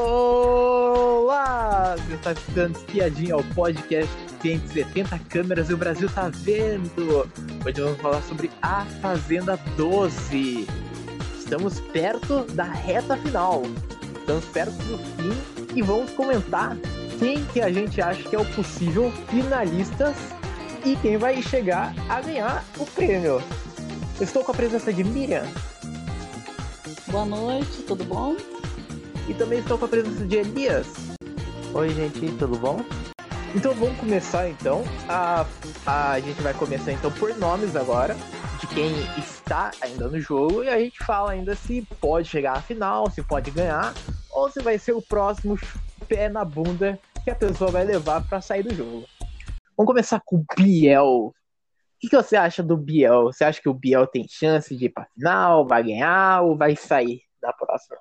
Olá! Você está escutando Espiadinha, o podcast tem 70 câmeras e o Brasil tá vendo. Hoje vamos falar sobre A Fazenda 12. Estamos perto da reta final. Estamos perto do fim e vamos comentar quem que a gente acha que é o possível finalistas e quem vai chegar a ganhar o prêmio. estou com a presença de Miriam. Boa noite, tudo bom? E também estou com a presença de Elias. Oi, gente, tudo bom? Então vamos começar então. A, a gente vai começar então por nomes agora de quem está ainda no jogo e a gente fala ainda se pode chegar à final, se pode ganhar ou se vai ser o próximo pé na bunda que a pessoa vai levar para sair do jogo. Vamos começar com o Biel. O que, que, você acha do Biel? Você acha que o Biel tem chance de ir para final, vai ganhar ou vai sair da próxima?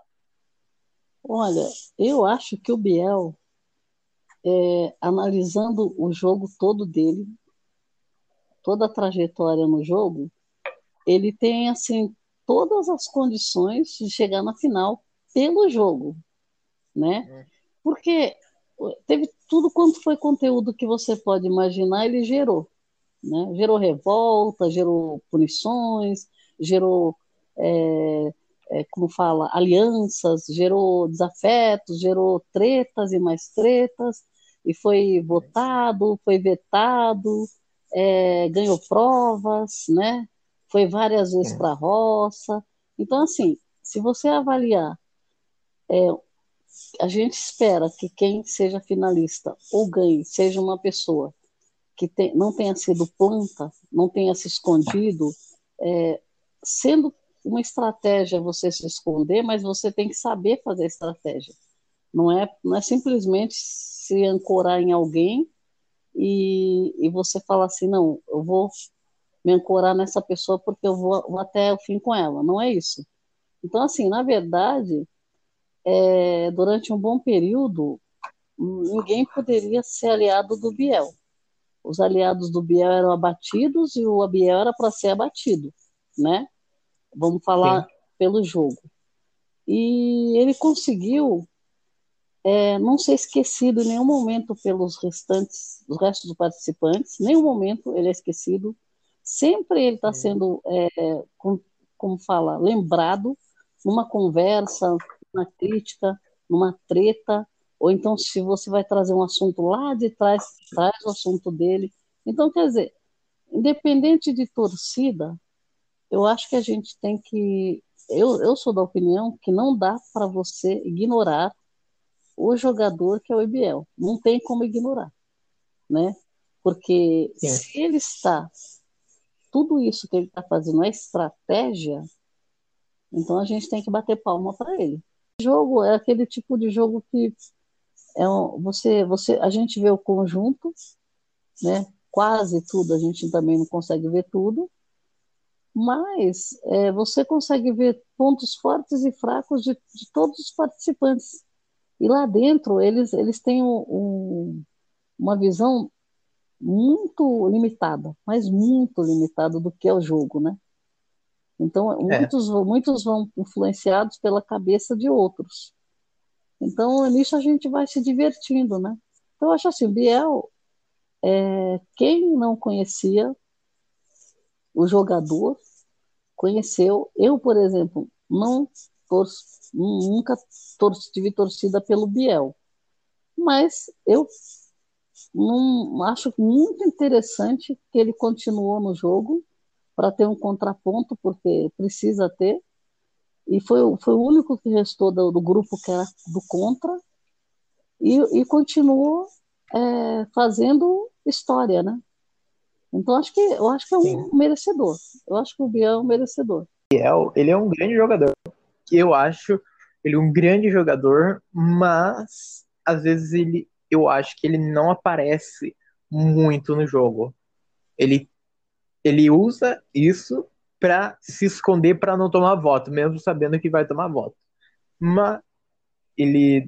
Olha, eu acho que o Biel, é, analisando o jogo todo dele, toda a trajetória no jogo, ele tem assim todas as condições de chegar na final pelo jogo, né? Porque teve tudo quanto foi conteúdo que você pode imaginar, ele gerou, né? Gerou revolta, gerou punições, gerou é, é, como fala, alianças, gerou desafetos, gerou tretas e mais tretas, e foi votado, foi vetado, é, ganhou provas, né? Foi várias vezes para a roça. Então, assim, se você avaliar, é, a gente espera que quem seja finalista ou ganhe seja uma pessoa que tem, não tenha sido planta, não tenha se escondido, é, sendo uma estratégia é você se esconder, mas você tem que saber fazer estratégia. Não é, não é simplesmente se ancorar em alguém e, e você falar assim, não, eu vou me ancorar nessa pessoa porque eu vou, vou até o fim com ela. Não é isso. Então, assim, na verdade, é, durante um bom período, ninguém poderia ser aliado do Biel. Os aliados do Biel eram abatidos e o Biel era para ser abatido, né? Vamos falar Sim. pelo jogo. E ele conseguiu é, não ser esquecido em nenhum momento pelos restantes, os restos dos participantes, nenhum momento ele é esquecido. Sempre ele está sendo, é, com, como fala, lembrado numa conversa, numa crítica, numa treta, ou então se você vai trazer um assunto lá de trás, traz o assunto dele. Então, quer dizer, independente de torcida, eu acho que a gente tem que. Eu, eu sou da opinião que não dá para você ignorar o jogador que é o IBL. Não tem como ignorar. Né? Porque Sim. se ele está. Tudo isso que ele está fazendo é estratégia, então a gente tem que bater palma para ele. O jogo é aquele tipo de jogo que é um, você, você, a gente vê o conjunto, né? Quase tudo, a gente também não consegue ver tudo, mas é, você consegue ver pontos fortes e fracos de, de, todos os participantes. E lá dentro eles, eles têm um, um, uma visão muito limitada, mas muito limitada do que é o jogo, né? Então, é. muitos, muitos vão influenciados pela cabeça de outros. Então, nisso a gente vai se divertindo, né? Então, eu acho assim, Biel, é, quem não conhecia o jogador conheceu. Eu, por exemplo, não torço, nunca torço, tive torcida pelo Biel, mas eu não, acho muito interessante que ele continuou no jogo para ter um contraponto, porque precisa ter. E foi, foi o único que restou do, do grupo que era do contra, e, e continuou é, fazendo história, né? Então acho que eu acho que é um Sim. merecedor. Eu acho que o Biel é um merecedor. Ele é um grande jogador. Eu acho ele um grande jogador, mas às vezes ele eu acho que ele não aparece muito no jogo. Ele ele usa isso para se esconder para não tomar voto, mesmo sabendo que vai tomar voto. Mas ele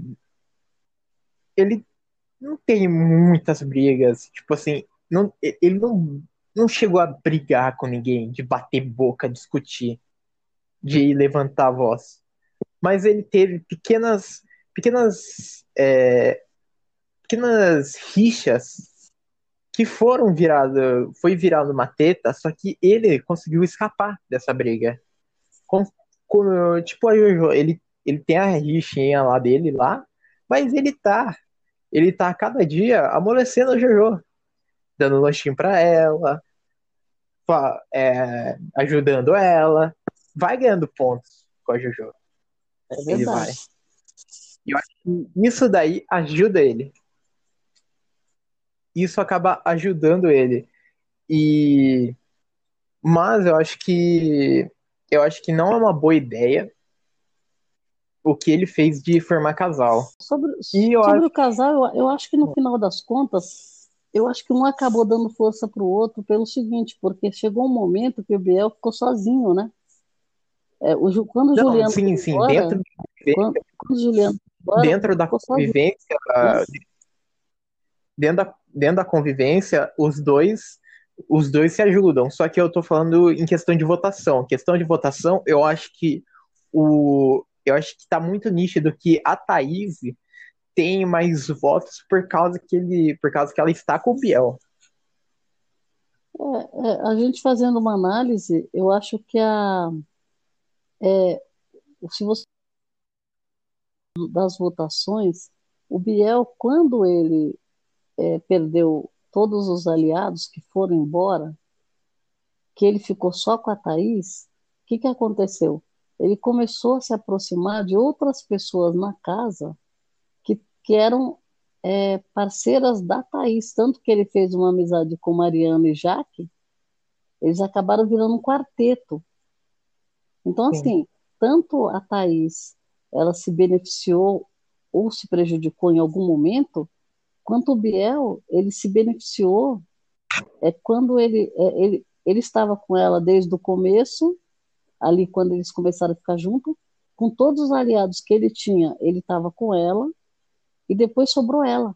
ele não tem muitas brigas, tipo assim, não, ele não, não chegou a brigar com ninguém, de bater boca, discutir, de levantar a voz. Mas ele teve pequenas pequenas, é, pequenas rixas que foram virado, foi virado uma teta, só que ele conseguiu escapar dessa briga. Com, com, tipo, ele, ele tem a rixinha lá dele lá, mas ele tá, ele tá cada dia amolecendo a Jojo, dando lanchinho pra ela, é, ajudando ela, vai ganhando pontos com a Jojo. É verdade. Ele vai. E eu acho que isso daí ajuda ele isso acaba ajudando ele. E mas eu acho que eu acho que não é uma boa ideia o que ele fez de formar casal. Sobre, sobre acho... o casal, eu, eu acho que no final das contas, eu acho que um acabou dando força pro outro pelo seguinte, porque chegou um momento que o Biel ficou sozinho, né? É, o, quando o não, Juliano sim, sim, embora, dentro, quando, quando o Juliano embora, dentro da convivência, dentro da, dentro da convivência, os dois os dois se ajudam. Só que eu tô falando em questão de votação. Questão de votação, eu acho que o eu acho que tá muito nítido que a Thaís tem mais votos por causa que ele por causa que ela está com o Biel. É, é, a gente fazendo uma análise, eu acho que a é, se você das votações, o Biel quando ele é, perdeu todos os aliados que foram embora, que ele ficou só com a Thaís, o que, que aconteceu? Ele começou a se aproximar de outras pessoas na casa que, eram é, parceiras da Thaís, tanto que ele fez uma amizade com Mariana e Jaque, eles acabaram virando um quarteto. Então, Sim. assim, tanto a Thaís, ela se beneficiou ou se prejudicou em algum momento, Quanto o Biel, ele se beneficiou é quando ele, é, ele, ele estava com ela desde o começo, ali quando eles começaram a ficar juntos, com todos os aliados que ele tinha, ele estava com ela, e depois sobrou ela.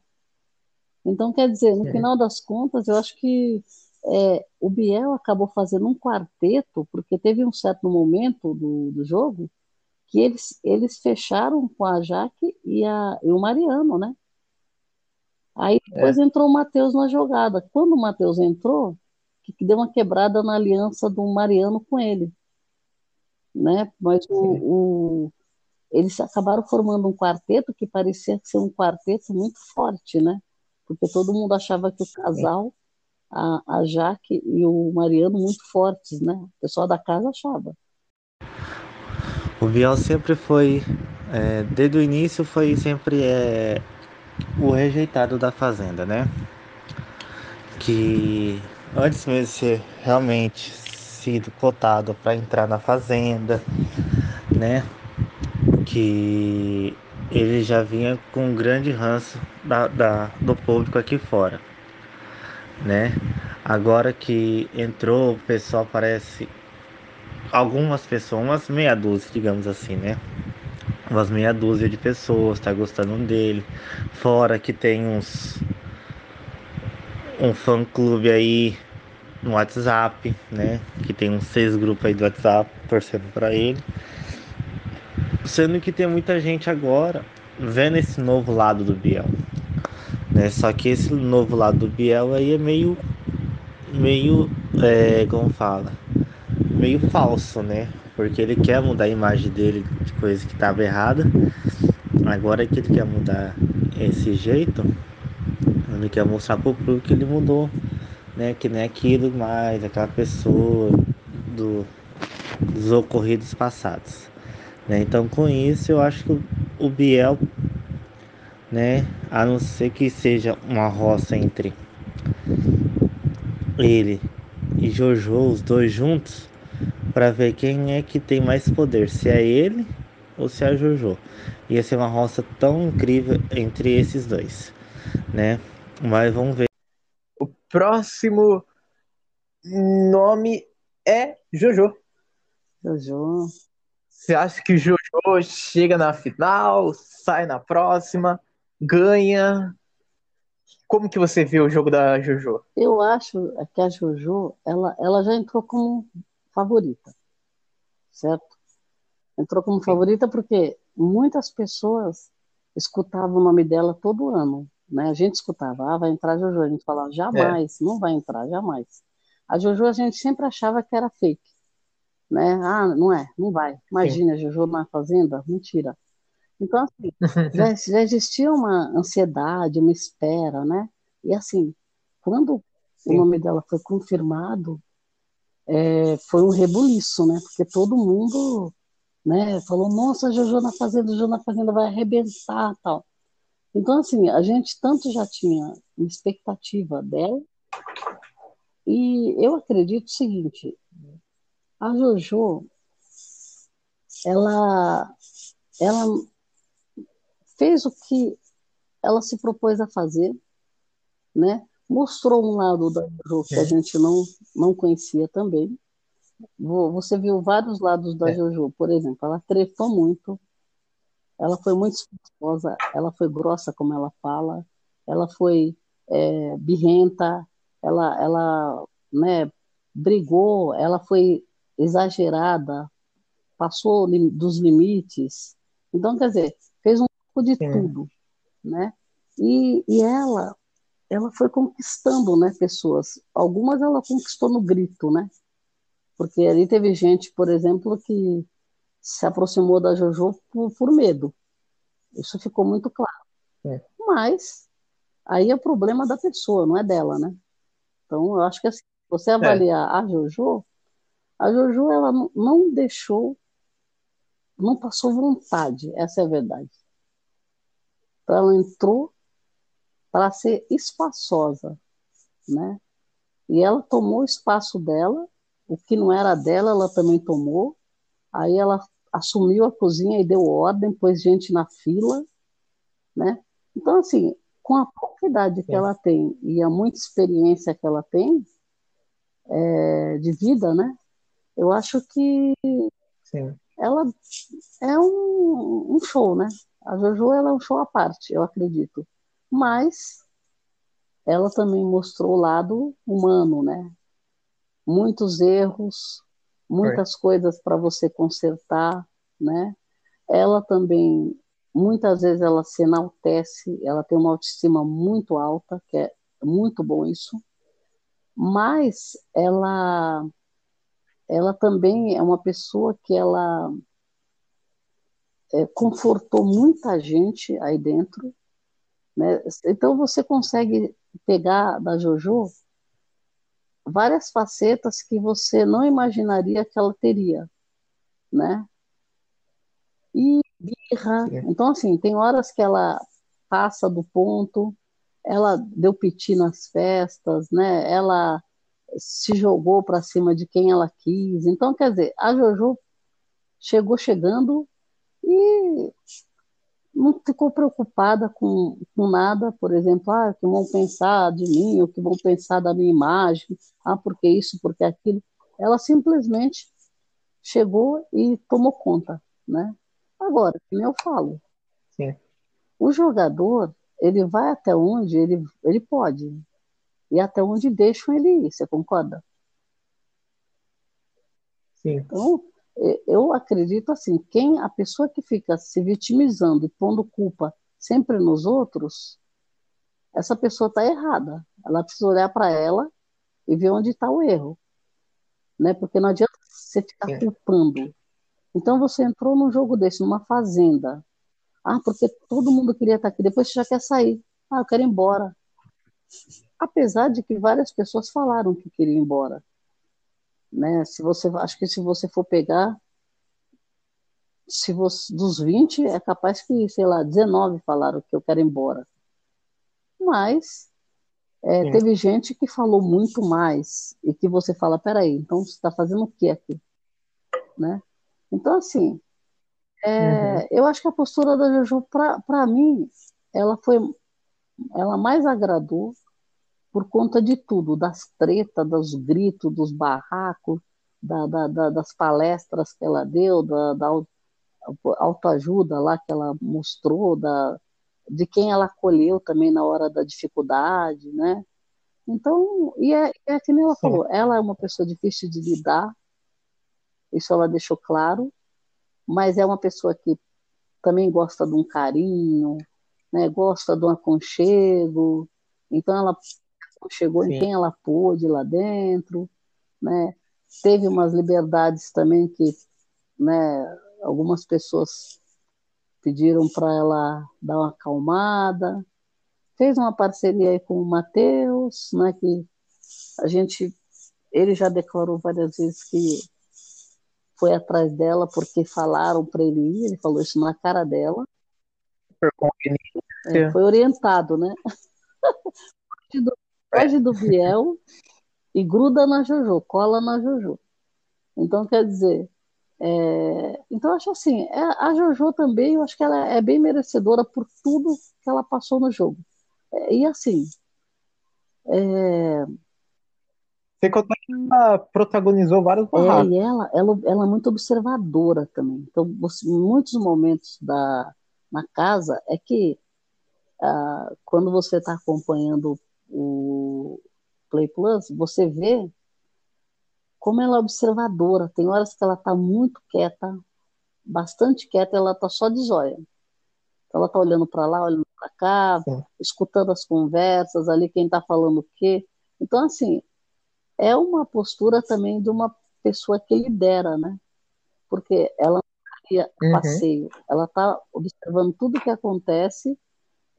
Então, quer dizer, no é. final das contas, eu acho que é, o Biel acabou fazendo um quarteto, porque teve um certo momento do, do jogo que eles, eles fecharam com a Jaque e, a, e o Mariano, né? Aí depois é. entrou o Matheus na jogada. Quando o Matheus entrou, que, deu uma quebrada na aliança do Mariano com ele. Né? Mas o, o, eles acabaram formando um quarteto que parecia ser um quarteto muito forte, né? Porque todo mundo achava que o casal, a, a Jaque e o Mariano, muito fortes, né? O pessoal da casa achava. O Biel sempre foi, é, desde o início, foi sempre é, o rejeitado da fazenda, né? Que antes mesmo de ser realmente sido cotado para entrar na fazenda, né? Que ele já vinha com um grande ranço da, da, do público aqui fora, né? Agora que entrou, o pessoal parece algumas pessoas, umas meia dúzia, digamos assim, né? umas meia dúzia de pessoas tá gostando dele. Fora que tem uns um fã clube aí no WhatsApp, né? Que tem uns seis grupos aí do WhatsApp torcendo para ele. Sendo que tem muita gente agora vendo esse novo lado do Biel. Né? Só que esse novo lado do Biel aí é meio meio é, como fala meio falso, né? porque ele quer mudar a imagem dele de coisa que estava errada. Agora que ele quer mudar esse jeito, ele quer mostrar pro público que ele mudou, né? Que é aquilo mais, aquela pessoa do, dos ocorridos passados. Né? Então com isso eu acho que o Biel, né? A não ser que seja uma roça entre ele e Jojo, os dois juntos, para ver quem é que tem mais poder, se é ele ou se é a Jojo. Ia ser uma roça tão incrível entre esses dois, né? Mas vamos ver. O próximo nome é Jojo. Jojo. Você acha que o Jojo chega na final, sai na próxima, ganha? Como que você vê o jogo da Jojo? Eu acho que a Jojo, ela, ela já entrou como favorita, certo? Entrou como favorita porque muitas pessoas escutava o nome dela todo ano, né? A gente escutava, ah, vai entrar Jojo, a gente falava, jamais, é. não vai entrar, jamais. A Jojo a gente sempre achava que era fake, né? Ah, não é, não vai. Imagina, Sim. Jojo na fazenda, mentira. Então, assim, já, já existia uma ansiedade, uma espera, né? E assim, quando Sim. o nome dela foi confirmado, é, foi um rebuliço, né? Porque todo mundo né, falou, nossa, Jojo na Fazenda, Jojo na Fazenda vai arrebentar tal. Então, assim, a gente tanto já tinha uma expectativa dela, e eu acredito o seguinte, a Jojo, ela, ela fez o que ela se propôs a fazer, né? Mostrou um lado da Jojo que a é. gente não, não conhecia também. Você viu vários lados da é. Jojo, por exemplo, ela tretou muito, ela foi muito esforçosa, ela foi grossa como ela fala, ela foi é, birrenta, ela, ela né, brigou, ela foi exagerada, passou dos limites. Então, quer dizer, fez um pouco de Sim. tudo, né? E, e ela, ela foi conquistando, né, pessoas. Algumas ela conquistou no grito, né? Porque ali teve gente, por exemplo, que se aproximou da Jojo por, por medo. Isso ficou muito claro. É. Mas aí é o problema da pessoa, não é dela, né? Então, eu acho que assim, você é. avaliar é. a Jojo, a Jojo ela não deixou, não passou vontade, essa é a verdade. Então, ela entrou para ser espaçosa, né? E ela tomou o espaço dela, o que não era dela, ela também tomou. Aí ela assumiu a cozinha e deu ordem, pôs gente na fila, né? Então, assim, com a pouca idade que Sim. ela tem e a muita experiência que ela tem é, de vida, né? Eu acho que Sim. ela é um, um, show, né? A Jojo ela é um show à parte, eu acredito. Mas ela também mostrou o lado humano, né? Muitos erros, muitas coisas para você consertar, né? Ela também, muitas vezes ela se enaltece, ela tem uma autoestima muito alta, que é muito bom isso, mas ela ela também é uma pessoa que ela é, confortou muita gente aí dentro, né? Então você consegue pegar da Jojo várias facetas que você não imaginaria que ela teria, né? E birra. Sim. Então, assim, tem horas que ela passa do ponto, ela deu piti nas festas, né? Ela se jogou para cima de quem ela quis. Então, quer dizer, a Jojo chegou chegando e não ficou preocupada com, com nada, por exemplo, ah, o que vão pensar de mim, o que vão pensar da minha imagem, ah, porque isso, porque aquilo. Ela simplesmente chegou e tomou conta, né? Agora, como eu falo, Sim. o jogador, ele vai até onde ele, ele pode, e até onde deixam ele ir, você concorda? Sim. Então, eu acredito assim, quem a pessoa que fica se vitimizando e pondo culpa sempre nos outros, essa pessoa está errada. Ela precisa olhar para ela e ver onde está o erro, né? Porque não adianta você ficar é. culpando. Então você entrou num jogo desse, numa fazenda. Ah, porque todo mundo queria estar tá aqui. Depois você já quer sair. Ah, eu quero ir embora. Apesar de que várias pessoas falaram que queriam ir embora né? Se você, acho que se você for pegar, se você, dos 20, é capaz que, sei lá, 19 falaram que eu quero ir embora. Mas é, teve gente que falou muito mais e que você fala, peraí, então você está fazendo o que aqui? Né? Então, assim, é, uhum. eu acho que a postura da Jojo, para mim, ela foi, ela mais agradou por conta de tudo, das tretas, dos gritos, dos barracos, da, da, da, das palestras que ela deu, da, da autoajuda lá que ela mostrou, da, de quem ela acolheu também na hora da dificuldade, né? Então, e é, é que nem ela falou, ela é uma pessoa difícil de lidar, isso ela deixou claro, mas é uma pessoa que também gosta de um carinho, né? Gosta de um aconchego. Então ela chegou em quem ela pôde lá dentro, né? Teve umas liberdades também que, né? Algumas pessoas pediram para ela dar uma acalmada. Fez uma parceria aí com o Matheus, né? Que a gente, ele já declarou várias vezes que foi atrás dela porque falaram para ele ir, ele falou isso na cara dela. É, foi orientado, né? Foge do, do Biel e gruda na Jojo, cola na Jojo. Então, quer dizer, é, então acho assim, é, a Jojo também, eu acho que ela é bem merecedora por tudo que ela passou no jogo. É, e assim, é, sem contar que ela protagonizou vários barracos. É, e ela, ela, ela é muito observadora também. Então, você, muitos momentos da, na casa é que ah, quando você está acompanhando o Play Plus, você vê como ela é observadora. Tem horas que ela está muito quieta, bastante quieta, ela está só de zóia. Então, ela está olhando para lá, olhando para cá, Sim. escutando as conversas ali, quem está falando o quê. Então, assim, é uma postura também de uma pessoa que lidera, né? Porque ela não uhum. passeio, ela está observando tudo o que acontece,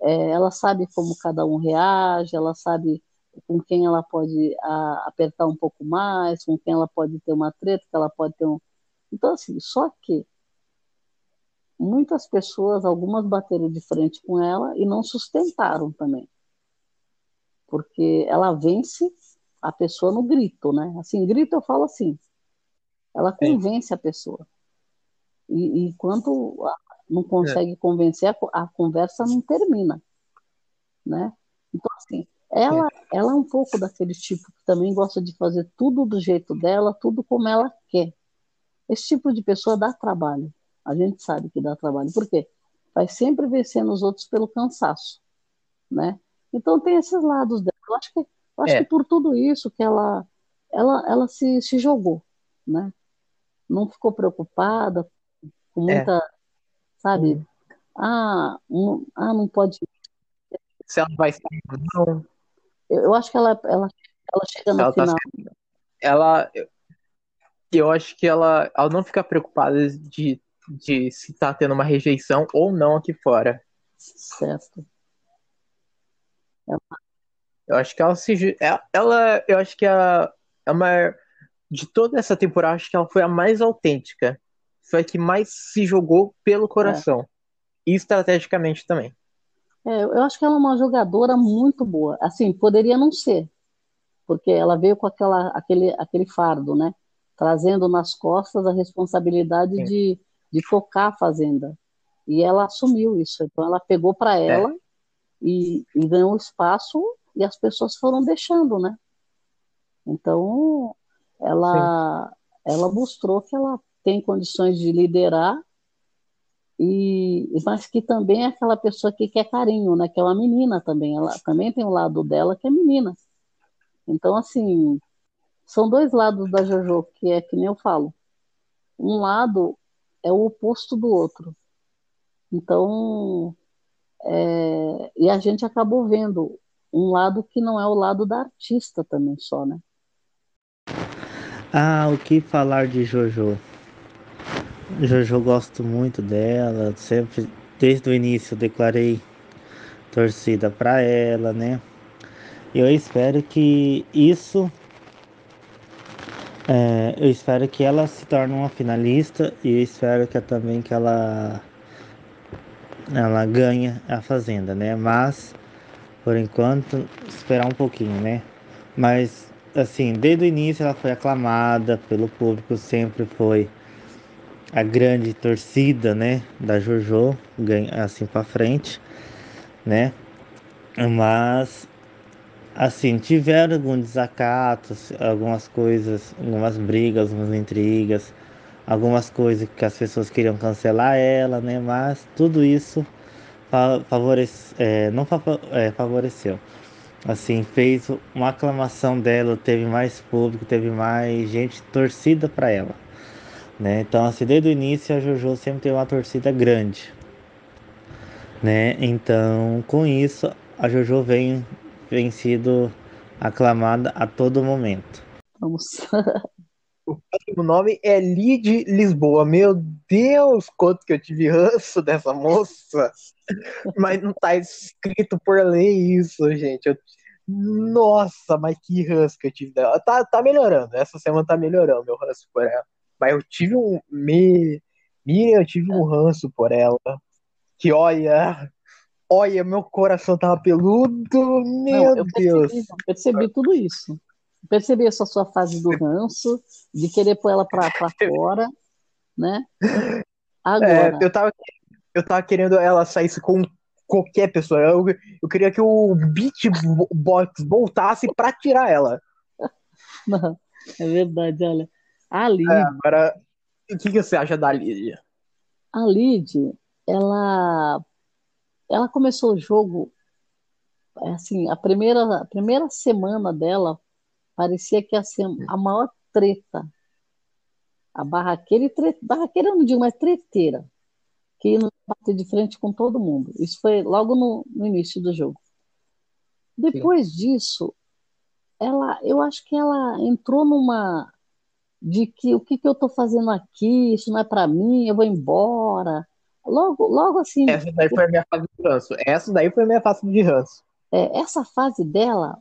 é, ela sabe como cada um reage, ela sabe com quem ela pode a, apertar um pouco mais, com quem ela pode ter uma treta, que ela pode ter um. Então, assim, só que muitas pessoas, algumas bateram de frente com ela e não sustentaram também. Porque ela vence a pessoa no grito, né? Assim, grito eu falo assim. Ela convence Sim. a pessoa. E, e enquanto não consegue é. convencer, a, a, conversa não termina, né? Então, assim, ela, é. ela é um pouco daquele tipo que também gosta de fazer tudo do jeito dela, tudo como ela quer. Esse tipo de pessoa dá trabalho. A gente sabe que dá trabalho. Por quê? Vai sempre vencendo os outros pelo cansaço, né? Então tem esses lados dela. Eu acho que eu acho é. que por tudo isso que ela, ela, ela se, se jogou, né? Não ficou preocupada com é. muita. Sabe? Hum. Ah, um, ah, não pode. Se ela vai sair não. Eu, acho que ela, ela, ela chega no ela tá final. Tá, ela, eu acho que ela, ela não fica preocupada de, de se tá tendo uma rejeição ou não aqui fora. Certo. Ela, eu acho que ela se. É, ela, eu acho que a, a maior. De toda essa temporada, acho que ela foi a mais autêntica. Foi que mais se jogou pelo coração. É. E estrategicamente também. É, eu acho que ela é uma jogadora muito boa. Assim, poderia não ser. Porque ela veio com aquela, aquele, aquele fardo, né? Trazendo nas costas a responsabilidade de, de tocar a fazenda. E ela assumiu isso. Então ela pegou para é. ela é. e, e ganhou espaço e as pessoas foram deixando, né? Então, ela, ela mostrou que ela tem condições de liderar, e, mas que também é aquela pessoa que quer carinho, né? Que é uma menina também. Ela também tem um lado dela que é menina. Então, assim, são dois lados da JoJo, que é que nem eu falo. Um lado é o oposto do outro. Então, é, e a gente acabou vendo um lado que não é o lado da artista também só, né? Ah, o que falar de Jojo? Jojo gosto muito dela, sempre desde o início declarei torcida para ela, né? Eu espero que isso é, eu espero que ela se torne uma finalista e eu espero que também que ela ela ganhe a fazenda, né? Mas por enquanto, esperar um pouquinho, né? Mas, assim, desde o início ela foi aclamada pelo público, sempre foi a grande torcida, né? Da JoJo, assim para frente, né? Mas, assim, tiveram alguns desacatos, algumas coisas, algumas brigas, algumas intrigas, algumas coisas que as pessoas queriam cancelar ela, né? Mas tudo isso favorece, é, não é, favoreceu. Assim, fez uma aclamação dela, teve mais público, teve mais gente torcida para ela. Né? Então, assim, desde o início a JoJo sempre teve uma torcida grande, né? Então, com isso, a JoJo vem, vem sido aclamada a todo momento. Vamos. O próximo nome é Lid Lisboa. Meu Deus, quanto que eu tive ranço dessa moça. Mas não tá escrito por lei isso, gente. Eu... Nossa, mas que ranço que eu tive dela. Tá, tá melhorando. Essa semana tá melhorando meu ranço por ela. Mas eu tive um. Me... Miriam, eu tive um ranço por ela. Que olha. Olha, meu coração tava peludo. Meu Não, eu Deus. percebi, eu percebi tudo isso. Percebi essa sua fase do ranço, de querer pôr ela pra, pra fora, né? É, Agora, eu tava, eu tava querendo ela saísse com qualquer pessoa. Eu, eu queria que o Beatbox voltasse pra tirar ela. não, é verdade, olha. A Lid, É, agora, o que, que você acha da Lídia? a Lid, ela, ela começou o jogo, é assim, a primeira, a primeira semana dela parecia que ia ser a maior treta. A barraqueira, e tre... barraqueira eu não digo, mas treteira. Que ia bater de frente com todo mundo. Isso foi logo no, no início do jogo. Depois disso, ela, eu acho que ela entrou numa de que o que, que eu estou fazendo aqui, isso não é para mim, eu vou embora. Logo, logo assim, Essa daí foi a minha fase de ranço. Essa daí foi a minha fase de ranço. é, essa fase dela,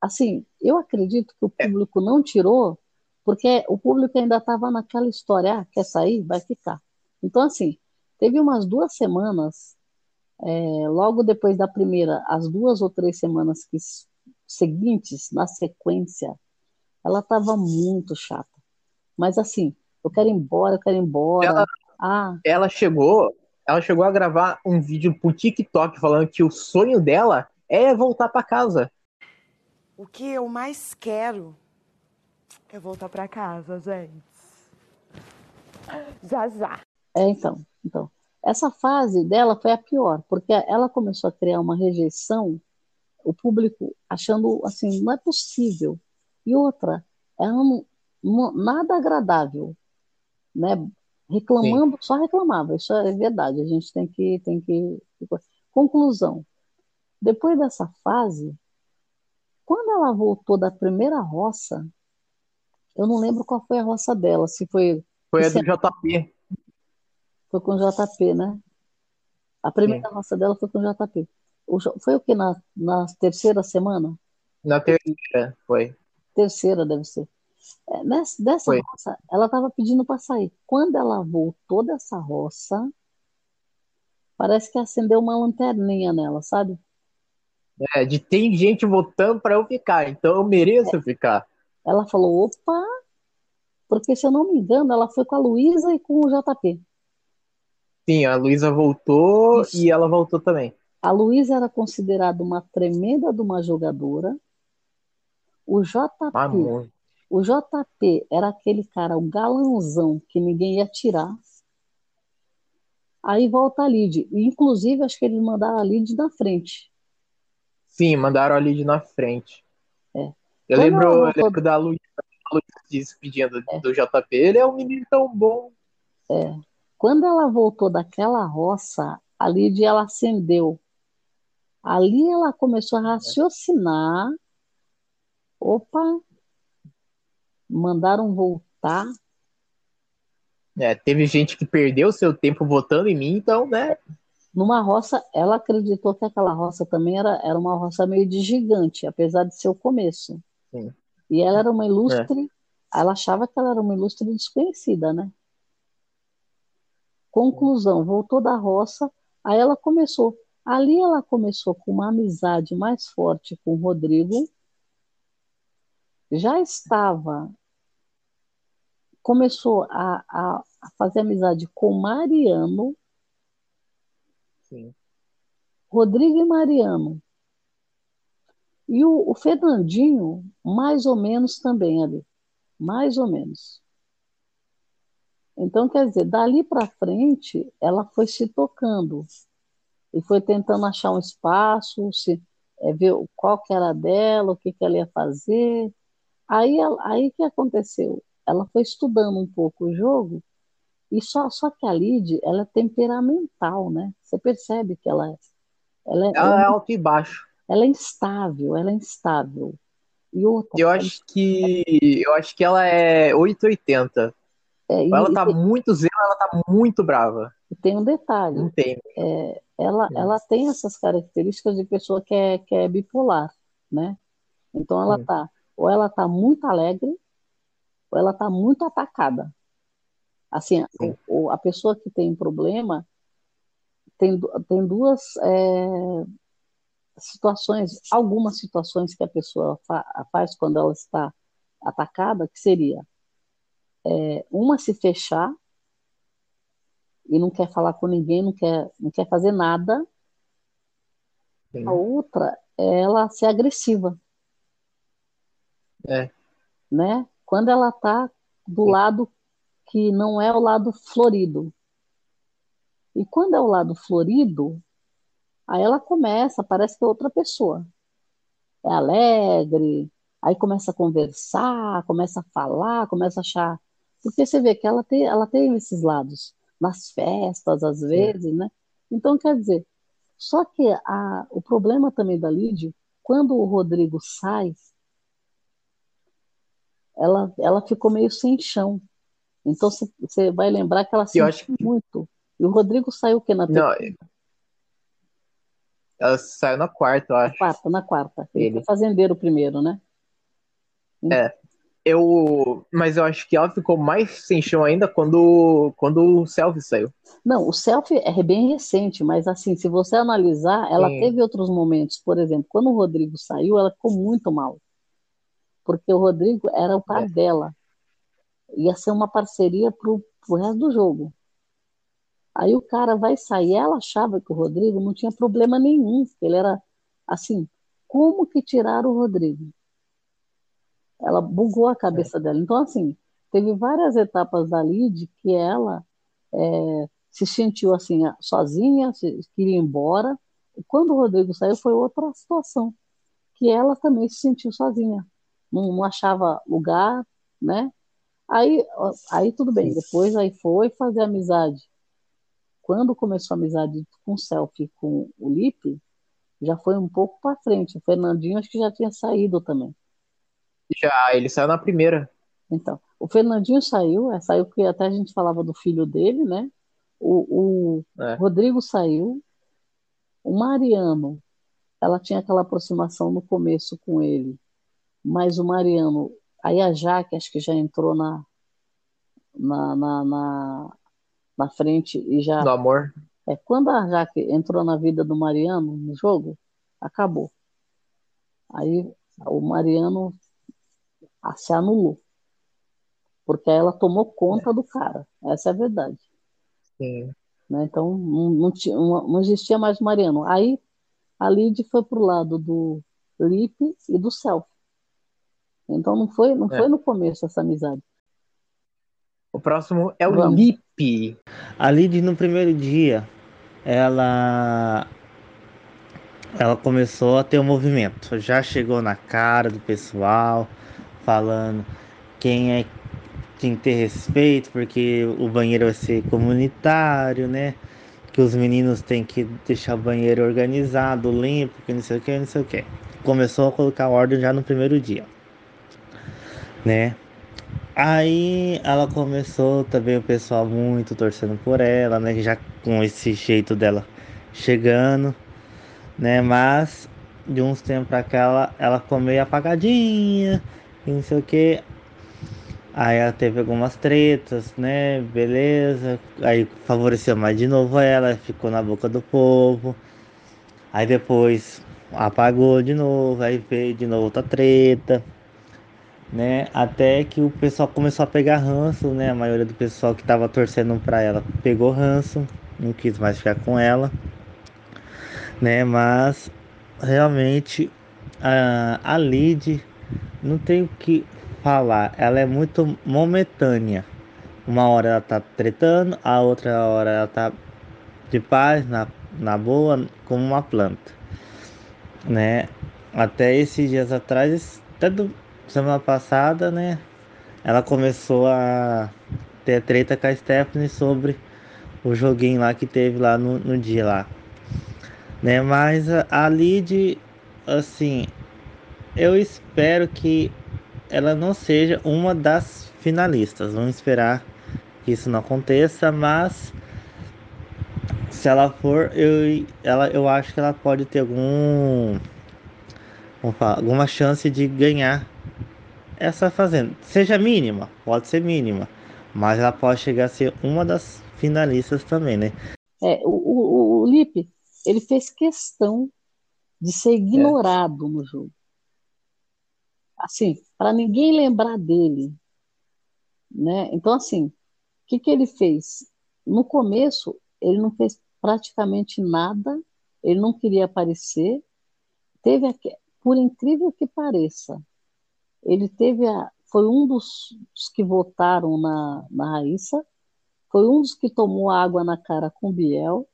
assim, eu acredito que o público não tirou, porque o público ainda estava naquela história, ah, quer sair? Vai ficar. Então, assim, teve umas duas semanas, é, logo depois da primeira, as duas ou três semanas que, seguintes, na sequência, ela estava muito chata. Mas assim, eu quero ir embora, eu quero ir embora. Ela- Ah, Ela chegou, ela chegou a gravar um vídeo pro TikTok falando que o sonho dela é voltar pra casa. O que eu mais quero é voltar pra casa, gente. Já, já. É, então, então, essa fase dela foi a pior, porque ela começou a criar uma rejeição, o público achando assim, não é possível. E outra, ela não- nada agradável, né? Reclamando, só reclamava, isso é verdade, a gente tem que, tem que... Conclusão, depois dessa fase, quando ela voltou da primeira roça, eu não lembro qual foi a roça dela, se foi Foi a do JP. Foi com o JP, né? A primeira roça dela foi com o JP. O foi o que na, na terceira semana? Na terceira, foi. Terceira deve ser. É, dessa Foi. roça, ela estava pedindo para sair. Quando ela voltou dessa roça, parece que acendeu uma lanterninha nela, sabe? É, de tem gente votando pra eu ficar, então eu mereço ficar. Ela falou, opa, porque se eu não me engano, ela foi com a Luísa e com o JP. Sim, a Luísa voltou Isso. e ela voltou também. A Luísa era considerada uma tremenda de uma jogadora. O JP. O JP era aquele cara, o galanzão, que ninguém ia tirar. Aí volta a Lid. Inclusive, acho que eles mandaram a Lid na frente. Sim, mandaram a Lid na frente. É. Eu Quando lembro, eu lembro da Luísa, se despedindo do JP. Ele é um menino tão bom. Quando ela voltou daquela roça, a Lid ela acendeu. Ali ela começou a raciocinar. Opa, mandaram voltar. É, teve gente que perdeu seu tempo votando em mim, então, né? Numa roça, ela acreditou que aquela roça também era, era uma roça meio de gigante, apesar de ser o começo. Sim. E ela era uma ilustre, ela achava que ela era uma ilustre desconhecida, né? Conclusão, voltou da roça, aí ela começou. Ali ela começou com uma amizade mais forte com o Rodrigo. Já estava, começou a, a, a fazer amizade com Mariano, Sim. Rodrigo e Mariano. E o, o Fernandinho, mais ou menos também ali. Mais ou menos. Então, quer dizer, dali para frente, ela foi se tocando e foi tentando achar um espaço, se, é, ver qual que era dela, o que, que ela ia fazer. Aí, ela- aí que aconteceu? Ela foi estudando um pouco o jogo E só, só que a Lid, ela é temperamental, né? Você percebe que ela, ela, é, ela é alto e baixo. Ela é instável, ela é instável. E outra, eu acho que eu acho que ela é 880. É, e, ela tá e, muito zela, ela tá muito brava. E tem um detalhe. Não tem. É, ela, ela tem essas características de pessoa que é, que é bipolar, né? Então ela hum. tá, ou ela tá muito alegre, ou ela tá muito atacada. Assim, a, a pessoa que tem problema tem, tem duas é, situações, algumas situações que a pessoa fa faz quando ela está atacada, que seria é, uma se fechar e não quer falar com ninguém, não quer, não quer fazer nada. Sim. A outra é ela ser agressiva. É. Né? Quando ela está do Sim. lado que não é o lado florido. E quando é o lado florido, aí ela começa, parece que é outra pessoa. É alegre, aí começa a conversar, começa a falar, começa a achar. Porque você vê que ela tem, ela tem esses lados nas festas, às vezes, né? Então, quer dizer, só que a, o problema também da Lídia, quando o Rodrigo sai, ela, ela ficou meio sem chão. Então, você vai lembrar que ela sentiu que... muito. E o Rodrigo saiu o quê? Na Não, ela saiu na quarta, eu acho. Na quarta, na quarta. Ele, Ele. foi fazendeiro primeiro, né? É. Eu, mas eu acho que ela ficou mais sem chão ainda quando, quando o Selfie saiu. Não, o Selfie é bem recente, mas assim, se você analisar, ela Sim. teve outros momentos. Por exemplo, quando o Rodrigo saiu, ela ficou muito mal. Porque o Rodrigo era o par é. dela. Ia ser uma parceria pro, pro resto do jogo. Aí o cara vai sair. Ela achava que o Rodrigo não tinha problema nenhum. Ele era assim. Como que tiraram o Rodrigo? ela bugou a cabeça é. dela. Então, assim, teve várias etapas dali de que ela é, se sentiu assim, sozinha, se, queria ir embora. E quando o Rodrigo saiu, foi outra situação, que ela também se sentiu sozinha, não, não achava lugar, né? Aí, aí tudo bem, depois aí foi fazer amizade. Quando começou a amizade com o Selfie com o Lipe, já foi um pouco para frente. O Fernandinho acho que já tinha saído também. Já, ele saiu na primeira. Então, o Fernandinho saiu, é, saiu porque até a gente falava do filho dele, né? O, o é. Rodrigo saiu. O Mariano, ela tinha aquela aproximação no começo com ele, mas o Mariano, aí a Jaque acho que já entrou na, na, na, na, na frente e já. Do amor. É, quando a Jaque entrou na vida do Mariano no jogo, acabou. Aí o Mariano se anulou. Porque ela tomou conta é. do cara. Essa é a verdade. Sim. Né? Então, não, não, tinha, não, existia mais Mariano. Aí, a Lid foi pro lado do Lipe e do Self. Então, não foi, não é. foi no começo essa amizade. O próximo é o Vamos. Lipe. A Lid, no primeiro dia, ela ela começou a ter um movimento. Já chegou na cara do pessoal, falando quem é tem que ter respeito, porque o banheiro vai ser comunitário, né? Que os meninos têm que deixar o banheiro organizado, limpo, que não sei o que, não sei o que. Começou a colocar ordem já no primeiro dia, né? Aí ela começou também o pessoal muito torcendo por ela, né? Já com esse jeito dela chegando, né? Mas de uns tempos pra cá ela, ela ficou meio apagadinha, e não sei o que. Aí ela teve algumas tretas, né? Beleza. Aí favoreceu mais de novo ela, ficou na boca do povo. Aí depois apagou de novo, aí veio de novo outra treta, né? Até que o pessoal começou a pegar ranço, né? A maioria do pessoal que tava torcendo pra ela pegou ranço, não quis mais ficar com ela, né? Mas realmente a, a Lid não tem o que falar. Ela é muito momentânea. Uma hora ela tá tretando, a outra hora ela tá de paz, na, na boa, como uma planta. Né? Até esses dias atrás, até do, semana passada, né? Ela começou a ter treta com a Stephanie sobre o joguinho lá que teve lá no, no dia lá. Né? Mas a, a Lid, assim, eu espero que ela não seja uma das finalistas. Vamos esperar que isso não aconteça, mas se ela for, eu, ela, eu acho que ela pode ter algum, falar, alguma chance de ganhar essa fazenda. Seja mínima, pode ser mínima, mas ela pode chegar a ser uma das finalistas também, né? É, o, o, o Lipe, ele fez questão de ser ignorado é. no jogo. Assim, para ninguém lembrar dele. Né? Então, assim, o que, que ele fez? No começo, ele não fez praticamente nada, ele não queria aparecer. Teve, por incrível que pareça, ele teve a, foi um dos, dos que votaram na, na Raíssa, foi um dos que tomou água na cara com Biel,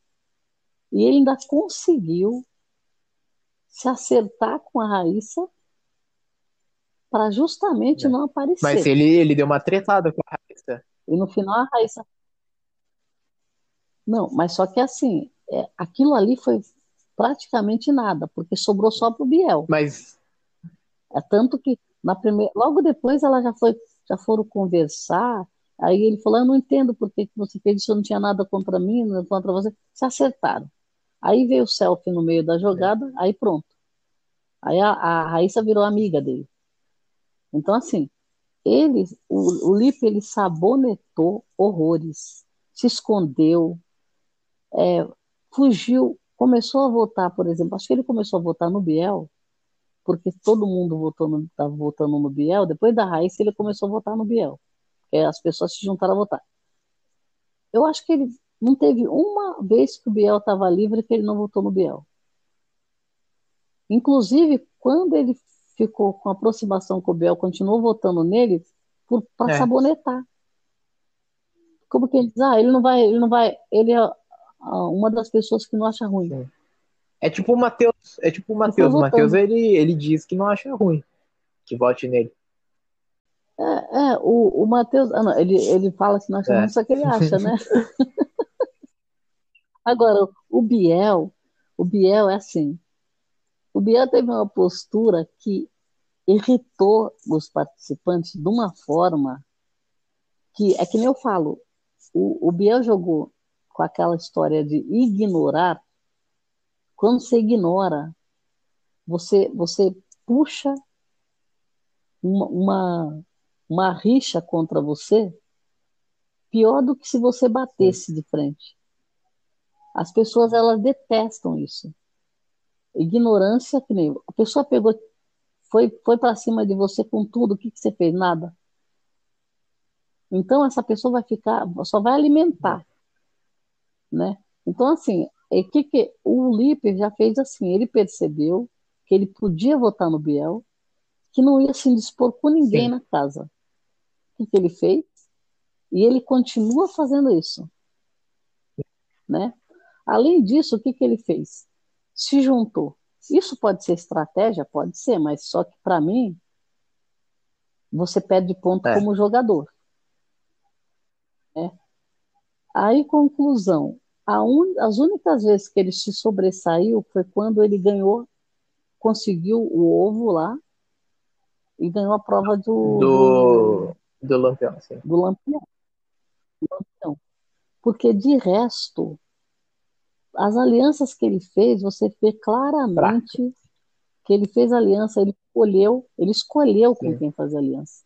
e ele ainda conseguiu se acertar com a Raíssa para justamente é. não aparecer. Mas ele, ele deu uma tretada com a Raíssa. E no final a Raíssa. Não, mas só que assim, é, aquilo ali foi praticamente nada, porque sobrou só pro Biel. Mas. É tanto que na primeira, logo depois ela já foi, já foram conversar. Aí ele falou: Eu não entendo por que você fez isso, eu não tinha nada contra mim, contra você. Se acertaram. Aí veio o selfie no meio da jogada, aí pronto. Aí a, a Raíssa virou amiga dele. Então, assim, ele, o, o Lipe, ele sabonetou horrores, se escondeu, é, fugiu, começou a votar, por exemplo, acho que ele começou a votar no Biel, porque todo mundo votou estava votando no Biel, depois da Raíssa ele começou a votar no Biel, porque as pessoas se juntaram a votar. Eu acho que ele não teve uma vez que o Biel estava livre que ele não votou no Biel. Inclusive, quando ele ficou com aproximação com o Biel, continuou votando nele para é. sabonetar. Como que ele diz, ah, ele não vai, ele não vai, ele é uma das pessoas que não acha ruim. Sim. É tipo o Matheus. É tipo o Matheus. O Matheus ele, ele diz que não acha ruim. Que vote nele. É, é o, o Matheus. Ah, ele, ele fala que não acha é. ruim, só que ele acha, né? Agora, o Biel, o Biel é assim. O Biel teve uma postura que irritou os participantes de uma forma que é que nem eu falo. O, o Biel jogou com aquela história de ignorar quando você ignora, você, você puxa uma, uma, uma rixa contra você pior do que se você batesse de frente. As pessoas elas detestam isso. Ignorância que nem a pessoa pegou, foi, foi para cima de você com tudo, o que, que você fez? Nada. Então essa pessoa vai ficar, só vai alimentar, né? Então assim, e que, que o Lipe já fez assim, ele percebeu que ele podia votar no Biel, que não ia se dispor com ninguém Sim. na casa. O que, que ele fez? E ele continua fazendo isso. Né? Além disso, o que, que ele fez? Se juntou. Isso pode ser estratégia? Pode ser, mas só que para mim, você perde ponto é. como jogador. Né? Aí, conclusão: Un... As únicas vezes que ele se sobressaiu foi quando ele ganhou, conseguiu o ovo lá e ganhou a prova do. Do, do Lampião, sim. Do Lampião. Do Lampião. Porque de resto, as alianças que ele fez, você vê claramente Prato. que ele fez aliança, ele escolheu, ele escolheu com sim. quem fazer aliança.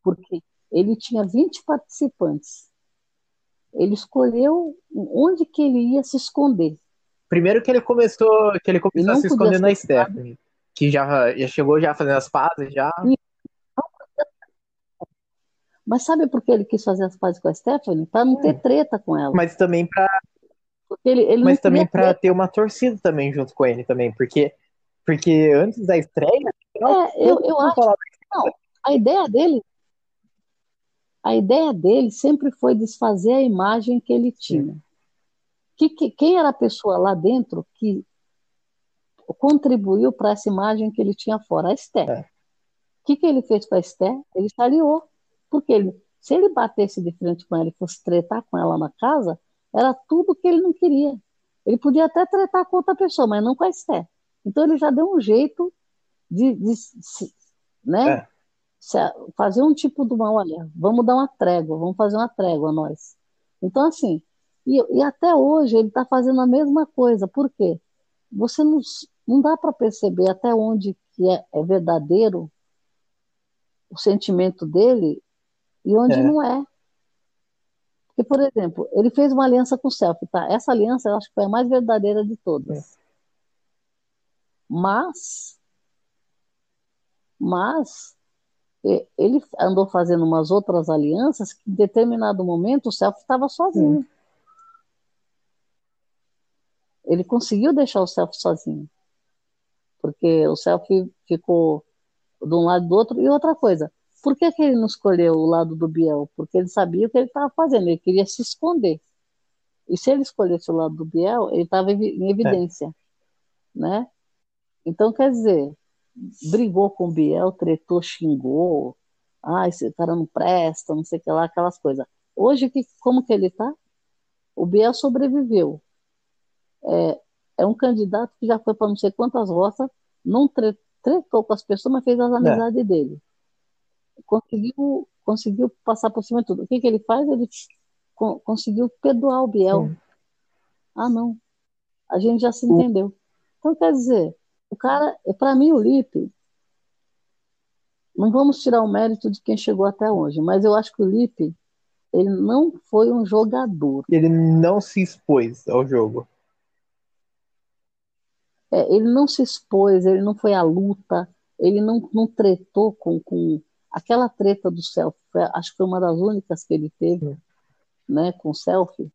Porque ele tinha 20 participantes ele escolheu onde que ele ia se esconder. Primeiro que ele começou, que ele começou a se esconder na Stephanie, que já, já chegou já fazendo as pazes já. Mas sabe por que ele quis fazer as pazes com a Stephanie? Para não ter é. treta com ela. Mas também para ele, ele Mas também para ter uma torcida também junto com ele também, porque porque antes da estreia, é, eu, eu acho, não, a ideia dele a ideia dele sempre foi desfazer a imagem que ele tinha. Que, que, quem era a pessoa lá dentro que contribuiu para essa imagem que ele tinha fora? A Esther. É. O que, que ele fez com a Esther? Ele estariou. Porque ele, Se ele batesse de frente com ela e fosse tretar com ela na casa, era tudo que ele não queria. Ele podia até tretar com outra pessoa, mas não com a Esther. Então ele já deu um jeito de, de, de né? É. fazer um tipo de uma, olha, vamos dar uma trégua, vamos fazer uma trégua nós. Então, assim, e, e até hoje ele está fazendo a mesma coisa. Por quê? Você não, não dá para perceber até onde que é, é, verdadeiro o sentimento dele e onde é. não é. Porque, por exemplo, ele fez uma aliança com o Selfie, tá? Essa aliança eu acho que foi a mais verdadeira de todas. É. Mas, mas ele andou fazendo umas outras alianças que em determinado momento o Selfie estava sozinho. Ele conseguiu deixar o Selfie sozinho. Porque o Selfie ficou de um lado e do outro. E outra coisa, por que, que ele não escolheu o lado do Biel? Porque ele sabia o que ele estava fazendo, ele queria se esconder. E se ele escolhesse o lado do Biel, ele estava em evidência. É. Né? Então, quer dizer, brigou com o Biel, tretou, xingou, ah, esse cara não presta, não sei o que lá, aquelas coisas. Hoje, que, como que ele está? O Biel sobreviveu. É, é um candidato que já foi para não sei quantas roças, não tretou com as pessoas, mas fez as é. amizades é. dele. Conseguiu, conseguiu passar por cima de tudo. O que, que ele faz? Ele conseguiu perdoar o Biel. Sim. Ah, não. A gente já se entendeu. Então, quer dizer, o cara, para mim, o Lipe, não vamos tirar o mérito de quem chegou até hoje, mas eu acho que o Lipe, ele não foi um jogador. Ele não se expôs ao jogo. É, ele não se expôs, ele não foi à luta, ele não, não tretou com, com aquela treta do selfie. Acho que foi uma das únicas que ele teve, né, com o selfie.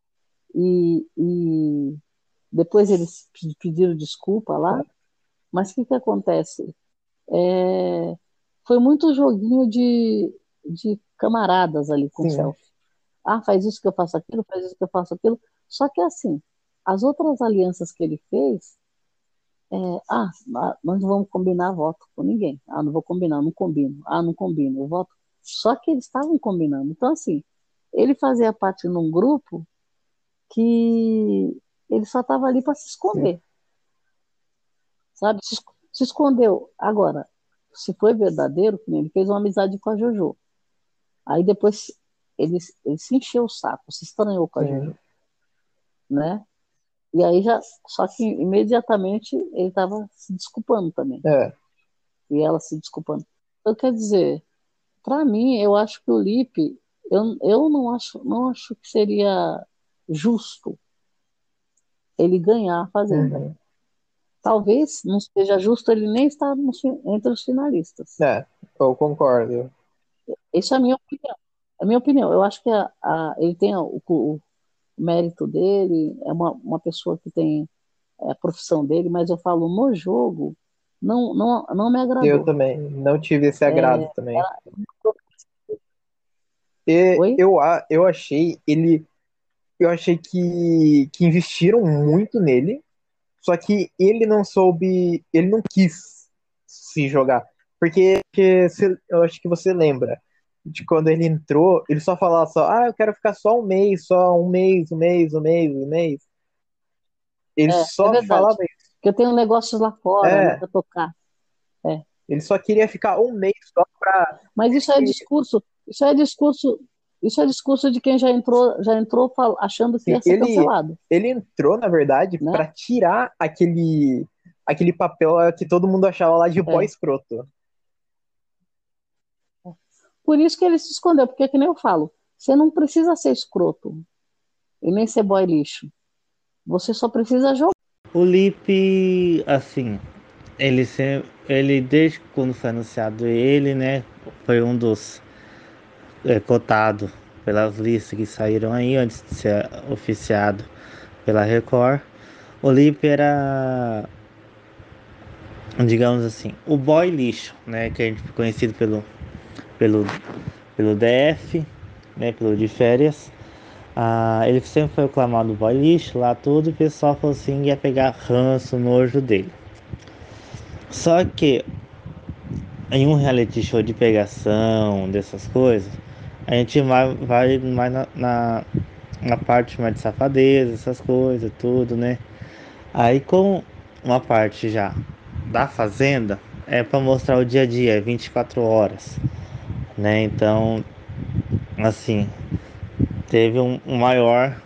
E, e depois eles pediram desculpa lá. Mas o que, que acontece? É, foi muito joguinho de, de camaradas ali com Sim. o selfie. Ah, faz isso que eu faço aquilo, faz isso que eu faço aquilo. Só que assim, as outras alianças que ele fez, é, ah, nós não vamos combinar voto com ninguém. Ah, não vou combinar, não combino. Ah, não combino, eu voto. Só que eles estavam combinando. Então, assim, ele fazia parte num grupo que ele só estava ali para se esconder. Sim sabe? Se, se escondeu. Agora, se foi verdadeiro, ele fez uma amizade com a Jojo. Aí depois ele, ele se encheu o saco, se estranhou com a Jojo. Né? E aí já. Só que imediatamente ele estava se desculpando também. É. E ela se desculpando. Então, quer dizer, para mim, eu acho que o Lipe, eu, eu não, acho, não acho que seria justo ele ganhar a Fazenda. Uhum talvez não seja justo ele nem estar entre os finalistas. É, eu concordo. Isso é a minha opinião. É a minha opinião. Eu acho que a, a, ele tem o, o, mérito dele, é uma, uma pessoa que tem é, a profissão dele, mas eu falo no jogo, não, não, não me agradou. Eu também, não tive esse agrado é, também. Ela... E, eu, eu achei ele. Eu achei que, que investiram muito nele só que ele não soube, ele não quis se jogar. Porque, porque eu acho que você lembra de quando ele entrou, ele só falava só, ah, eu quero ficar só um mês, só um mês, um mês, um mês, um mês. Ele é, só é falava isso. Porque eu tenho negócios lá fora é. né, pra tocar. É. Ele só queria ficar um mês só pra. Mas isso é discurso, isso é discurso isso é discurso de quem já entrou, já entrou achando que ia ser ele, cancelado. Ele entrou, na verdade, né? para tirar aquele, aquele papel que todo mundo achava lá de é. boy escroto. Por isso que ele se escondeu, porque que nem eu falo, você não precisa ser escroto e nem ser boy lixo. Você só precisa jogar. O Lipe, assim, ele sempre, ele desde quando foi anunciado ele, né, foi um dos é, cotado pelas listas que saíram aí antes de ser oficiado pela Record. O Lipe era, digamos assim, o boy lixo, né? Que a gente conhecido pelo, pelo, pelo DF, né? Pelo de férias. Ah, ele sempre foi aclamado boy lixo lá tudo. O pessoal falou assim: ia pegar ranço, nojo dele. Só que em um reality show de pegação, dessas coisas, a gente vai, vai mais na, na, na parte mais de safadeza, essas coisas, tudo, né? Aí com uma parte já da fazenda é para mostrar o dia a dia, é 24 horas, né? Então, assim, teve um, um maior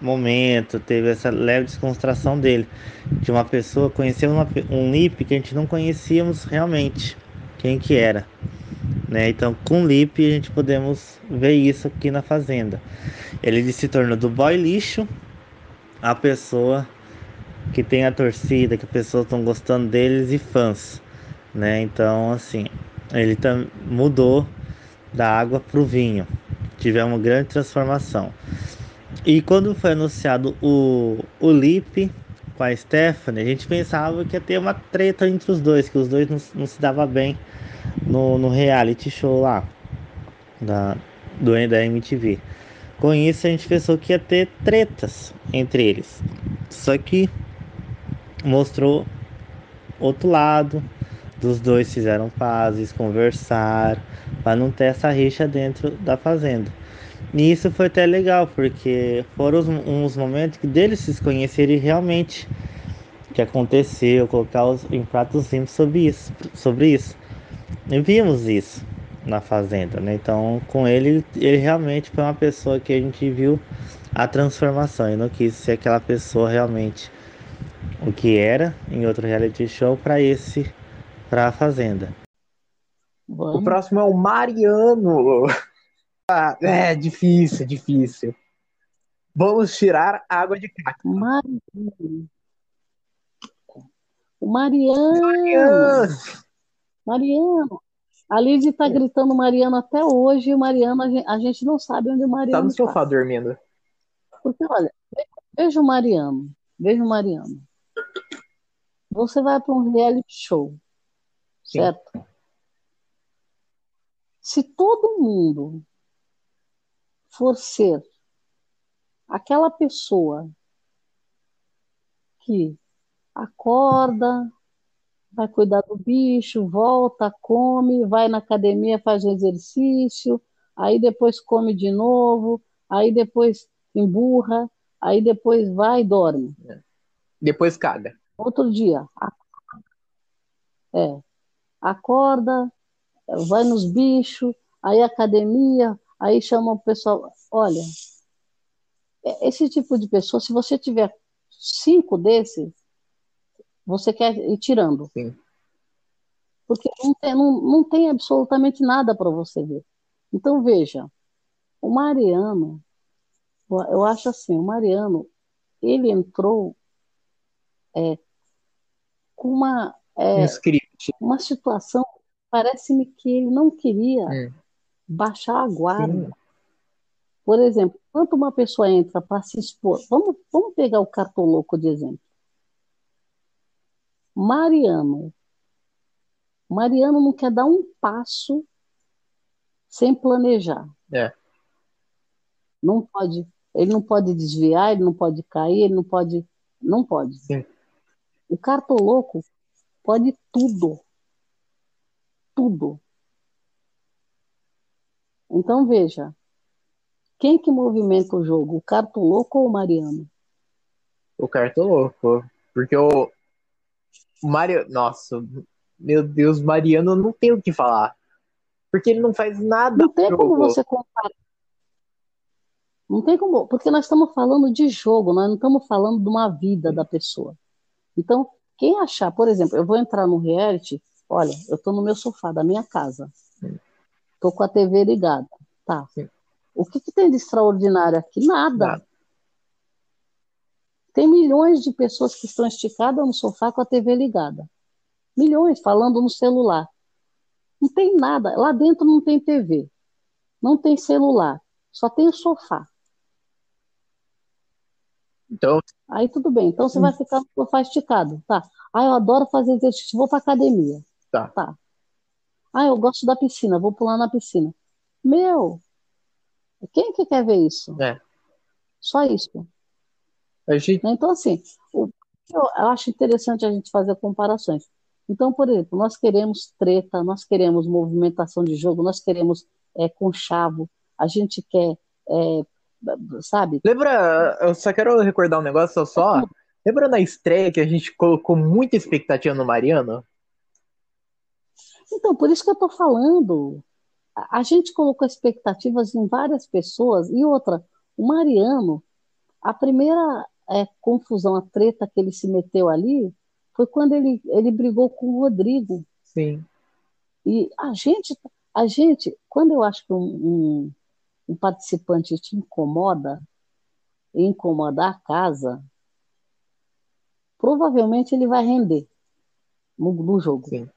momento, teve essa leve descontração dele, de uma pessoa conhecer uma, um NIP que a gente não conhecíamos realmente quem que era. Né? Então, com o Lip, a gente podemos ver isso aqui na Fazenda. Ele se tornou do boy lixo a pessoa que tem a torcida, que as pessoas estão gostando deles e fãs, né? Então, assim, ele mudou da água para o vinho. Tivemos uma grande transformação. E quando foi anunciado o, o Lip com a Stephanie, a gente pensava que ia ter uma treta entre os dois, que os dois não, não se dava bem no, no reality show lá da, do, da MTV. Com isso a gente pensou que ia ter tretas entre eles. Só que mostrou outro lado. Dos dois fizeram pazes, conversar, para não ter essa rixa dentro da fazenda. E isso foi até legal, porque foram uns momentos que deles se conhecerem realmente o que aconteceu, colocar os, em pratos limpos sobre isso, sobre isso. E vimos isso na fazenda, né? Então, com ele, ele realmente foi uma pessoa que a gente viu a transformação e não quis ser aquela pessoa realmente o que era em outro reality show para esse, para a fazenda. O próximo é o Mariano. Ah, é difícil, difícil. Vamos tirar água de cacto. Mariano. O Mariano. Mariano. Mariano. A Lidy está gritando Mariano até hoje e a gente, não sabe onde o Mariano está. no sofá tá. dormindo. Porque, olha, veja o Mariano. Veja o Mariano. Você vai para um reality show, Sim. certo? Se todo mundo for ser aquela pessoa que acorda, vai cuidar do bicho, volta, come, vai na academia, faz exercício, aí depois come de novo, aí depois emburra, aí depois vai e dorme. É. Depois caga. Outro dia, é, acorda, vai nos bichos, aí academia, Aí chama o pessoal, olha, é, esse tipo de pessoa, se você tiver cinco desses, você quer ir tirando. Sim. Porque não tem, não, não tem absolutamente nada para você ver. Então, veja, o Mariano, eu acho assim, o Mariano, ele entrou é, com uma, é, uma situação, parece-me que ele não queria hum baixar a guarda. Sim. Por exemplo, quando uma pessoa entra para se expor, vamos, vamos pegar o cartoloco de exemplo. Mariano. Mariano não quer dar um passo sem planejar. É. Não pode, ele não pode desviar, ele não pode cair, ele não pode, não pode. Sim. O cartoloco pode tudo. Tudo. Então veja, quem que movimenta o jogo, o Cartoloco ou o Mariano? O Cartoloco, porque o Mario, nossa, meu Deus, Mariano não tem o que falar, porque ele não faz nada. Não tem como você comparar. Não tem como, porque nós estamos falando de jogo, nós não estamos falando de uma vida da pessoa. Então, quem achar, por exemplo, eu vou entrar no reality, olha, eu estou no meu sofá da minha casa. Estou com a TV ligada. Tá. Sim. O que, que, tem de extraordinário aqui? Nada. Nada. Tem milhões de pessoas que estão esticadas no sofá com a TV ligada. Milhões falando no celular. Não tem nada. Lá dentro não tem TV. Não tem celular. Só tem o sofá. Então. Aí tudo bem. Então você vai ficar no sofá esticado. Tá. Ah, eu adoro fazer exercício. Vou para academia. Tá. Tá. Ah, eu gosto da piscina, vou pular na piscina. Meu, quem que quer ver isso? É. Só isso. Gente... Então, assim, o, eu acho interessante a gente fazer comparações. Então, por exemplo, nós queremos treta, nós queremos movimentação de jogo, nós queremos é, conchavo, a gente quer, é, sabe? Lembra, eu só quero recordar um negócio só. Lembra na estreia que a gente colocou muita expectativa no Mariano? Então, por isso que eu tô falando. A a gente colocou expectativas em várias pessoas. E outra, o Mariano, a primeira é, confusão, a treta que ele se meteu ali, foi quando ele, ele brigou com o Rodrigo. Sim. E a gente, a gente, quando eu acho que um, um, um participante te incomoda, incomodar a casa, provavelmente ele vai render no, no jogo. Sim.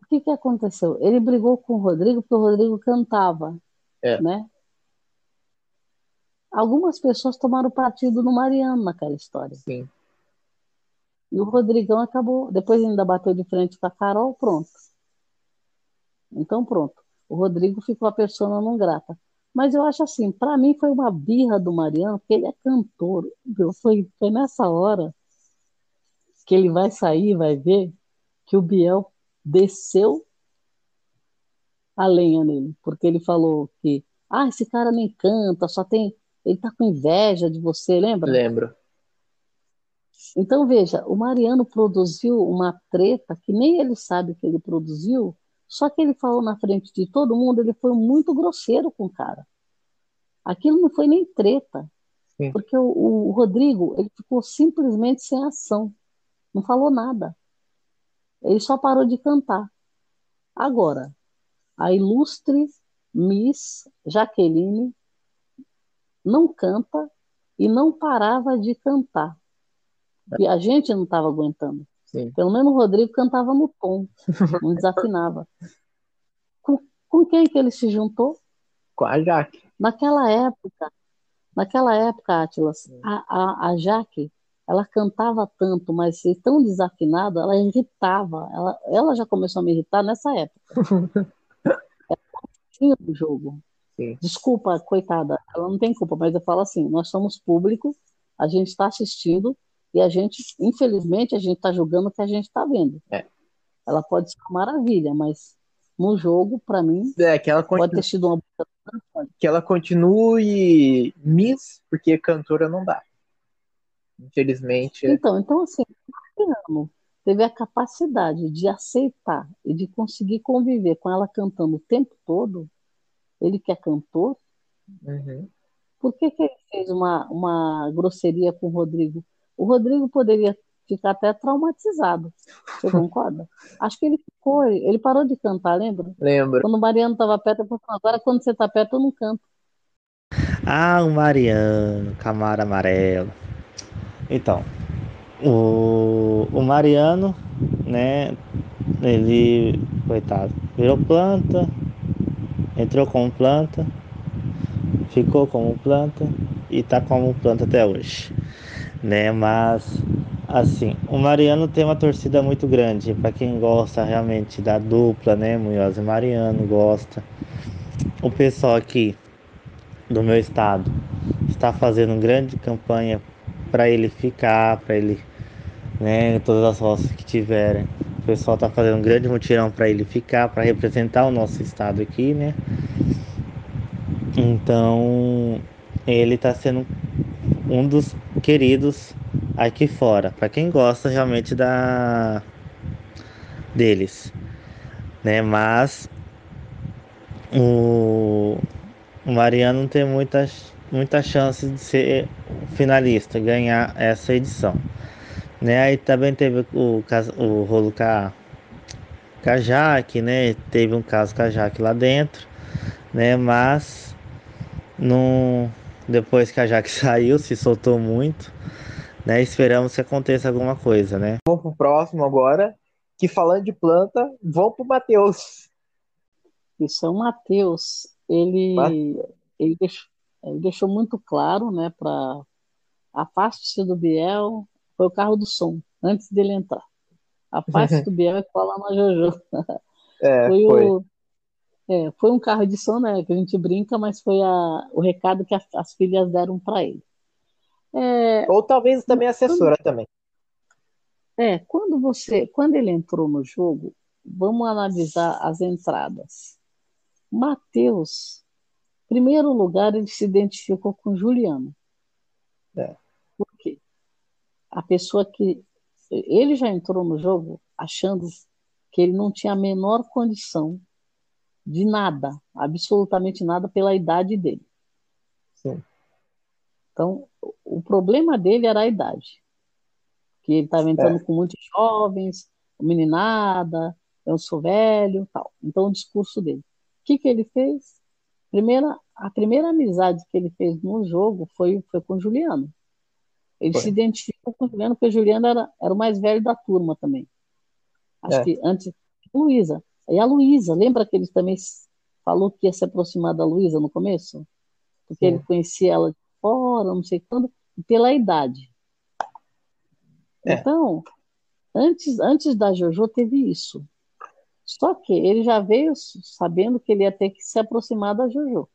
O que que aconteceu? Ele brigou com o Rodrigo porque o Rodrigo cantava, É. né? Algumas pessoas tomaram partido no Mariano naquela história. Sim. E o Rodrigão acabou, depois ainda bateu de frente com a Carol, pronto. Então pronto. O Rodrigo ficou a persona não grata. Mas eu acho assim, para mim foi uma birra do Mariano, porque ele é cantor. Foi, foi nessa hora que ele vai sair, vai ver que o Biel desceu a lenha nele, porque ele falou que, ah, esse cara nem canta, só tem, ele tá com inveja de você, lembra? Lembro. Então, veja, o Mariano produziu uma treta que nem ele sabe que ele produziu, só que ele falou na frente de todo mundo, ele foi muito grosseiro com o cara. Aquilo não foi nem treta, Sim. porque o, o Rodrigo, ele ficou simplesmente sem ação, não falou nada. Ele só parou de cantar. Agora, a ilustre Miss Jaqueline não canta e não parava de cantar. E a gente não estava aguentando. Sim. Pelo menos o Rodrigo cantava no tom, não desafinava. Com, com quem que ele se juntou? Com a Jaque. Naquela época, naquela época, Atlas, a, a, a Jaque, ela cantava tanto, mas tão desafinada, ela irritava. Ela, ela já começou a me irritar nessa época. É pouquinho do jogo. Sim. Desculpa, coitada, ela não tem culpa, mas eu falo assim, nós somos público, a gente está assistindo e a gente, infelizmente, a gente está julgando o que a gente está vendo. É. Ela pode ser uma maravilha, mas no jogo, para mim, É, que ela, pode continue, ter sido uma que ela continue Miss, porque cantora não dá. Infelizmente. Então, então assim, o Mariano teve a capacidade de aceitar e de conseguir conviver com ela cantando o tempo todo, ele que é cantor, Uhum. por que, que ele fez uma, uma grosseria com o Rodrigo? O Rodrigo poderia ficar até traumatizado. Você concorda? Acho que ele ficou, ele parou de cantar, lembra? Lembro. Quando o Mariano estava perto, ele falou, agora quando você está perto, eu não canto. Ah, o Mariano, Camaro Amarelo. Então, o, o Mariano, né? Ele, coitado, virou planta, entrou como planta, ficou como planta e tá como planta até hoje, né? Mas, assim, o Mariano tem uma torcida muito grande. Para quem gosta realmente da dupla, né? Munhoz e Mariano, gosta. O pessoal aqui do meu estado está fazendo grande campanha para ele ficar, para ele, né, todas as roças que tiverem. O pessoal está fazendo um grande mutirão para ele ficar, para representar o nosso estado aqui, né? Então, ele está sendo um dos queridos aqui fora, para quem gosta realmente da deles, né? Mas o o Mariano não tem muitas muita chance de ser finalista, ganhar essa edição. Né? Aí também teve o, caso- o rolo com a, com a Jaque, né? Teve um caso com a Jaque lá dentro, né? Mas não, depois que a Jaque saiu, se soltou muito, né? Esperamos que aconteça alguma coisa, né? Vamos pro próximo agora. Que falando de planta, vamos pro Matheus. Isso é o Matheus. Ele, ele, deixou, ele deixou muito claro, né, para afaste-se do Biel, foi o carro do som, antes dele entrar. Afaste-se do Biel e cola na Jojo. É, Foi, foi. o, é, foi um carro de som, né, que a gente brinca, mas foi a, o recado que a- as filhas deram para ele. É, Ou talvez também assessora também. É, quando você, quando ele entrou no jogo, vamos analisar as entradas. Mateus, em primeiro lugar, ele se identificou com Juliano. É. A pessoa que. Ele já entrou no jogo achando que ele não tinha a menor condição de nada, absolutamente nada, pela idade dele. Sim. Então, o problema dele era a idade. Que ele estava entrando É. com muitos jovens, meninada, eu sou velho, tal. Então, o discurso dele. O que, que ele fez? Primeira, a primeira amizade que ele fez no jogo foi, foi com o Juliano. Ele Foi. se identificou com o Juliano, porque o Juliano era, era o mais velho da turma também. Acho É. que antes. Luísa. E a Luísa, lembra que ele também falou que ia se aproximar da Luísa no começo? Porque Sim. ele conhecia ela de fora, não sei quando, pela idade. É. Então, antes, antes da JoJo teve isso. Só que ele já veio sabendo que ele ia ter que se aproximar da JoJo.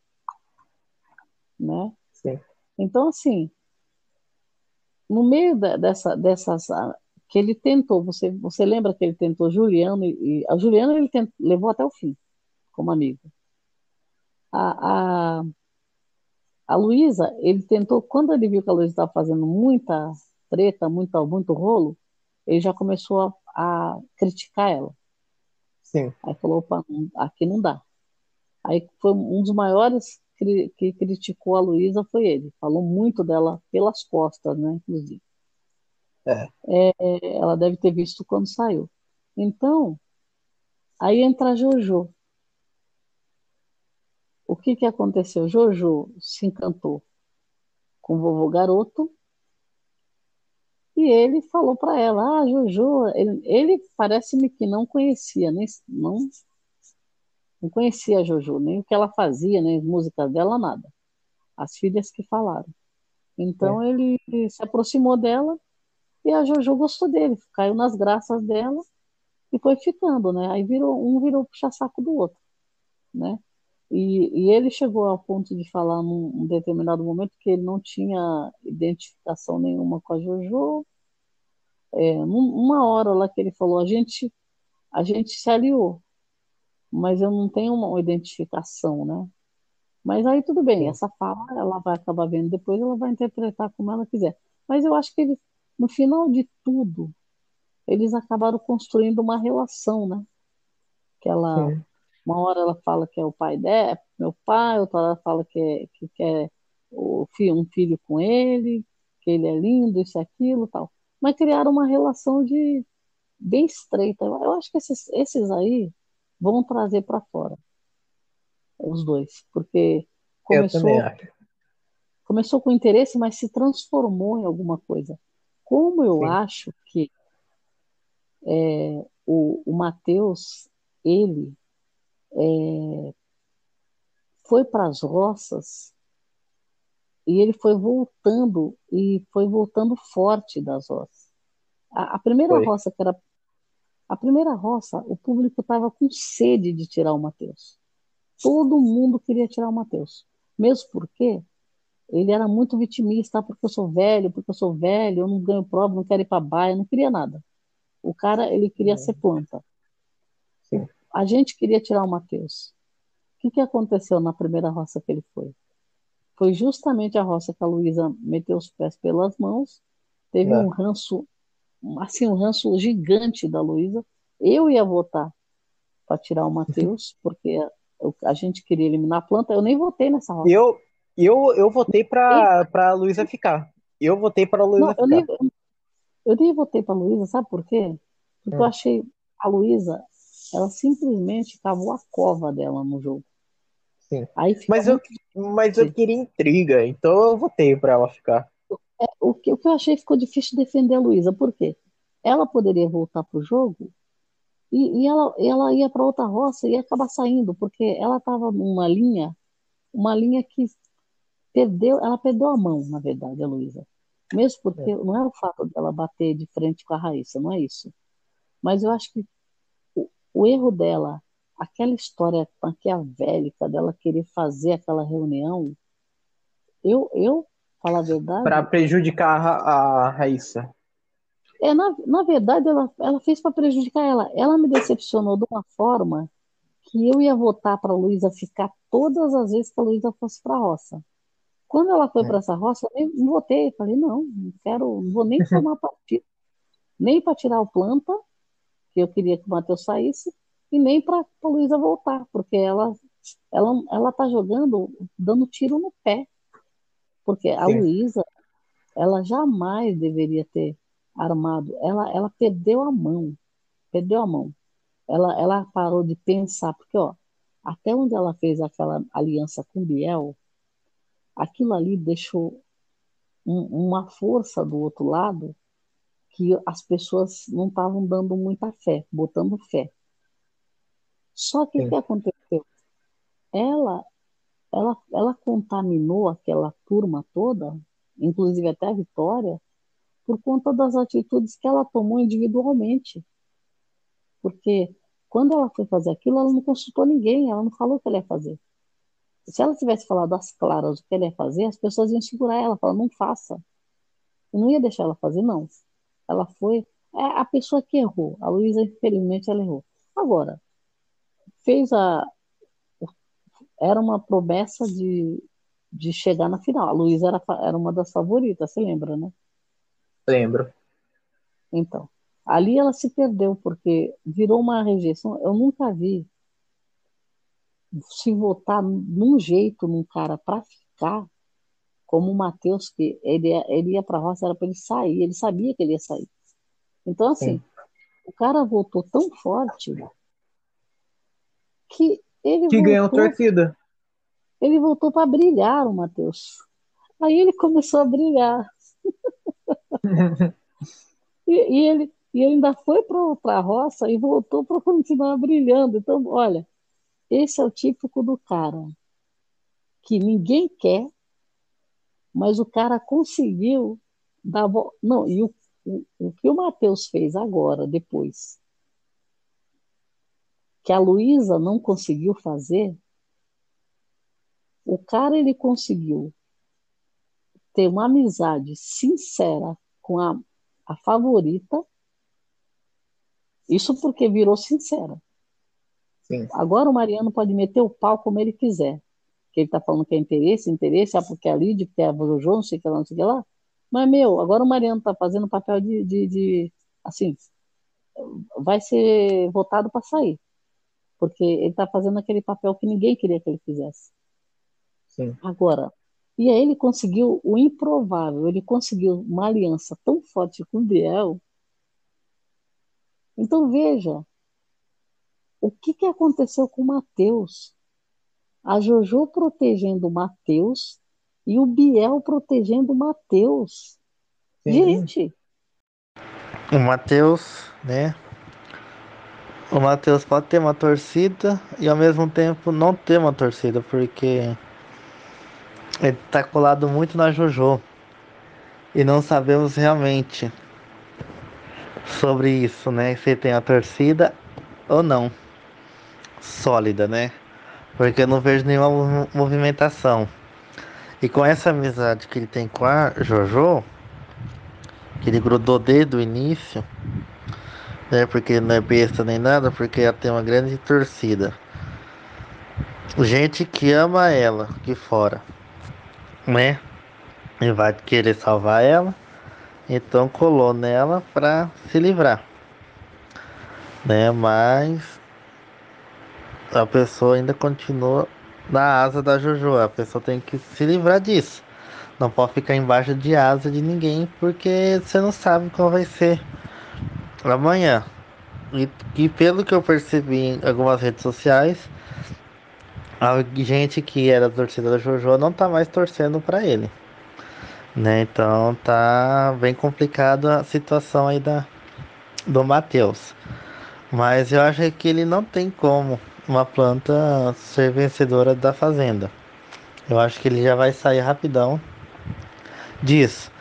Né? Sim. Então, assim, no meio da- dessa, dessas. ah, que ele tentou, você, você lembra que ele tentou Juliano, e, e a Juliano ele tent- levou até o fim, como amigo. A, a, a Luísa, ele tentou, quando ele viu que a Luísa estava fazendo muita treta, muito, muito rolo, ele já começou a, a criticar ela. Sim. Aí falou, opa, aqui não dá. Aí foi um dos maiores cri- que criticou a Luísa foi ele. Falou muito dela pelas costas, né, inclusive. É. É, ela deve ter visto quando saiu. Então, aí entra a Jojo. O que que aconteceu? Jojo se encantou com o vovô garoto e ele falou para ela, ah, Jojo, ele, ele parece-me que não conhecia, nem, não, não conhecia a Jojo, nem o que ela fazia, nem as músicas dela, nada. As filhas que falaram. Então ele se aproximou dela e a Jojo gostou dele, caiu nas graças dela e foi ficando, né? Aí virou um virou puxa-saco do outro, né? E, e ele chegou ao ponto de falar num, num determinado momento que ele não tinha identificação nenhuma com a Jojo. É, num- uma hora lá que ele falou, a gente, a gente se aliou, mas eu não tenho uma identificação, né? Mas aí tudo bem, essa fala ela vai acabar vendo depois, ela vai interpretar como ela quiser. Mas eu acho que ele, no final de tudo, eles acabaram construindo uma relação, né? Que ela, Sim. uma hora ela fala que é o pai dela, meu pai, outra hora fala que, é, que quer o filho, um filho com ele, que ele é lindo, isso e aquilo, tal. Mas criaram uma relação de bem estreita. Eu, eu acho que esses, esses aí vão trazer para fora os dois, porque começou começou com interesse, mas se transformou em alguma coisa. Como eu Sim. acho que é, o, o Mateus, ele é, foi para as roças e ele foi voltando e foi voltando forte das roças. A, a primeira Foi. roça que era a primeira roça, o público estava com sede de tirar o Mateus. Todo mundo queria tirar o Mateus, mesmo porque ele era muito vitimista, "Ah, porque eu sou velho, porque eu sou velho, eu não ganho prova, não quero ir para baia, não queria nada. O cara, ele queria ser planta. Sim. A gente queria tirar o Mateus. O que, que aconteceu na primeira roça que ele foi? Foi justamente a roça que a Luísa meteu os pés pelas mãos, teve É. um ranço, assim, um ranço gigante da Luísa. Eu ia votar para tirar o Mateus, porque a gente queria eliminar a planta. Eu nem votei nessa roça. Eu, eu, eu votei pra, pra Luísa ficar. Eu votei pra Luísa Não, eu ficar. nem, eu nem votei para a Luísa, sabe por quê? Porque eu Hum. achei a Luísa, ela simplesmente cavou a cova dela no jogo. Sim. Aí Mas eu, mas eu queria intriga, então eu votei pra ela ficar. O, que, o que eu achei ficou difícil defender a Luísa, por quê? Ela poderia voltar pro jogo e, e ela, ela ia para outra roça e ia acabar saindo, porque ela estava numa linha, uma linha que perdeu, ela perdeu a mão, na verdade, a Luísa. Mesmo porque não é o fato dela bater de frente com a Raíssa, não é isso. Mas eu acho que o, o erro dela, aquela história maquiavélica dela querer fazer aquela reunião, eu, eu falar a verdade, Pra prejudicar a, a Raíssa. é, na, na verdade ela, ela fez para prejudicar ela. Ela me decepcionou de uma forma que eu ia votar para a Luísa ficar todas as vezes que a Luísa fosse para a roça. Quando ela foi É. para essa roça, eu nem- votei. Falei, não, não quero, não vou nem tomar partido. Nem para tirar o planta, que eu queria que o Matheus saísse, e nem para a Luísa voltar, porque ela ela ela tá jogando, dando tiro no pé. Porque a Sim. Luísa, ela jamais deveria ter armado. Ela, ela perdeu a mão. Perdeu a mão. Ela, ela parou de pensar, porque, ó, até onde ela fez aquela aliança com Biel, aquilo ali deixou um- uma força do outro lado que as pessoas não estavam dando muita fé, botando fé. Só que o Sim. que aconteceu? Ela, ela, ela contaminou aquela turma toda, inclusive até a Vitória, por conta das atitudes que ela tomou individualmente. Porque quando ela foi fazer aquilo, ela não consultou ninguém, ela não falou o que ela ia fazer. Se ela tivesse falado às claras o que ela ia fazer, as pessoas iam segurar ela, falar, não faça. Não ia deixar ela fazer, não. Ela foi é a pessoa que errou. A Luísa, infelizmente, ela errou. Agora, fez a. Era uma promessa de, de chegar na final. A Luísa era, era uma das favoritas, você lembra, né? Lembro. Então, ali ela se perdeu, porque virou uma rejeição. Eu nunca vi se votar num jeito num cara para ficar, como o Matheus, que ele, ia- ele ia para a roça, era para ele sair, ele sabia que ele ia sair. Então, assim, Sim. o cara votou tão forte que ele Que ganhou torcida. ele voltou para brilhar, o Matheus. Aí ele começou a brilhar. E, e ele, e ele ainda foi para a roça e voltou para continuar brilhando. Então, olha, esse é o típico do cara que ninguém quer, mas o cara conseguiu dar. Não, e o, o, o que o Matheus fez agora, depois, que a Luísa não conseguiu fazer, o cara ele conseguiu ter uma amizade sincera com a, a favorita, isso porque virou sincera. Sim. Agora o Mariano pode meter o pau como ele quiser. Que ele tá falando que é interesse, interesse, ah, porque é a Lídia, porque é a Jojo, não sei o que lá, não sei o que lá. Mas, meu, agora o Mariano tá fazendo papel de, de, de assim, vai ser votado para sair. Porque ele tá fazendo aquele papel que ninguém queria que ele fizesse. Sim. Agora, e aí ele conseguiu o improvável, ele conseguiu uma aliança tão forte com o Biel. Então veja, o que que aconteceu com o Matheus? A Jojo protegendo o Matheus e o Biel protegendo o Matheus. Sim. Gente, O Matheus, né? O Matheus pode ter uma torcida e ao mesmo tempo não ter uma torcida, porque ele tá colado muito na Jojo. E não sabemos realmente sobre isso, né? Se tem a torcida ou não. Sólida, né? Porque eu não vejo nenhuma mov- movimentação. E com essa amizade que ele tem com a Jojo, que ele grudou desde o início, né? Porque não é besta nem nada, porque ela tem uma grande torcida. Gente que ama ela aqui fora, né? E vai querer salvar ela, então colou nela pra se livrar, né? Mas a pessoa ainda continua na asa da Jojo. A pessoa tem que se livrar disso. Não pode ficar embaixo de asa de ninguém, porque você não sabe qual vai ser amanhã. E, e pelo que eu percebi em algumas redes sociais, a gente que era torcida da Jojo não tá mais torcendo pra ele. Né? Então tá bem complicada a situação aí da, do Matheus. Mas eu acho que ele não tem como uma planta ser vencedora da fazenda. Eu acho que ele já vai sair rapidão disso.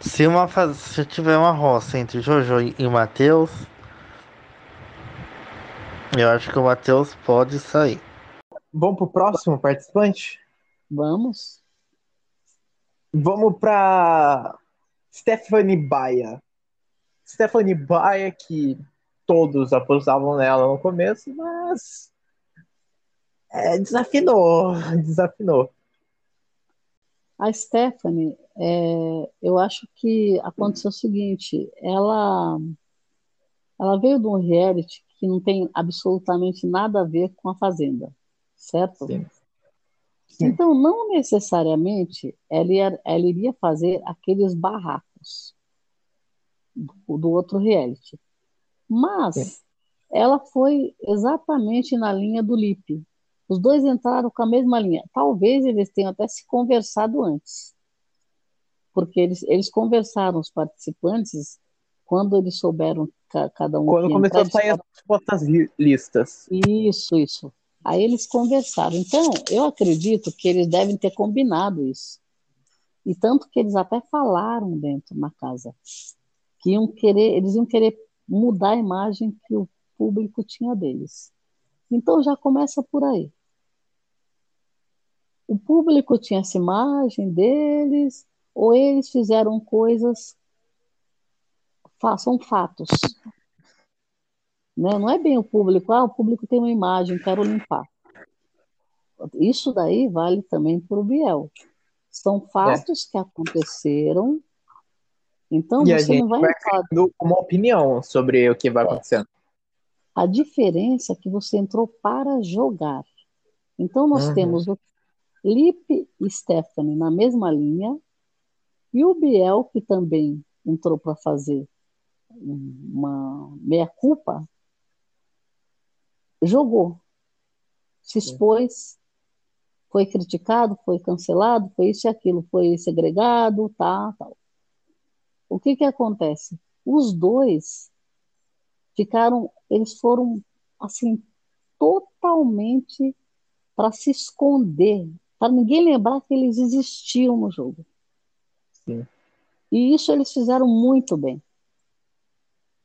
Se, uma, faz- se tiver uma roça entre Jojo e e Matheus, eu acho que o Matheus pode sair. Vamos pro próximo participante? vamos. Vamos pra Stephanie Baia. Stephanie Baia, que todos apostavam nela no começo, mas É, desafinou, desafinou. A Stephanie, é, eu acho que aconteceu o seguinte, ela, ela veio de um reality que não tem absolutamente nada a ver com a Fazenda, certo? Sim. Então, não necessariamente ela, ia, ela iria fazer aqueles barracos do, do outro reality. Mas Sim. ela foi exatamente na linha do Lipe. Os dois entraram com a mesma linha. Talvez eles tenham até se conversado antes. Porque eles, eles conversaram, os participantes, quando eles souberam ca- cada um Quando começou a entrar, sair as fotos listas. Isso, isso. Aí eles conversaram. Então, eu acredito que eles devem ter combinado isso. E tanto que eles até falaram dentro na casa que iam querer, eles iam querer mudar a imagem que o público tinha deles. Então já começa por aí. O público tinha essa imagem deles, ou eles fizeram coisas, fa- são fatos. Né? Não é bem o público, ah, o público tem uma imagem, quero limpar. Isso daí vale também para o Biel. São fatos que aconteceram, então E você não vai vai entrar. uma opinião sobre o que vai É. acontecendo. A diferença é que você entrou para jogar. Então nós Uhum. temos o Lipe e Stephanie na mesma linha, e o Biel, que também entrou para fazer uma meia-culpa, jogou, se expôs, foi criticado, foi cancelado, foi isso e aquilo, foi segregado, tá, tal. O que que acontece? Os dois ficaram, eles foram assim totalmente para se esconder, para ninguém lembrar que eles existiam no jogo. Sim. E isso eles fizeram muito bem.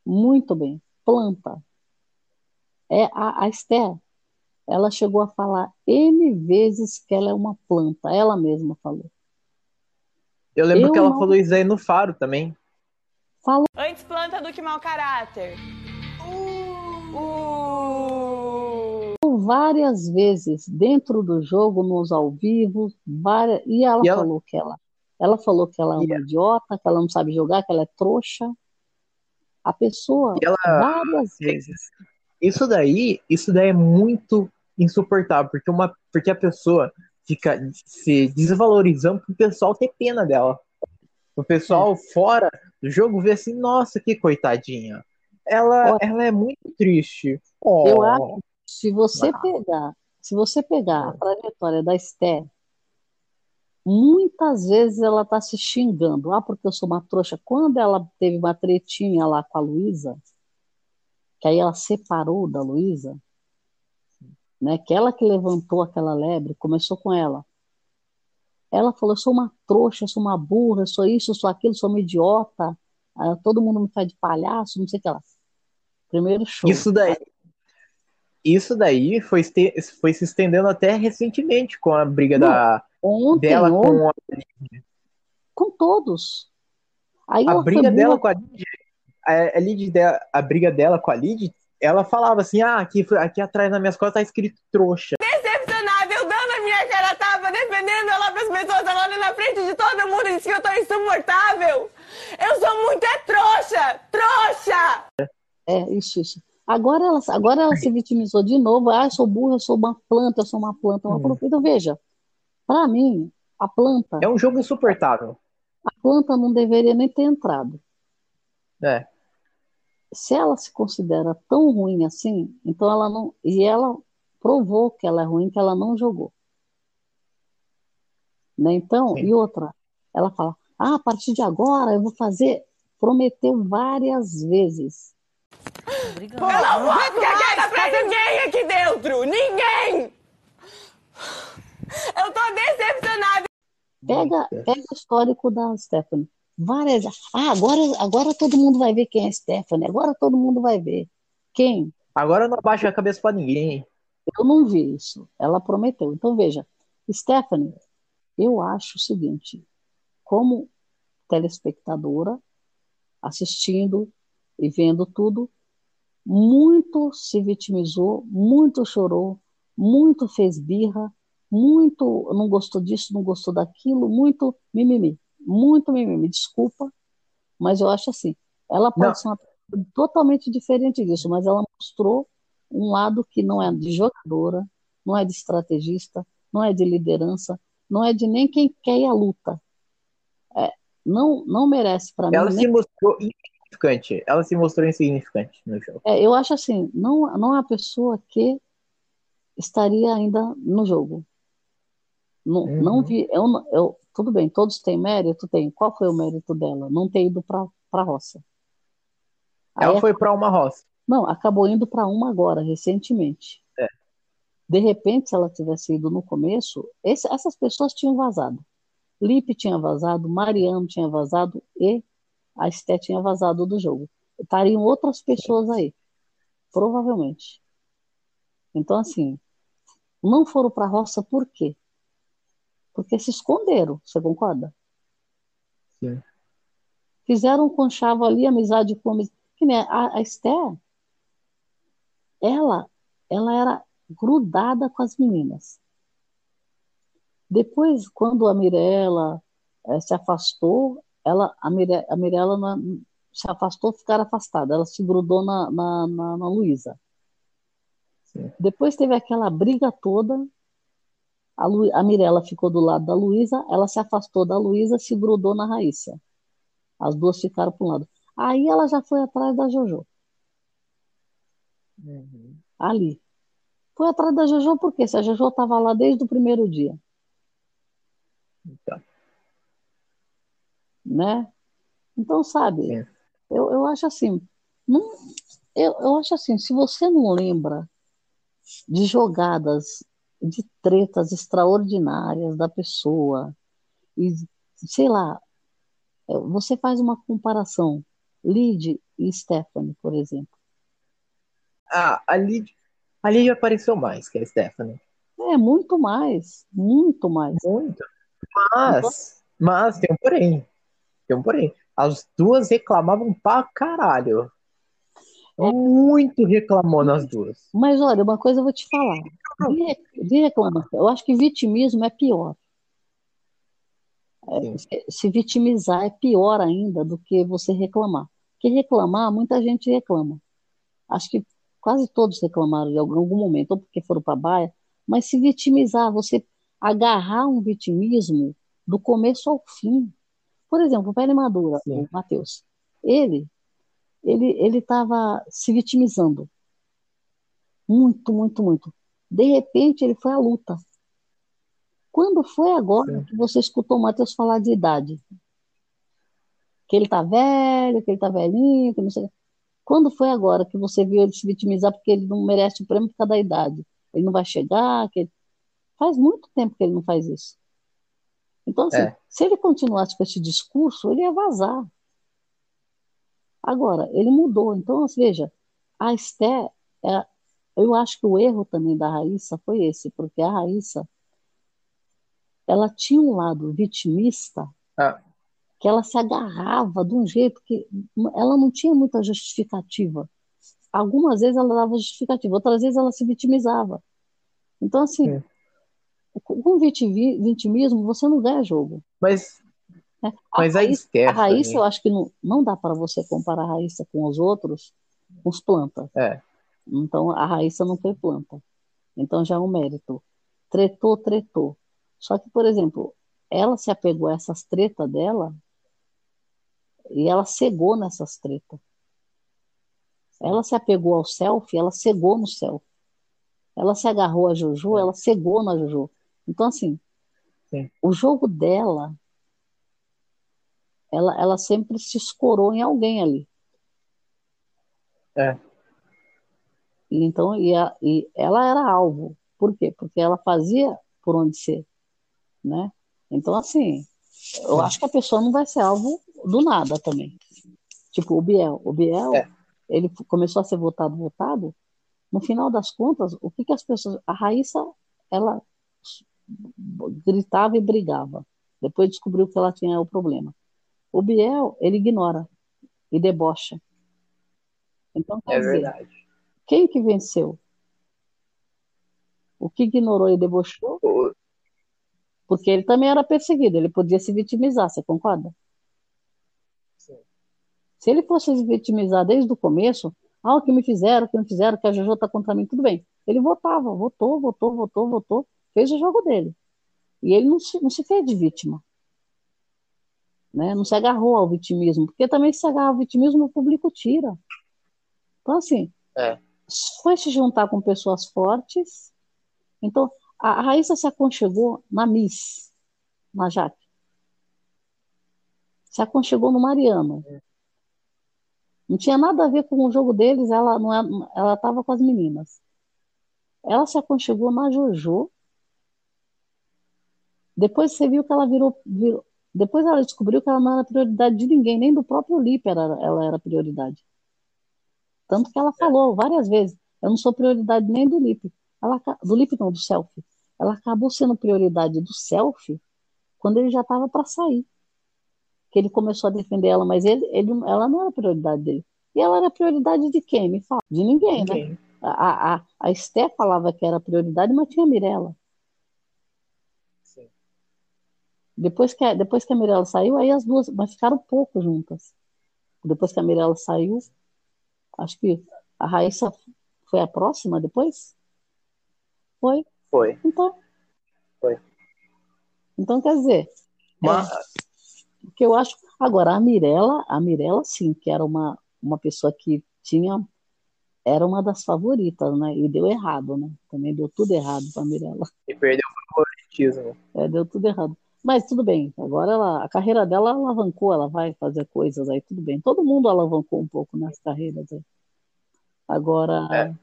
Muito bem. Planta. É a, a Esther, ela chegou a falar N vezes que ela é uma planta, ela mesma falou. Eu lembro Eu que ela não- falou isso aí no Faro também. Falou Antes planta do que mau caráter. Uh. Várias vezes dentro do jogo, nos ao vivo, várias, e ela E ela- falou que ela, ela falou que ela é uma idiota, que ela não sabe jogar, que ela é trouxa. A pessoa, ela- várias vezes. Isso daí, isso daí é muito insuportável, porque, uma, porque a pessoa fica se desvalorizando pro pessoal ter pena dela. O pessoal fora do jogo vê assim, nossa, que coitadinha. Ela, Olha. ela é muito triste. Oh, Eu acho Se você Ah. pegar, se você pegar a trajetória da Esther, muitas vezes ela está se xingando. Ah, porque eu sou uma trouxa. Quando ela teve uma tretinha lá com a Luísa, que aí ela separou da Luísa, né? Que ela que levantou aquela lebre, começou com ela. Ela falou: eu sou uma trouxa, eu sou uma burra, eu sou isso, eu sou aquilo, eu sou uma idiota. Todo mundo me faz de palhaço, não sei o que lá. Primeiro show. Isso daí, isso daí foi, foi se estendendo até recentemente com a briga Não, da, Ontem, dela com a, com todos. Aí a briga dela com a Lid, a, a, Lid a briga dela com a Lid, ela falava assim, ah, aqui, aqui atrás nas minhas costas tá escrito trouxa. Decepcionada, eu dando a minha cara a tapa, defendendo ela pras pessoas, ela olha na frente de todo mundo e diz que eu tô insuportável. Eu sou muito é trouxa! Trouxa! É, isso, isso. Agora ela, agora ela se vitimizou de novo. Ah, eu sou burra, eu sou uma planta, eu sou uma planta, uma planta. Então, veja, para mim, a planta, É um jogo insuportável. a planta não deveria nem ter entrado. É. Se ela se considera tão ruim assim, então ela não. E ela provou que ela é ruim, que ela não jogou. Né? Então, Sim. e outra, ela fala: ah, a partir de agora eu vou fazer. Prometeu várias vezes. Eu não vou ficar quieta pra ninguém aqui dentro! Ninguém! Eu tô decepcionada! Pega, pega o histórico da Stephanie. Várias. Ah, agora, agora todo mundo vai ver quem é Stephanie. Agora todo mundo vai ver. Quem? Agora eu não abaixo a cabeça pra ninguém. Eu não vi isso. Ela prometeu. Então, veja, Stephanie, eu acho o seguinte: como telespectadora, assistindo e vendo tudo, muito se vitimizou, muito chorou, muito fez birra, muito não gostou disso, não gostou daquilo, muito mimimi, muito mimimi. Desculpa, mas eu acho assim, ela pode Não. ser uma pessoa totalmente diferente disso, mas ela mostrou um lado que não é de jogadora, não é de estrategista, não é de liderança, não é de nem quem quer à luta. É, não, não merece para mim. Ela se mostrou insignificante. Ela se mostrou insignificante no jogo. é, eu acho assim, não, não é uma pessoa que estaria ainda no jogo. Não, Uhum. não vi, eu, eu, tudo bem, todos têm mérito, tem. Qual foi o mérito dela? Não ter ido para a roça. Aí Ela foi pra uma roça. Não, acabou indo para uma agora, recentemente. É. De repente, se ela tivesse ido no começo, esse- essas pessoas tinham vazado. Lipe tinha vazado, Mariano tinha vazado e a Esté tinha vazado do jogo. Estariam outras pessoas aí, provavelmente. Então, assim, não foram para a roça por quê? Porque se esconderam, você concorda? Sim. Fizeram um conchavo ali, amizade com. Que nem a, a Esther, ela, ela era grudada com as meninas. Depois, quando a Mirella eh, se afastou, ela, a, Mire, a Mirella não- se afastou, ficar afastada. Ela se grudou na, na, na, na Luísa. Depois teve aquela briga toda. A, Lu, a Mirella ficou do lado da Luísa, ela se afastou da Luísa, se grudou na Raíssa. As duas ficaram para um lado. Aí ela já foi atrás da Jojo, Uhum. ali. Foi atrás da Jojo porque se a Jojo estava lá desde o primeiro dia, Então, né? Então, sabe, Sim. eu, eu acho assim, não, eu, eu acho assim, se você não lembra de jogadas, de tretas extraordinárias da pessoa, e sei lá, é, você faz uma comparação, Lid e Stephanie, por exemplo. ah, a Lid, a Lid apareceu mais que a Stephanie. É muito mais, muito mais. Muito. Mas, mas tem um porém. Tem um porém. As duas reclamavam pra caralho. Muito reclamou nas duas. Mas olha, uma coisa eu vou te falar. De, re- de reclamação, eu acho que vitimismo é pior. É, se, se vitimizar é pior ainda do que você reclamar. Porque reclamar, muita gente reclama. Acho que quase todos reclamaram em algum, algum momento, ou porque foram para a baia, mas se vitimizar, você agarrar um vitimismo do começo ao fim. Por exemplo, o Pele Madura, Sim. o Matheus, ele ele ele estava se vitimizando muito, muito, muito. De repente, ele foi à luta. Quando foi agora Sim. que você escutou o Matheus falar de idade? Que ele tá velho, que ele tá velhinho, que não sei. Quando foi agora que você viu ele se vitimizar porque ele não merece o prêmio por causa da idade? Ele não vai chegar, que ele- faz muito tempo que ele não faz isso. Então, assim, É. se ele continuasse com esse discurso, ele ia vazar. Agora, ele mudou. Então, veja, a Esté, é, eu acho que o erro também da Raíssa foi esse, porque a Raíssa, ela tinha um lado vitimista Ah, que ela se agarrava de um jeito que ela não tinha muita justificativa. Algumas vezes ela dava justificativa, outras vezes ela se vitimizava. Então, assim, Sim. Com vitimismo você não ganha jogo. mas, né? A mas a Raíssa, a Raíssa, Stephanie. eu acho que não, não dá para você comparar a Raíssa com os outros, com os plantas. É, Então, a Raíssa não foi planta. Então, já é um mérito. Tretou, tretou. Só que, por exemplo, ela se apegou a essas tretas dela e ela cegou nessas tretas. Ela se apegou ao selfie, ela cegou no selfie. Ela se agarrou a Juju, ela cegou na Juju. Então, assim, Sim. o jogo dela, ela, ela sempre se escorou em alguém ali. É. E então, e, a- e ela era alvo. Por quê? Porque ela fazia por onde ser, né? Então, assim, eu acho que a pessoa não vai ser alvo do nada também. Tipo, o Biel. O Biel, É. ele começou a ser votado, votado. No final das contas, o que que as pessoas... A Raíssa, ela gritava e brigava. Depois descobriu que ela tinha o problema. O Biel, ele ignora e debocha. Então, quer é dizer, verdade. quem que venceu? O que ignorou e debochou? Porque ele também era perseguido, ele podia se vitimizar, você concorda? Sim. Se ele fosse se vitimizar desde o começo, ah, o que me fizeram, o que me fizeram, que a Jojo tá contra mim, tudo bem. Ele votava, votou, votou, votou, votou, fez o jogo dele. E ele não se, não se fez de vítima. Né? Não se agarrou ao vitimismo, porque também se agarra ao vitimismo, o público tira. Então, assim, É. foi se juntar com pessoas fortes. Então, a a Raíssa se aconchegou na Miss, na Jaque. Se aconchegou no Mariano. Não tinha nada a ver com o jogo deles, ela não é- ela estava com as meninas. Ela se aconchegou na Jojo. Depois você viu que ela virou, virou- depois ela descobriu que ela não era prioridade de ninguém, nem do próprio Lipe era, ela era prioridade. Tanto que ela falou várias vezes, eu não sou prioridade nem do Lipe. Ela, do Lipe não, do selfie. Ela acabou sendo prioridade do selfie quando ele já estava para sair. Que ele começou a defender ela, mas ele, ele, ela não era prioridade dele. E ela era prioridade de quem? Me fala. De ninguém, né? A, a, a Esté falava que era prioridade, mas tinha a Mirella. Sim. Depois que, a- depois que a Mirella saiu, aí as duas, mas ficaram pouco juntas. Depois que a Mirella saiu, acho que a Raíssa foi a próxima depois? Foi. Foi. Então. Foi. Então, quer dizer, Mas, o que eu acho. Agora, a Mirella, a Mirella, sim, que era uma, uma pessoa que tinha. Era uma das favoritas, né? E deu errado, né? Também deu tudo errado para a Mirella. e perdeu o favoritismo. É, deu tudo errado. Mas tudo bem, agora ela, a carreira dela alavancou, ela vai fazer coisas aí, tudo bem. Todo mundo alavancou um pouco nas carreiras aí. Agora, É.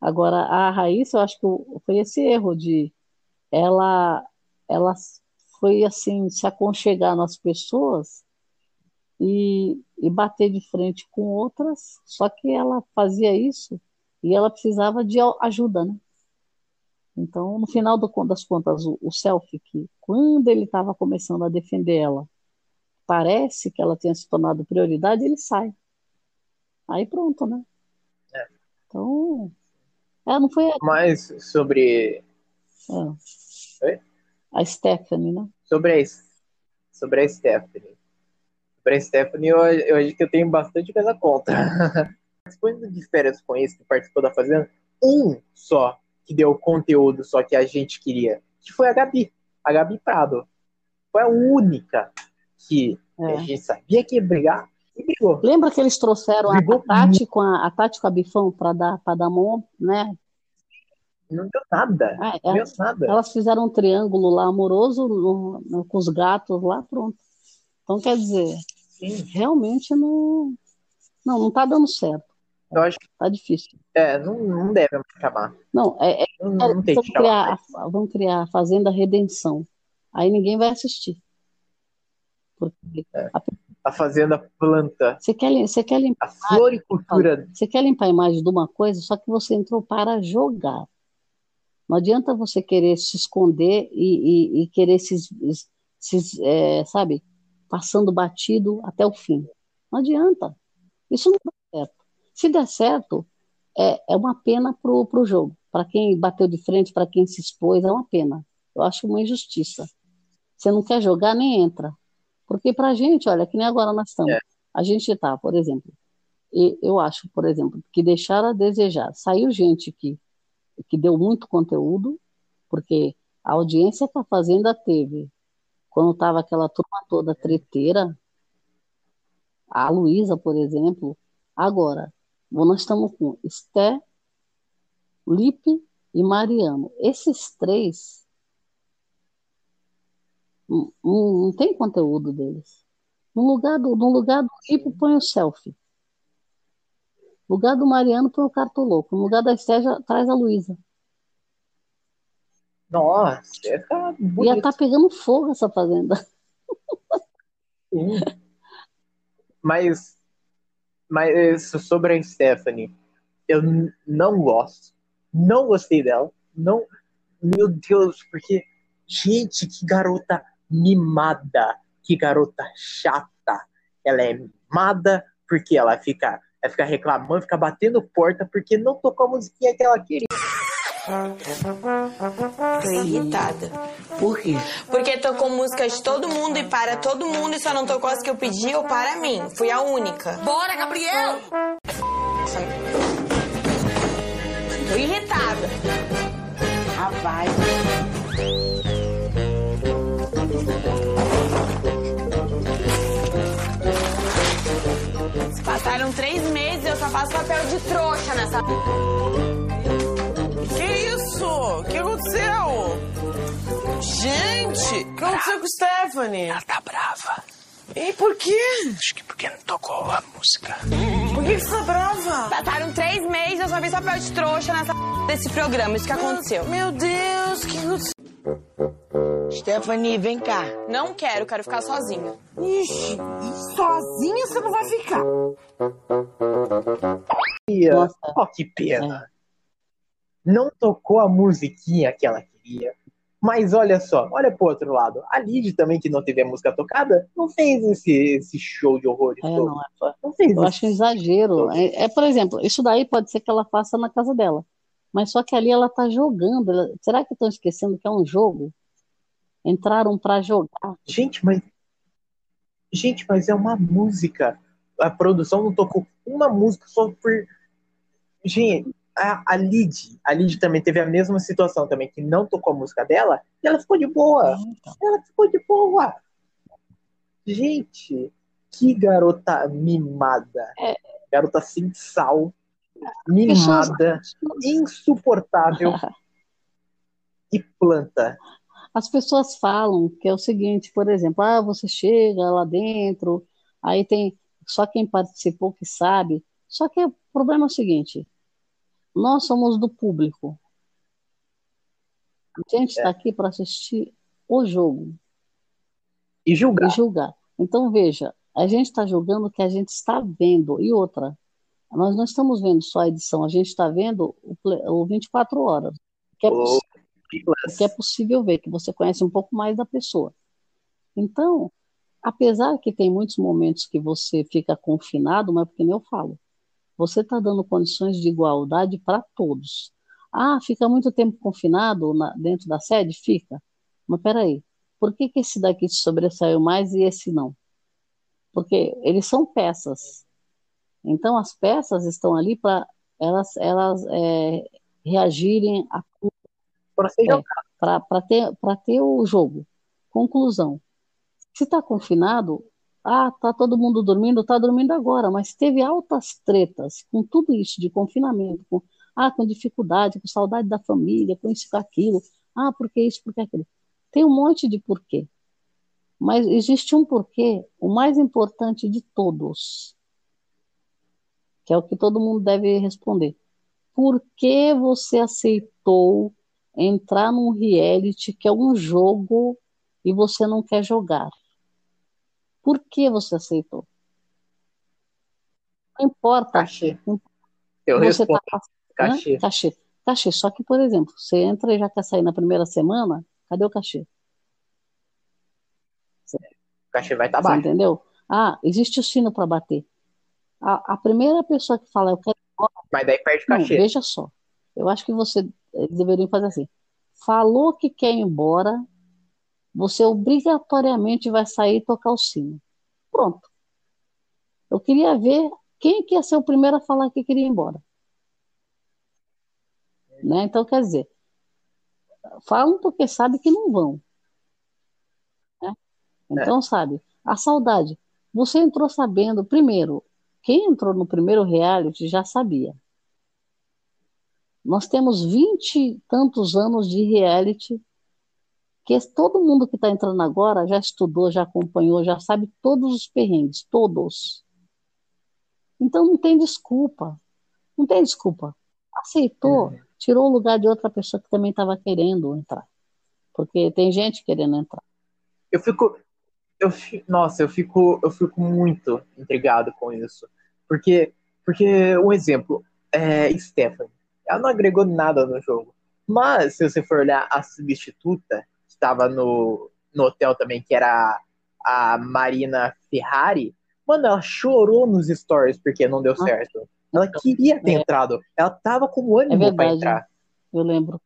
agora a Raíssa, eu acho que foi esse erro de ela, ela foi assim, se aconchegar nas pessoas e, e bater de frente com outras, só que ela fazia isso e ela precisava de ajuda, né? Então, no final do- das contas, o, o selfie, que quando ele estava começando a defender ela, parece que ela tinha se tornado prioridade, ele sai. Aí pronto, né? É. Então, é, não foi a, Mas sobre, é, Oi? a Stephanie, né? sobre, a, sobre a Stephanie. Sobre a Stephanie, eu, eu acho que eu tenho bastante coisa contra. Participando de férias com esse que participou da Fazenda, um só que deu conteúdo só que a gente queria, que foi a Gabi. A Gabi Prado. Foi a única que a É. gente sabia que ia brigar e brigou. Lembra que eles trouxeram a, Tati com a, a Tati com a Bifão para dar para dar mão, né? Não deu nada. Ah, Não deu nada. Elas fizeram um triângulo lá amoroso no- no- com os gatos lá, pronto. Então, quer dizer, Sim. realmente não, não, não tá dando certo. Eu acho que Tá difícil. é, não, não deve chamar. Não, é, é, Não, não tem vamos que criar, a- vamos criar a Fazenda Redenção. Aí ninguém vai assistir. Porque A Fazenda Planta. você quer, você quer limpar, A floricultura. você quer limpar a imagem de uma coisa, só que você entrou para jogar. Não adianta você querer se esconder e, e- e querer se, se é, sabe, passando batido até o fim. Não adianta. Isso não. Se der certo, é, é uma pena pro, pro jogo. Para quem bateu de frente, para quem se expôs, é uma pena. Eu acho uma injustiça. Você não quer jogar, nem entra. Porque pra gente, olha, que nem agora nós estamos. É. A gente tá, por exemplo, e eu acho, por exemplo, que deixaram a desejar. Saiu gente que, que deu muito conteúdo, porque a audiência que a Fazenda teve, quando estava aquela turma toda treteira, a Luísa, por exemplo, agora, nós estamos com Esté, Lipe e Mariano. Esses três não, não- não tem conteúdo deles. No lugar do, no lugar do Lipe, põe o selfie. No lugar do Mariano, põe o cartoloco. No lugar da Esté, já traz a Luísa. Nossa, ficar Ia estar pegando fogo essa fazenda. Sim. Mas, mas sobre a Stephanie, eu não gosto. Não gostei dela. Não, meu Deus, porque, gente, que garota mimada. Que garota chata. Ela é mimada porque ela fica, ela fica reclamando, fica batendo porta porque não tocou a musiquinha que ela queria. Tô irritada. Por quê? Porque tocou música de todo mundo e para todo mundo e só não tocou as que eu pedi ou para mim. Fui a única. Bora, Gabriel! Tô irritada. Vai. Passaram três meses e eu só faço papel de trouxa nessa. Isso? O que aconteceu? Gente, o que aconteceu com Stephanie? Ela tá brava. E por quê? Acho que porque não tocou a música. Por que, que você tá brava? Passaram três meses eu só fiz papel de trouxa nessa desse programa. Isso que aconteceu. Meu Deus, o que aconteceu? Stephanie, vem cá. Não quero, quero ficar sozinha. Ixi, sozinha você não vai ficar. Ia. Nossa. Ó, que pena. Não tocou a musiquinha que ela queria. Mas olha só, olha pro outro lado. A Lid também, que não teve a música tocada, não fez esse, esse show de horrores É, não é. Não fez Eu acho um exagero. É, é, por exemplo, isso daí pode ser que ela faça na casa dela. Mas só que ali ela tá jogando. Ela- Será que estão esquecendo que é um jogo? Entraram pra jogar. Gente, mas. Gente, mas é uma música. A produção não tocou uma música só por. Gente, a, a Lid, a Lid também teve a mesma situação também, que não tocou a música dela, e ela ficou de boa. Ela ficou de boa. Gente, que garota mimada. É. Garota sem sal. Mimada, insuportável e planta. As pessoas falam que é o seguinte, por exemplo, ah, você chega lá dentro, aí tem só quem participou que sabe. Só que o problema é o seguinte: nós somos do público. A gente está aqui para assistir o jogo E e julgar. julgar. Então, veja, a gente está julgando o que a gente está vendo. E outra, nós não estamos vendo só a edição, a gente está vendo o, o 24 horas. Que é Ô, poss- o que é possível ver, que você conhece um pouco mais da pessoa. Então, apesar que tem muitos momentos que você fica confinado, mas porque nem eu falo, você está dando condições de igualdade para todos. Ah, fica muito tempo confinado na- dentro da sede? Fica. Mas peraí, por que, que esse daqui se sobressaiu mais e esse não? Porque eles são peças. Então, as peças estão ali para elas, elas é, reagirem a ser É. para ter, para ter o jogo. Conclusão. Se está confinado, ah, tá todo mundo dormindo, tá dormindo agora, mas teve altas tretas com tudo isso de confinamento, com, ah, com dificuldade, com saudade da família, com isso, com aquilo, ah, porque isso, porque aquilo. Tem um monte de porquê. Mas existe um porquê, o mais importante de todos, que é o que todo mundo deve responder. Por que você aceitou entrar num reality que é um jogo e você não quer jogar? Por que você aceitou? Não importa. Cachê. Eu você respondo. tá Cachê. Cachê. Cachê. Só que, por exemplo, você entra e já quer sair na primeira semana, cadê o cachê? O cachê vai estar Você baixo. entendeu? Ah, existe o sino para bater. A, a primeira pessoa que fala, eu quero Mas daí perde o Não, cachê. veja só. Eu acho que você eles deveriam fazer assim. Falou que quer ir embora, você obrigatoriamente vai sair e tocar o sino. Pronto. Eu queria ver quem que ia ser o primeiro a falar que queria ir embora. Né? Então, quer dizer, falam porque sabe que não vão. né? Então, sabe, a saudade. Você entrou sabendo, primeiro, quem entrou no primeiro reality já sabia. Nós temos vinte e tantos anos de reality que todo mundo que está entrando agora já estudou, já acompanhou, já sabe todos os perrengues, todos. Então não tem desculpa. Não tem desculpa. Aceitou, tirou o lugar de outra pessoa que também estava querendo entrar. Porque tem gente querendo entrar. Eu fico. Eu, nossa, eu fico, eu fico muito intrigado com isso. Porque, porque um exemplo, é Stephanie. Ela não agregou nada no jogo. Mas, se você for olhar a substituta, estava no, no hotel também, que era a Marina Ferrari, mano, ela chorou nos stories porque não deu certo. Ela queria ter É. entrado. Ela tava com ânimo É pra verdade. entrar. Eu lembro.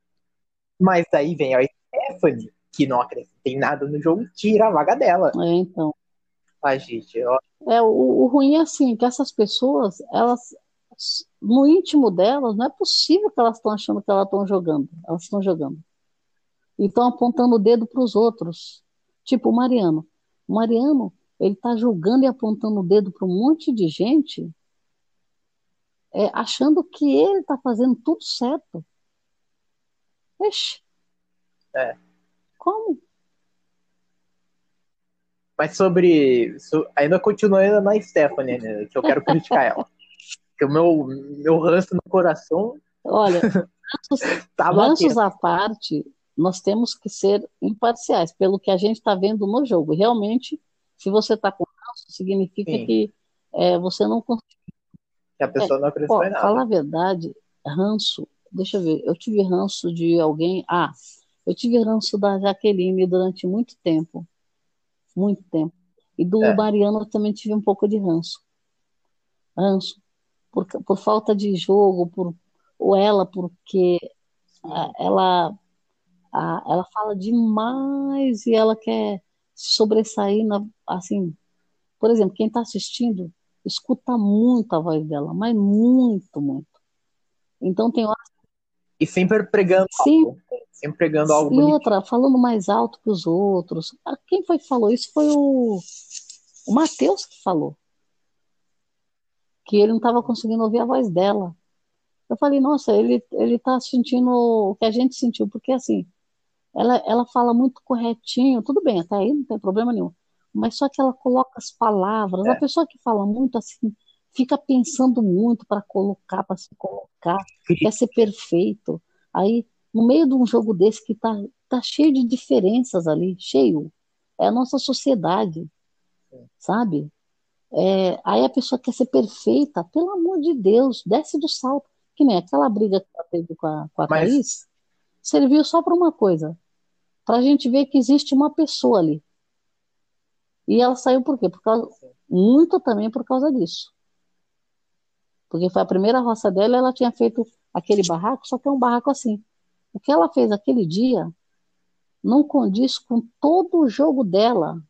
Mas daí vem a Stephanie, que não acrescenta em nada no jogo, tira a vaga dela. É, então. Ah, gente, ó, É, o, o ruim é assim, que essas pessoas, elas, no íntimo delas, não é possível que elas estão achando que elas estão jogando. Elas estão jogando. E estão apontando o dedo para os outros. Tipo o Mariano. O Mariano, ele está julgando e apontando o dedo para um monte de gente, é, achando que ele está fazendo tudo certo. Ixi. É. Como? Mas sobre. so- ainda continuando na Stephanie, né, que eu quero criticar ela. Porque o meu, meu ranço no coração Olha, ranços, tá ranços à parte, nós temos que ser imparciais, pelo que a gente está vendo no jogo. Realmente, se você está com ranço, significa Sim. que é, você não consegue. Que a pessoa não acreditou em nada. falar a verdade, ranço, deixa eu ver, eu tive ranço de alguém. Ah, eu tive ranço da Jaqueline durante muito tempo. Muito tempo. E do É. Mariano eu também tive um pouco de ranço. Ranço. Por, por falta de jogo, por, ou ela, porque ah, ela, ah, ela fala demais e ela quer sobressair na, assim. Por exemplo, quem está assistindo escuta muito a voz dela, mas muito, muito. Então tem hora E sempre pregando Sim. algo. Sempre pregando algo E bonito. outra, falando mais alto que os outros. Ah, Quem foi que falou isso? Foi o, o Matheus que falou. Que ele não estava conseguindo ouvir a voz dela. Eu falei, nossa, ele, ele tá sentindo o que a gente sentiu, porque assim, ela, ela fala muito corretinho, tudo bem, até aí não tem problema nenhum. Mas só que ela coloca as palavras. É. A pessoa que fala muito assim, fica pensando muito para colocar, para se colocar quer ser perfeito. Aí, no meio de um jogo desse que tá, tá cheio de diferenças ali, cheio, é a nossa sociedade, sabe? É, aí a pessoa quer ser perfeita, pelo amor de Deus, desce do salto. Que nem aquela briga que ela teve com a, com a Mas- Thaís, serviu só para uma coisa, para a gente ver que existe uma pessoa ali. E ela saiu por quê? Por causa, muito também por causa disso. Porque foi a primeira roça dela, ela tinha feito aquele barraco, só que é um barraco assim. O que ela fez aquele dia não condiz com todo o jogo dela,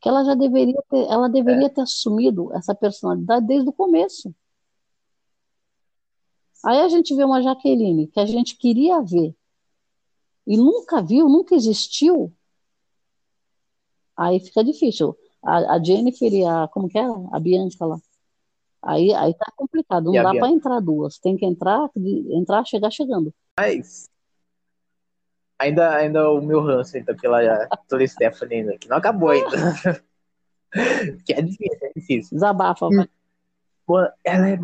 que ela já deveria ter, ela deveria ter assumido essa personalidade desde o começo. Aí a gente vê uma Jaqueline que a gente queria ver e nunca viu, nunca existiu. Aí fica difícil. A, a Jennifer e a, como que é? A Bianca lá. Aí, aí tá complicado, não E dá para entrar duas. Tem que entrar, entrar, chegar chegando. Mas ainda, ainda o meu ranço ainda pela, pela Stephanie ainda, que não acabou ainda. que é difícil, é difícil. Desabafa. Pô, ela é,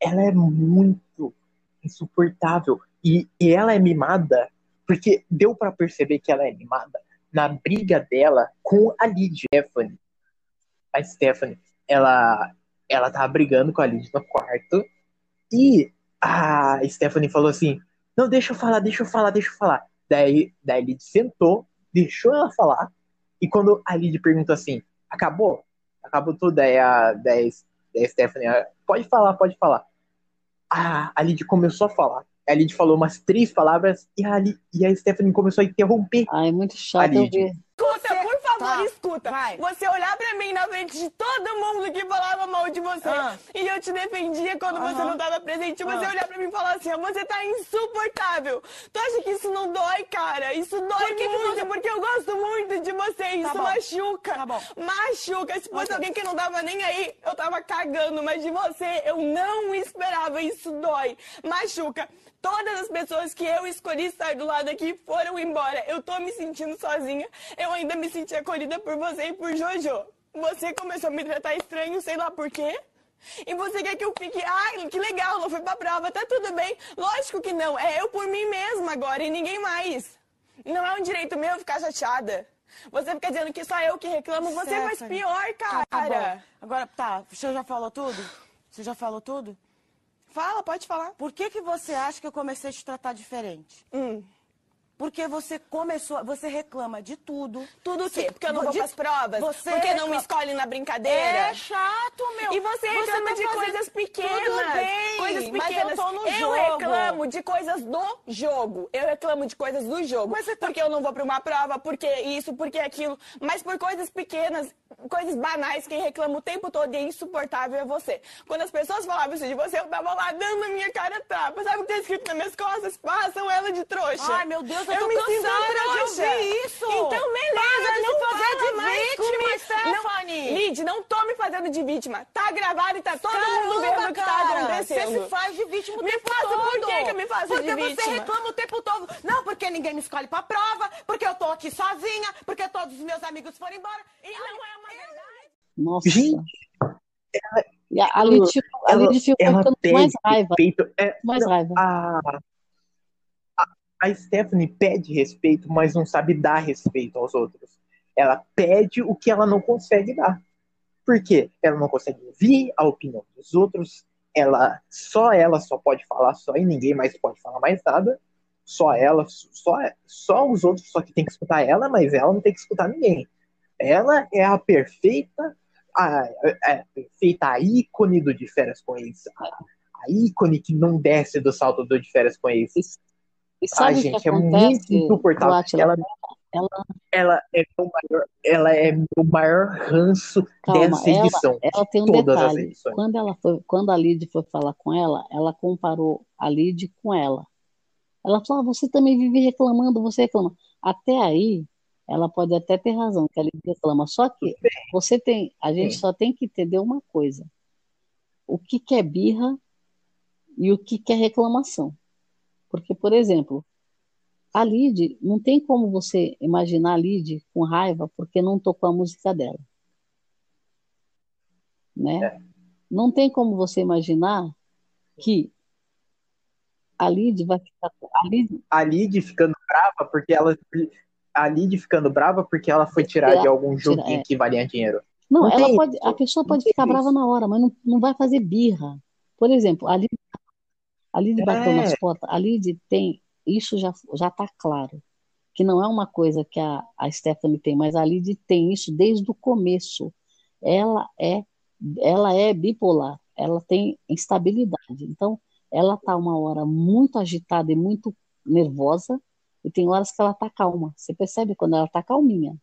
ela é muito insuportável. E, e ela é mimada, porque deu pra perceber que ela é mimada na briga dela com a Lid Stephanie. A Stephanie, ela, ela tava brigando com a Lid no quarto. E a Stephanie falou assim: Não, deixa eu falar, deixa eu falar, deixa eu falar. Daí, daí a Lid sentou, deixou ela falar. E quando a Lid perguntou assim: Acabou? Acabou tudo? Daí a, daí a Stephanie, ah, pode falar, pode falar. A, a Lid começou a falar. A Lid falou umas três palavras e a, Lid- e a Stephanie começou a interromper. Ah, é muito chato eu ver. Escuta, por favor, Tá, escuta. vai. Você olhar pra mim na frente de todo mundo que falava mal de você Ah. e eu te defendia quando você Aham. não tava presente. Você Ah. olhar pra mim e falar assim, "Ah, você tá insuportável. Tu acha que isso não dói, cara? Isso dói Por que que muito, você- porque eu gosto muito de você. Isso bom. machuca. Tá bom. Machuca. Se fosse alguém que não tava nem aí, eu tava cagando. Mas de você, eu não esperava. Isso dói. Machuca. Todas as pessoas que eu escolhi estar do lado aqui foram embora. Eu tô me sentindo sozinha. Eu ainda me senti acolhida por você e por Jojo. Você começou a me tratar estranho, sei lá por quê. E você quer que eu fique, ai, que legal, não foi pra prova, tá tudo bem. Lógico que não, é eu por mim mesma agora e ninguém mais. Não é um direito meu ficar chateada. Você fica dizendo que só eu que reclamo, você faz Stephanie. pior, Tá cara. bom. Agora, tá, você já falou tudo? Você já falou tudo? Fala, pode falar. Por que, que você acha que eu comecei a te tratar diferente? Hum. Porque você começou, você reclama de tudo. Tudo o quê? Porque eu não De- vou pras provas? Você Porque não me reclama- escolhe na brincadeira? É chato, meu. E você reclama tá de coisas pequenas. Tudo bem, coisas mas pequenas. eu tô no eu Eu jogo. reclamo de coisas do jogo. Eu reclamo de coisas do jogo. Mas você tá- Porque eu não vou pra uma prova, porque isso, porque aquilo. Mas por coisas pequenas, coisas banais, quem reclama o tempo todo e é insuportável é você. Quando as pessoas falavam isso de você, eu tava lá dando a minha cara tapa. Sabe o que tá escrito nas minhas costas? Façam ela de trouxa. Ai, meu Deus, eu tô me sinto cansada de ouvir isso. Então, beleza, Para de não fazer de mais vítima. Stephanie. Não, Lid, não tô me fazendo de vítima. Tá gravado e tá todo mundo Caramba, vendo o que tá acontecendo. Você se faz de vítima o Me tempo faço, todo. por que que eu me faço porque de você vítima? reclama o tempo todo. Não, porque ninguém me escolhe pra prova, porque eu tô aqui sozinha, porque todos os meus amigos foram embora. E não é uma verdade. Nossa. Gente, E a, Lid ficou, ela- ela ficando mais raiva. respeito. É, Mais não, raiva. a, a, a Stephanie pede respeito, mas não sabe dar respeito aos outros. Ela pede o que ela não consegue dar. Por quê? Ela não consegue ouvir a opinião dos outros. Ela só ela só pode falar só e ninguém mais pode falar mais nada. Só ela, só, só os outros só que tem que escutar ela, mas ela não tem que escutar ninguém. Ela é a perfeita a, a, a perfeita ícone do de férias com ex. A, a ícone que não desce do salto do de férias com ex. E sabe Ai, o que gente, é acontece, muito insuportável. Ela, Ela, ela, é meu maior, ela é maior ranço calma, dessa ela, edição. ela tem um todas detalhe. Quando ela foi, quando a Lid foi falar com ela, ela comparou a Lid com ela. Ela falou: ah, você também vive reclamando, você reclama. Até aí, ela pode até ter razão, que a Lid reclama. Só que você tem, a gente Sim. só tem que entender uma coisa: o que que é birra e o que que é reclamação. Porque, por exemplo, a Lid, não tem como você imaginar a Lid com raiva porque não tocou a música dela. Né? É. Não tem como você imaginar que a Lid vai ficar. A Lid, A Lid ficando brava porque ela. A Lid ficando brava porque ela foi tirar de algum Tirar, joguinho é. que valia dinheiro. não, Não ela pode, isso. a pessoa Não pode tem ficar isso. brava na hora, mas não, não vai fazer birra. Por exemplo, a Lid, a Lid bateu É. nas portas. A Lid tem. Isso já já está claro. Que não é uma coisa que a, a Stephanie tem, mas a Lid tem isso desde o começo. Ela é, ela é bipolar, ela tem instabilidade. Então, ela tá uma hora muito agitada e muito nervosa, e tem horas que ela tá calma. Você percebe quando ela tá calminha,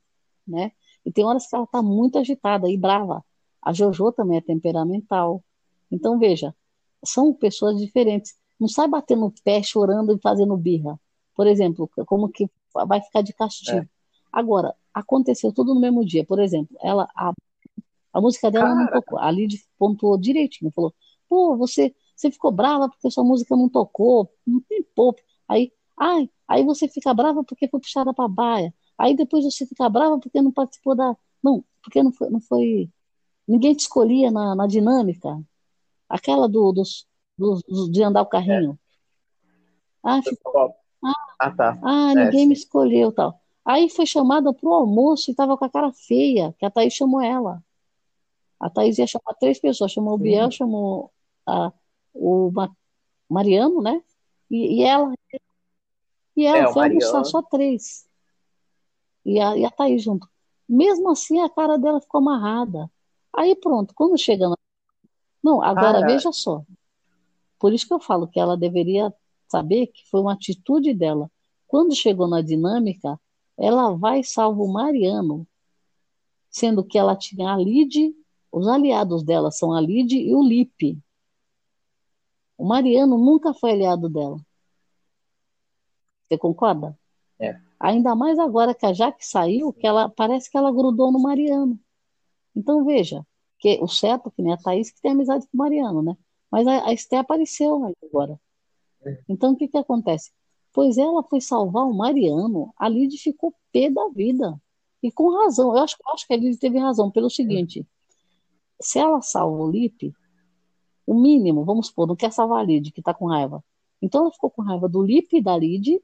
né? E tem horas que ela tá muito agitada e brava. A Jojo também é temperamental. Então, veja, são pessoas diferentes. Não sai batendo no pé, chorando e fazendo birra. Por exemplo, como que vai ficar de castigo. Agora, aconteceu tudo no mesmo dia. Por exemplo, ela a, a música dela não tocou. A Lid pontuou direitinho, falou: "Pô, você você ficou brava porque sua música não tocou, não tem pouco". Aí, ai, aí você fica brava porque foi puxada para baia. Aí depois você fica brava porque não participou da, não, porque não foi, não foi ninguém te escolhia na, na dinâmica. Aquela do, dos, dos, dos- de andar o carrinho. Ah, ficou Ah, tá. ah, É, ninguém me sim. escolheu, tal. Aí foi chamada pro almoço e tava com a cara feia, que a Thaís chamou ela. A Thaís ia chamar três pessoas, chamou o. Biel, chamou a, o Ma- Mariano, né? E, e ela, e ela É, o foi almoçar só três. E a, e a Thaís junto. Mesmo assim, a cara dela ficou amarrada. Aí pronto, quando chega na... Não, agora veja só. Por isso que eu falo que ela deveria saber que foi uma atitude dela. Quando chegou na dinâmica, ela vai e salva o Mariano, sendo que ela tinha a Lid, os aliados dela são a Lid e o Lipe. O Mariano nunca foi aliado dela. Você concorda? É. Ainda mais agora que a Jaque saiu, que ela parece que ela grudou no Mariano. Então veja, que o certo que nem a Thaís que tem amizade com o Mariano, né? Mas a, a Esté apareceu agora. Então o que que acontece? Pois ela foi salvar o Mariano, a Lid ficou pé da vida. E com razão. Eu acho, acho que a Lid teve razão pelo seguinte: se ela salva o Lipe, o mínimo, vamos supor, não quer salvar a Lid, que está com raiva. Então ela ficou com raiva do Lipe e da Lid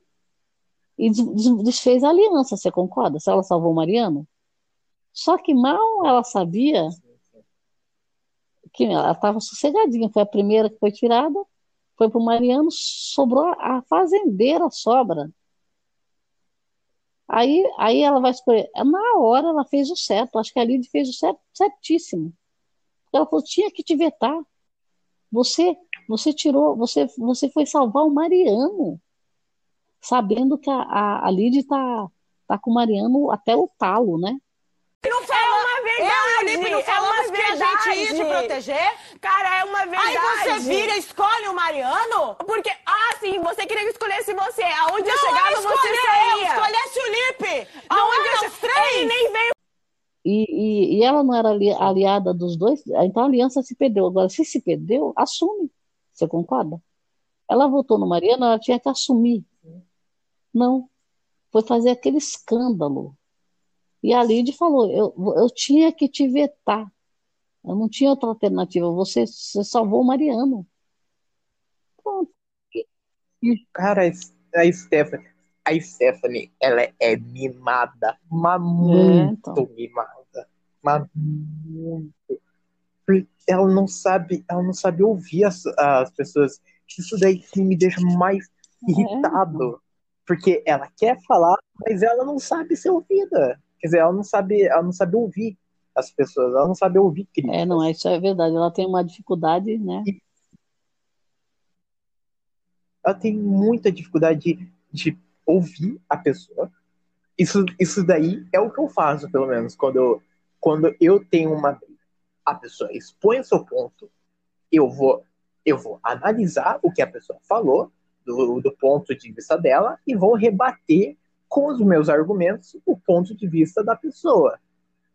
e des- des- desfez a aliança, você concorda? Se ela salvou o Mariano? Só que mal ela sabia que ela estava sossegadinha. Foi a primeira que foi tirada, foi para o Mariano, sobrou a fazendeira sobra. Aí, aí ela vai escolher. Na hora ela fez o certo, acho que a Lid fez o certo, certíssimo. Ela falou: tinha que te vetar. Você Você tirou, você, você foi salvar o Mariano, sabendo que a, a, a Lid tá, tá com o Mariano até o talo, né? Não É falou, uma eu e o verdade, Lipe não é falamos uma que a gente ia te verdade. proteger? Cara, é uma verdade. Aí você vira e escolhe o Mariano? Porque, ah, sim, você queria que escolhesse você. Aonde eu Não, chegava, eu você eu, saía. escolhesse o Lipe. Não Aonde eram eu três? Ele nem veio. E, e, e ela não era ali- aliada dos dois, então a aliança se perdeu. Agora, se se perdeu, assume. Você concorda? Ela votou no Mariano, ela tinha que assumir. Não. Foi fazer aquele escândalo. E a Lide falou: eu, eu tinha que te vetar. Eu não tinha outra alternativa. Você, você salvou o Mariano. Pronto. Cara, a Stephanie, a Stephanie, ela é mimada, mas muito então. mimada, mas muito. Ela não sabe, ela não sabe ouvir as, as pessoas. Isso daí que me deixa mais irritado, porque ela quer falar, mas ela não sabe ser ouvida. Quer dizer, ela não sabe, ela não sabe ouvir as pessoas, ela não sabe ouvir críticas. É, não, isso é verdade. Ela tem uma dificuldade, né? ela tem muita dificuldade de, de ouvir a pessoa. Isso, isso daí é o que eu faço, pelo menos, quando eu, quando eu tenho uma. A pessoa expõe o seu ponto, eu vou, eu vou analisar o que a pessoa falou, do, do ponto de vista dela, e vou rebater com os meus argumentos o ponto de vista da pessoa.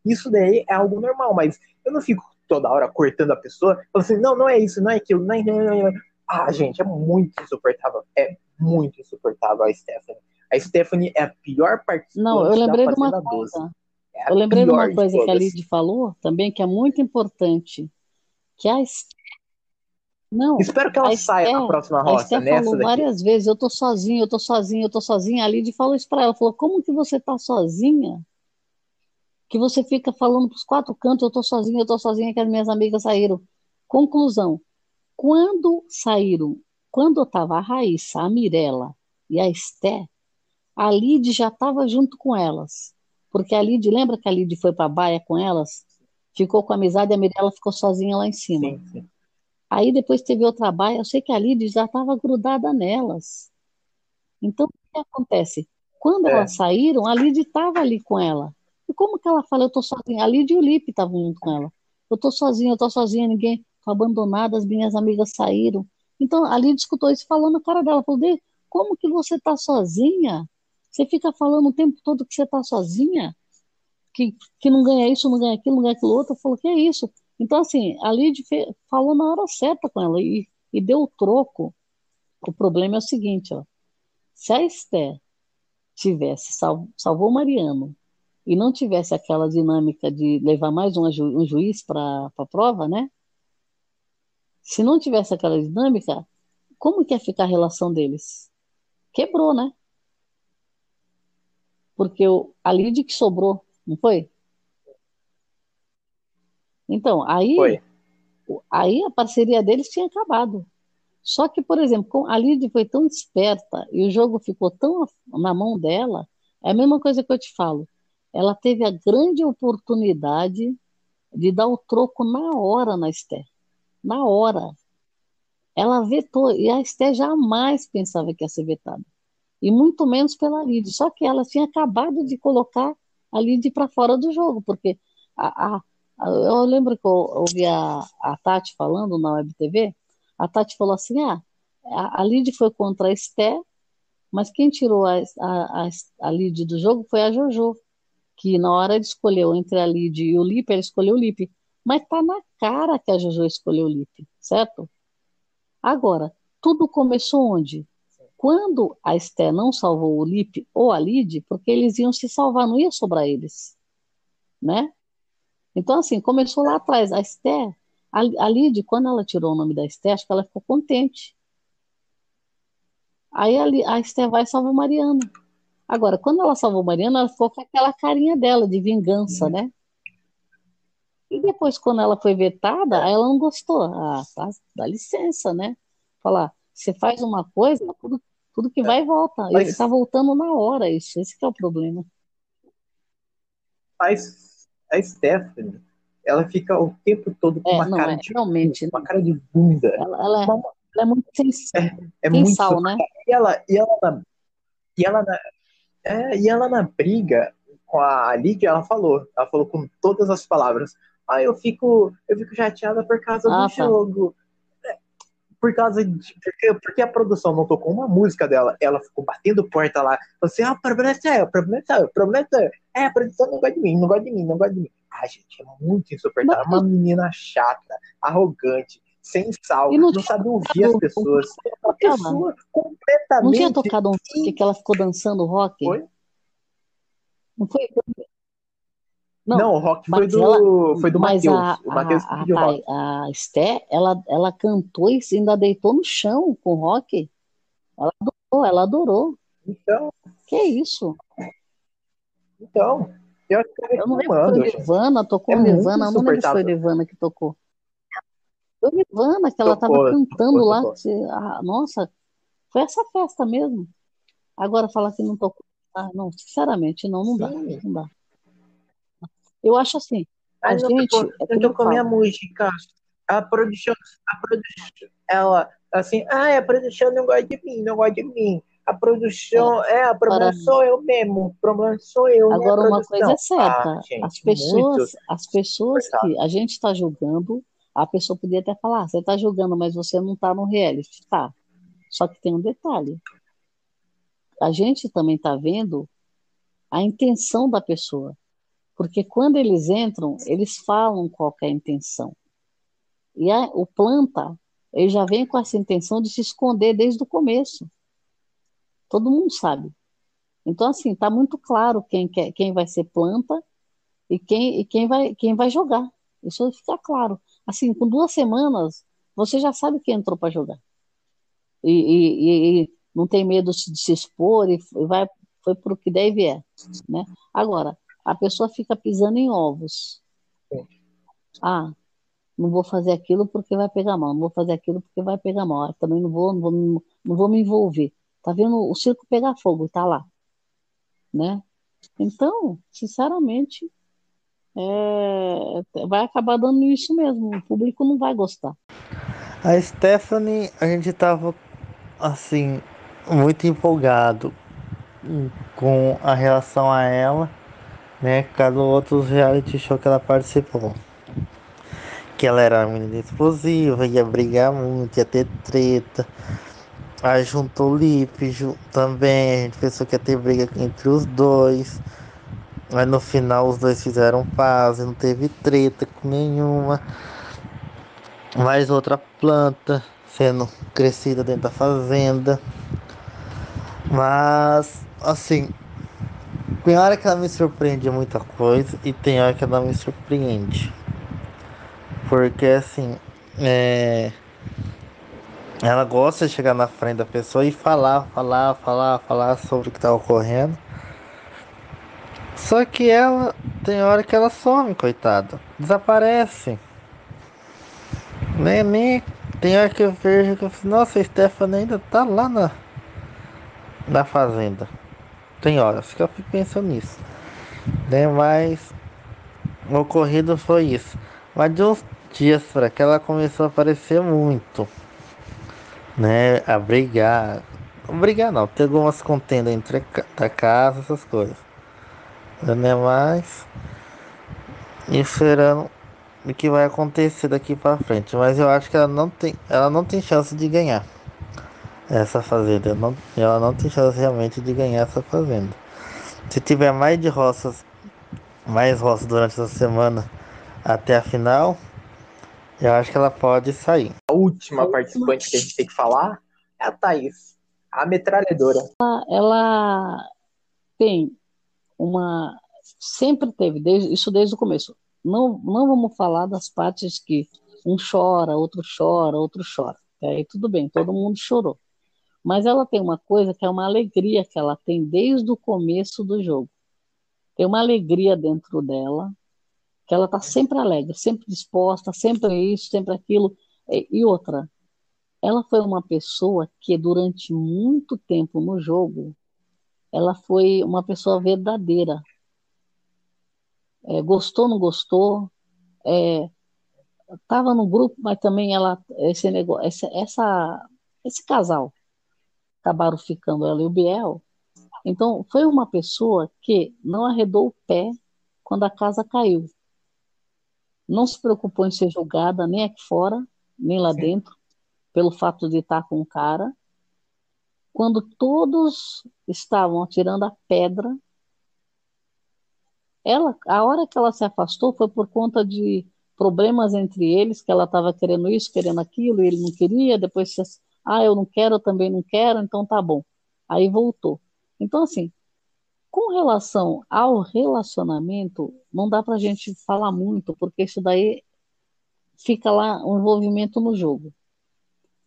Isso daí é algo normal, mas eu não fico toda hora cortando a pessoa, falando assim, não, não é isso, não é aquilo, não é, não é, não. Ah, gente, é muito insuportável. É muito insuportável a Stephanie. A Stephanie é a pior participante Não, eu lembrei de uma Fazenda 12. coisa. É Eu lembrei de uma coisa que a. Lid falou também, que é muito importante. Que a Esté... Não, Espero que ela a saia na próxima a roça, Esté nessa falou daqui. várias vezes, eu tô sozinha, eu tô sozinha, eu tô sozinha. A Lid falou isso pra ela, falou, como que você tá sozinha? Que você fica falando pros quatro cantos, eu tô sozinha, eu tô sozinha, que as minhas amigas saíram. Conclusão, quando saíram, quando tava a Raíssa, a Mirella e a Esté, a Lid já estava junto com elas. Porque a Lid, lembra que a Lid foi pra baia com elas? Ficou com amizade e a Mirella ficou sozinha lá em cima. Sim, sim. Aí depois teve outra baia, eu sei que a Lid já estava grudada nelas. Então, o que acontece? Quando É. elas saíram, a Lid estava ali com ela. E como que ela fala, eu tô sozinha? A Lid e o Lipe estavam junto com ela. Eu tô sozinha, eu tô sozinha, ninguém, tô abandonada, as minhas amigas saíram. Então, a Lid escutou isso falando na cara dela. Falou, "Dê, como que você tá sozinha? Você fica falando o tempo todo que você tá sozinha? Que, que não ganha isso, não ganha aquilo, não ganha aquilo outro. Falou, que é isso? Então, assim, a Lid fe- falou na hora certa com ela e, e deu o troco. O problema é o seguinte, ó. Se a Esther tivesse sal, salvou Mariano e não tivesse aquela dinâmica de levar mais um, ju- um juiz para a prova, né? Se não tivesse aquela dinâmica, como que ia ficar a relação deles? Quebrou, né? Porque o, a Lid que sobrou, não foi? Então, aí, Foi. aí a parceria deles tinha acabado. Só que, por exemplo, a Lid foi tão esperta e o jogo ficou tão na mão dela, é a mesma coisa que eu te falo. Ela teve a grande oportunidade de dar o troco na hora na Esther. Na hora. Ela vetou, e a Esther jamais pensava que ia ser vetada. E muito menos pela Lid. Só que ela tinha acabado de colocar a Lid para fora do jogo, porque a- a- eu lembro que eu ouvi a, a Tati falando na Web TV, a Tati falou assim: ah, a, Lid foi contra a Esté, mas quem tirou a, a, a, Lid do jogo foi a Jojo, que na hora ele escolheu entre a Lid e o Lipe, ele escolheu o Lipe. Mas tá na cara que a Jojo escolheu o Lipe, certo? Agora, tudo começou onde? Quando a Esté não salvou o Lipe ou a Lid, porque eles iam se salvar, não ia sobrar eles, né? Então, assim, começou lá atrás. A Esté, a, a Lid, quando ela tirou o nome da Esté, acho que ela ficou contente. Aí a, a Esté vai e salva o Mariano. Agora, quando ela salvou o Mariano, ela ficou com aquela carinha dela de vingança, né? E depois, quando ela foi vetada, ela não gostou. Ah, tá, dá licença, né? Falar, você faz uma coisa, tudo, tudo que vai volta. Mas- tá voltando na hora, isso. Esse que é o problema. Mas a Stephanie, ela fica o tempo todo com É, uma cara é, de realmente, uma cara de bunda. ela, ela é- Uma, Ela é muito sem, É muito sal, né? E ela, e ela, na- e ela, na, é, e ela na briga com a Lídia, ela falou, ela falou com todas as palavras. Ah, eu fico, eu fico chateada por causa Ah, do tá. jogo. É, Por causa de. Porque, porque a produção não tocou uma música dela, ela ficou batendo porta lá. Falou assim: ah, o problema é seu, o problema é seu, o problema é seu. É, a produção não gosta de mim, não gosta de mim, não gosta de mim. Ai, gente, é muito insuportável. Uma menina chata, arrogante, sem sal, não não, sabe ouvir as pessoas. Uma Não, pessoa Não completamente. tinha tocado um rock que ela ficou dançando rock? Foi? Não foi? Não, Não, o rock foi mas do, ela- foi do mas Matheus. a, O Matheus a, que a, pediu rock. a, a Esté, ela, ela cantou e ainda deitou no chão com rock. Ela adorou, ela adorou. Então, Que isso? Então, eu acho que Eu não lembro se foi. Nirvana, tocou É Nirvana, eu não lembro se foi. Nirvana que tocou. Foi Nirvana que ela Tocou, estava cantando tocou, lá. tocou. que- ah, nossa, foi essa festa mesmo. Agora falar que não tocou. Ah, não, sinceramente, não, não dá. Sim. Não dá. Eu acho assim, a Mas não gente. tocou, É eu tocou minha música. A produção, a produção, ela, assim, ah, a produção não gosta de mim, não gosta de mim. A produção, é, o problema Para- sou eu mesmo, o problema sou eu, Agora, uma produção. coisa é certa, Ah, gente, as pessoas, as pessoas que a gente está julgando, a pessoa podia até falar, "Ah, você está julgando, mas você não está no reality. Tá. Só que tem um detalhe. A gente também está vendo a intenção da pessoa. Porque quando eles entram, eles falam qual é a intenção. E a- o planta, ele já vem com essa intenção de se esconder desde o começo. Todo mundo sabe. Então, assim, está muito claro quem, quer, quem vai ser planta e quem, e quem vai, quem vai jogar. Isso fica claro. Assim, com duas semanas, você já sabe quem entrou para jogar. E, e- e- não tem medo de se expor e vai, foi para o que der e vier. Né? Agora, a pessoa fica pisando em ovos. Ah, não vou fazer aquilo porque vai pegar mal, não vou fazer aquilo porque vai pegar mal. Ah, também não vou, não vou, não vou me envolver. Tá vendo o circo pegar fogo, tá lá, né? Então, sinceramente, é, vai acabar dando isso mesmo. O público não vai gostar. A Stephanie, a gente tava assim, muito empolgado com a relação a ela, né? Cada outro reality show que ela participou. Que ela era uma menina explosiva, ia brigar muito, ia ter treta. Aí juntou Lipe ju- também, a gente pensou que ia ter briga entre os dois. Aí no final os dois fizeram paz, não teve treta com nenhuma. Mais outra planta sendo crescida dentro da fazenda. Mas, assim, tem hora que ela me surpreende muita coisa e tem hora que ela me surpreende. Porque, assim, é... ela gosta de chegar na frente da pessoa e falar, falar, falar, falar sobre o que está ocorrendo. Só que ela, tem hora que ela some, coitada. Desaparece. Nem, nem tem hora que eu vejo que eu falo, nossa, a Stephanie ainda tá lá na, na fazenda. Tem horas que eu fico pensando nisso. Né? Mas o ocorrido foi isso. Mas de uns dias pra cá ela começou a aparecer muito. Né? A brigar. Brigar não, tem algumas contendas entre da casa, essas coisas. Né? Mas esperando o que vai acontecer daqui pra frente. Mas eu acho que ela não tem, ela não tem chance de ganhar essa fazenda. Não, ela não tem chance realmente de ganhar essa fazenda. Se tiver mais de roças, mais roças durante essa semana até a final, eu acho que ela pode sair. A última participante que a gente tem que falar é a Thaís, a metralhadora. Ela tem uma. Sempre teve, desde, isso desde o começo. Não, não vamos falar das partes que um chora, outro chora, outro chora. Aí tudo bem, todo mundo chorou. Mas ela tem uma coisa que é uma alegria que ela tem desde o começo do jogo. Tem uma alegria dentro dela, que ela está sempre alegre, sempre disposta, sempre isso, sempre aquilo. E outra, ela foi uma pessoa que durante muito tempo no jogo, ela foi uma pessoa verdadeira. É, gostou, não gostou, é, estava no grupo, mas também ela, esse negócio, essa, essa, esse casal acabaram ficando ela e o Biel. Então, foi uma pessoa que não arredou o pé quando a casa caiu. Não se preocupou em ser julgada nem aqui fora, nem lá Sim. dentro, pelo fato de estar com o cara. Quando todos estavam atirando a pedra, ela, a hora que ela se afastou foi por conta de problemas entre eles, que ela estava querendo isso, querendo aquilo, e ele não queria, depois, ah, eu não quero, eu também não quero, então tá bom. Aí voltou. Então, assim, com relação ao relacionamento, não dá pra gente falar muito, porque isso daí fica lá um envolvimento no jogo.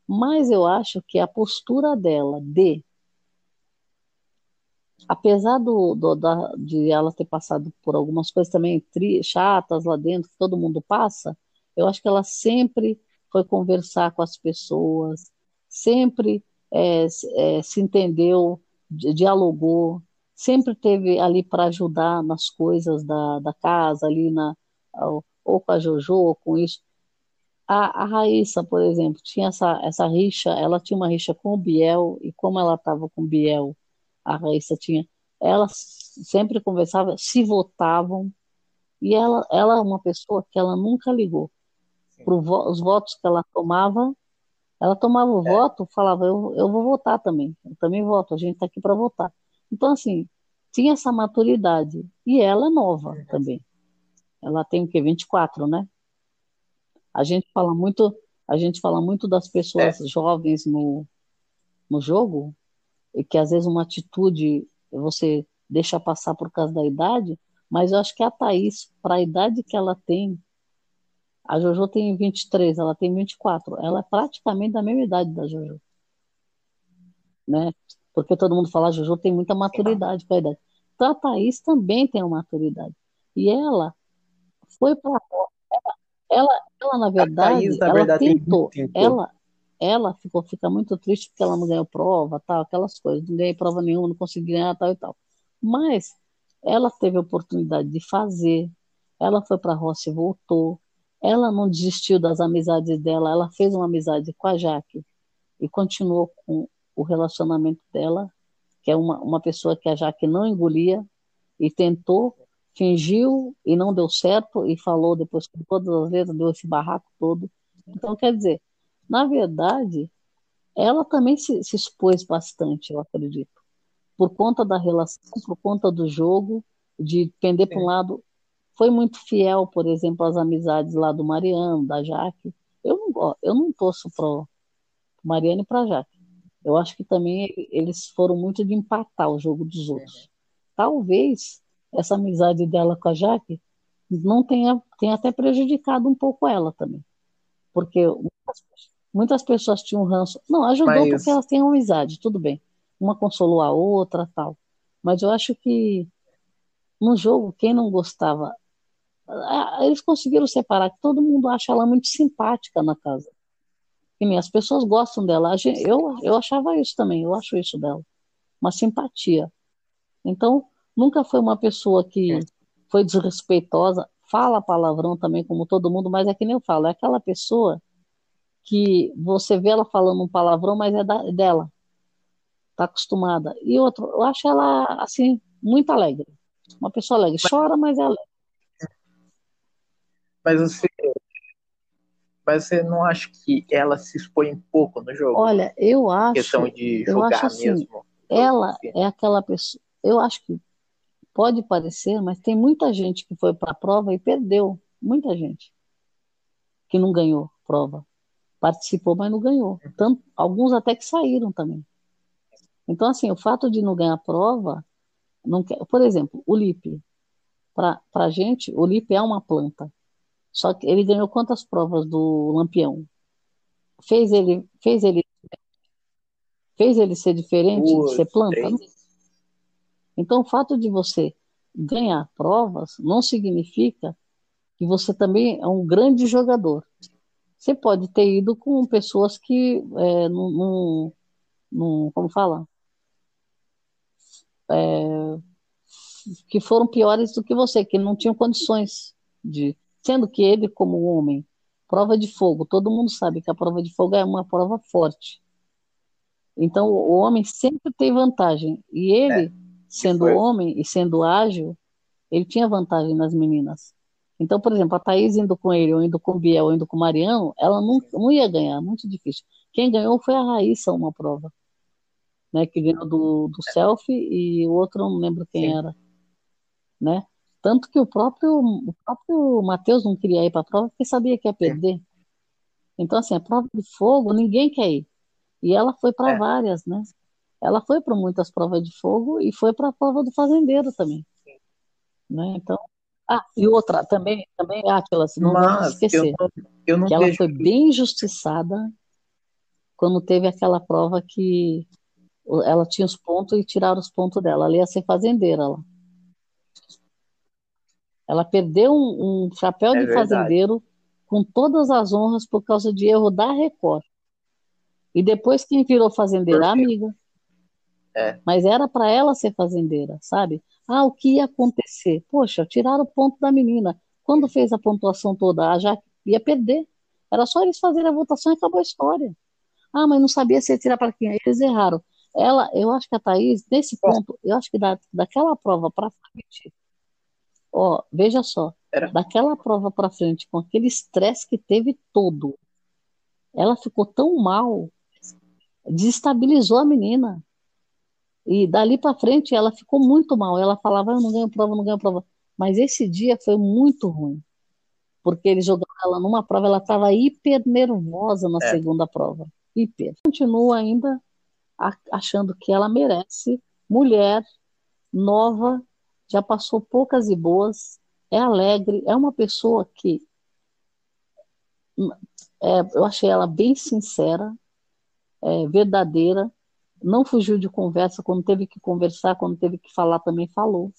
Mas eu acho que a postura dela de apesar do, do- da, de ela ter passado por algumas coisas também tri- chatas lá dentro, que todo mundo passa, eu acho que ela sempre foi conversar com as pessoas, sempre é, se é, se entendeu, di- dialogou, sempre teve ali para ajudar nas coisas da, da casa, ali na, ou com a Jojo, ou com isso. A, a Raíssa, por exemplo, tinha essa, essa rixa, ela tinha uma rixa com o Biel, e como ela estava com o Biel, a Raíssa tinha, ela sempre conversava, se votavam, e ela, ela é uma pessoa que ela nunca ligou para os votos que ela tomava, ela tomava o É. voto, falava, eu, eu vou votar também, eu também voto, a gente está aqui para votar. Então, assim, tinha essa maturidade, e ela é nova também. Ela tem o quê? 24, né? A gente fala muito, a gente fala muito das pessoas jovens no, no jogo, e que às vezes uma atitude você deixa passar por causa da idade, mas eu acho que a Thaís, para a idade que ela tem, a Jojo tem 23, ela tem 24, ela é praticamente da mesma idade da Jojo. Né? Porque todo mundo fala, Jojo tem muita maturidade para a idade. Então a Thaís também tem uma maturidade. E ela foi para ela, ela, na verdade, Thaís, na ela verdade, tentou. 25. Ela, ela ficou, fica muito triste porque ela não ganhou prova, tal, aquelas coisas. Não ganhei prova nenhuma, não consegui ganhar, tal e tal. Mas ela teve a oportunidade de fazer. Ela foi para a roça e voltou. Ela não desistiu das amizades dela. Ela fez uma amizade com a Jaque e continuou com o relacionamento dela, que é uma, uma pessoa que a Jaque não engolia e tentou fingiu e não deu certo e falou depois com todas as letras, deu esse barraco todo. Então, quer dizer, na verdade, ela também se, se expôs bastante, eu acredito, por conta da relação, por conta do jogo, de pender para um lado. Foi muito fiel, por exemplo, às amizades lá do Mariano, da Jaque. Eu não, eu não torço para o Mariano e para a Jaque. Eu acho que também eles foram muito de empatar o jogo dos outros. Talvez essa amizade dela com a Jaque não tenha, tenha até prejudicado um pouco ela também. Porque muitas, muitas pessoas tinham ranço. Não, ajudou Mas- porque elas têm amizade, tudo bem. Uma consolou a outra, tal. Mas eu acho que no jogo, quem não gostava, eles conseguiram separar, todo mundo acha ela muito simpática na casa. Nem as pessoas gostam dela. Eu, eu achava isso também, eu acho isso dela. Uma simpatia. Então, nunca foi uma pessoa que foi desrespeitosa, fala palavrão também, como todo mundo, mas é que nem eu falo, é aquela pessoa que você vê ela falando um palavrão, mas é da- dela. Tá acostumada. E outro, eu acho ela, assim, muito alegre. Uma pessoa alegre. Chora, mas é alegre. Mas você, mas você não acha que ela se expõe um pouco no jogo? Olha, eu acho, questão de jogar assim, mesmo. ela é aquela pessoa. Eu acho que pode parecer, mas tem muita gente que foi para a prova e perdeu. Muita gente que não ganhou prova. Participou, mas não ganhou. Tanto, alguns até que saíram também. Então, assim, o fato de não ganhar prova, não quer, por exemplo, o Lipe. Para a gente, o Lipe é uma planta. Só que ele ganhou quantas provas do Lampião? Fez ele, fez ele, fez ele ser diferente de ser planta? Não então, o fato de você ganhar provas não significa que você também é um grande jogador. Você pode ter ido com pessoas que é, não, não, não- como fala? É, que foram piores do que você, que não tinham condições de, sendo que ele como homem, Prova de fogo, todo mundo sabe que a prova de fogo é uma prova forte. Então, o homem sempre tem vantagem. E ele, sendo foi. homem e sendo ágil, ele tinha vantagem nas meninas. Então, por exemplo, a Thaís indo com ele, ou indo com o Biel, ou indo com o Mariano, ela não, não ia ganhar, muito difícil. Quem ganhou foi a Raíssa, uma prova. Né, que ganhou do, do selfie e o outro não lembro quem Sim. era. Né? Tanto que o próprio, o próprio Matheus não queria ir para a prova porque sabia que ia perder. Então, assim, a prova de fogo, ninguém quer ir. E ela foi para É. várias, né? Ela foi para muitas provas de fogo e foi para a prova do fazendeiro também. Né? Então, ah, e outra também, também Átila, se não vamos Mas eu esquecer, não, eu não que ela foi bem injustiçada quando teve aquela prova que ela tinha os pontos e tiraram os pontos dela. Ela ia ser fazendeira lá. Ela perdeu um, um chapéu É de verdade. fazendeiro com todas as honras por causa de erro da Record. E depois quem virou fazendeira? Amiga. É. Mas era para ela ser fazendeira, sabe? Ah, o que ia acontecer? Poxa, tiraram o ponto da menina. Quando fez a pontuação toda, a Jaque ia perder. Era só eles fazerem a votação e acabou a história. Ah, mas não sabia se ia tirar para quem. Eles erraram. Ela, eu acho que a Thaís, nesse ponto, eu acho que da, daquela prova para frente, ó, veja só, Era. daquela prova para frente, com aquele estresse que teve todo, ela ficou tão mal, desestabilizou a menina. E dali para frente ela ficou muito mal. Ela falava, eu não ganho prova, não ganho prova. Mas esse dia foi muito ruim. Porque eles jogaram ela numa prova, ela estava hiper nervosa na É. segunda prova. Hiper. Continua ainda achando que ela merece. Mulher, nova, já passou poucas e boas, é alegre, é uma pessoa que é, eu achei ela bem sincera, é, verdadeira, não fugiu de conversa quando teve que conversar, quando teve que falar também falou.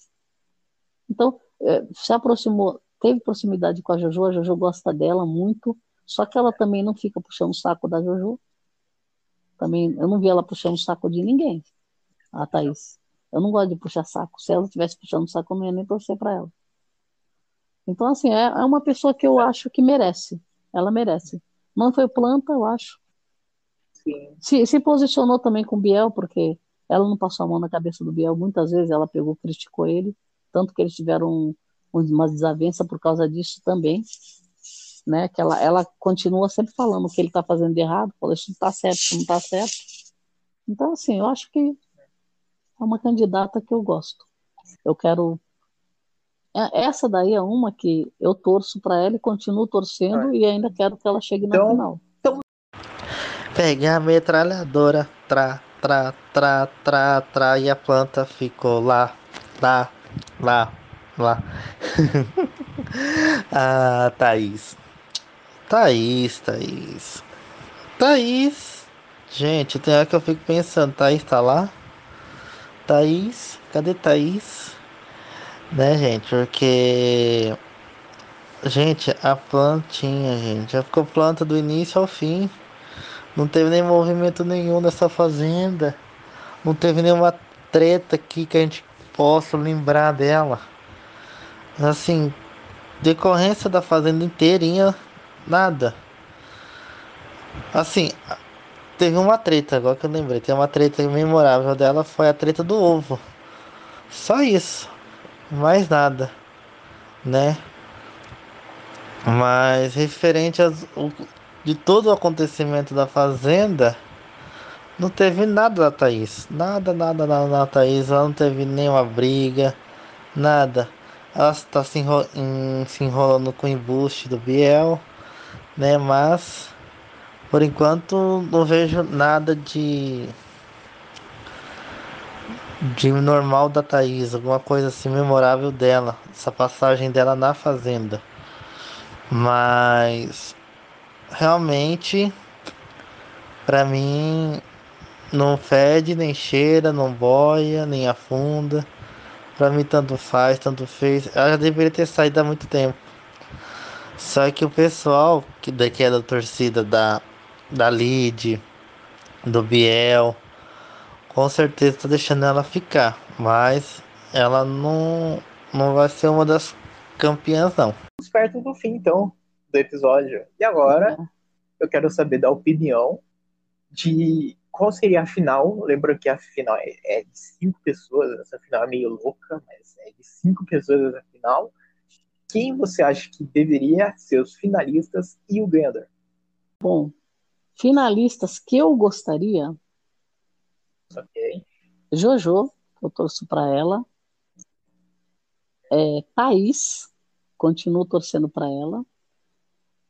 Então, é, se aproximou, teve proximidade com a Jojo, a Jojo gosta dela muito, só que ela também não fica puxando o saco da Jojo. Também, eu não vi ela puxando o saco de ninguém, a Thaís. Eu não gosto de puxar saco. Se ela estivesse puxando saco, eu não ia nem torcer para ela. Então, assim, é, é uma pessoa que eu acho que merece. Ela merece. Não foi planta, eu acho. Sim. Se, se posicionou também com o Biel, porque ela não passou a mão na cabeça do Biel. Muitas vezes ela pegou, criticou ele. Tanto que eles tiveram um, uma desavença por causa disso também. Né? Que ela, ela continua sempre falando o que ele está fazendo de errado. Falou, isso não está certo, isso não está certo. Então, assim, eu acho que é uma candidata que eu gosto. Eu quero. É- Essa daí é uma que eu torço para ela e continuo torcendo e ainda quero que ela chegue na Então- final. Peguei a metralhadora, tra, tra, tra, tra, tra, e a planta ficou lá, lá, lá, lá. ah, Thaís. Thaís, Thaís. Thaís. Gente, tem hora que eu fico pensando, Thaís tá lá? Thaís? Cadê Thaís? Né, gente? Porque. Gente, a plantinha, gente. Já ficou planta do início ao fim. Não teve nem movimento nenhum nessa fazenda. Não teve nenhuma treta aqui que a gente possa lembrar dela. Assim, decorrência da fazenda inteirinha, nada. Assim, teve uma treta, agora que eu lembrei. Tem uma treta memorável dela, foi a treta do ovo. Só isso. Mais nada. Né? Mas referente o- de todo o acontecimento da fazenda, não teve nada da Thaís. Nada, nada, nada da Thaís. Ela não teve nenhuma briga, nada. Ela está se, enro- se enrolando com o embuste do Biel, né? Mas, por enquanto, não vejo nada de. De normal da Thaís, alguma coisa assim memorável dela, essa passagem dela na fazenda. Mas realmente pra mim não fede, nem cheira, não boia, nem afunda. Pra mim tanto faz, tanto fez. Ela já deveria ter saído há muito tempo. Só que o pessoal que daqui é da torcida da da Lid, do Biel, com certeza tá deixando ela ficar, mas ela não não vai ser uma das campeãs não. Estamos perto do fim, então. do episódio. E agora É. eu quero saber da opinião de qual seria a final. Lembra que a final é, é de cinco pessoas, essa final é meio louca, mas é de cinco pessoas essa final. Quem você acha que deveria ser os finalistas e o ganhador? Bom, finalistas que eu gostaria, Ok? Jojo, eu torço para ela. É, Thaís, continuo torcendo para ela.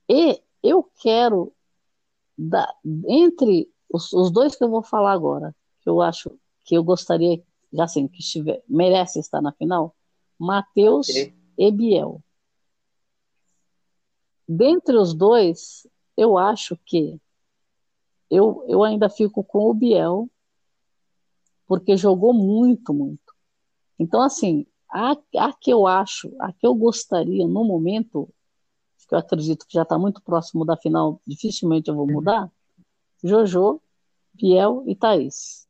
E eu quero, da- entre os, os dois que eu vou falar agora, que eu acho que eu gostaria, já assim, que estiver, merece estar na final, Matheus Ok. e Biel. Dentre os dois, eu acho que eu, eu ainda fico com o Biel, porque jogou muito, muito. Então, assim, a, a que eu acho, a que eu gostaria no momento, que eu acredito que já está muito próximo da final, dificilmente eu vou mudar, Jojo, Biel e Thaís.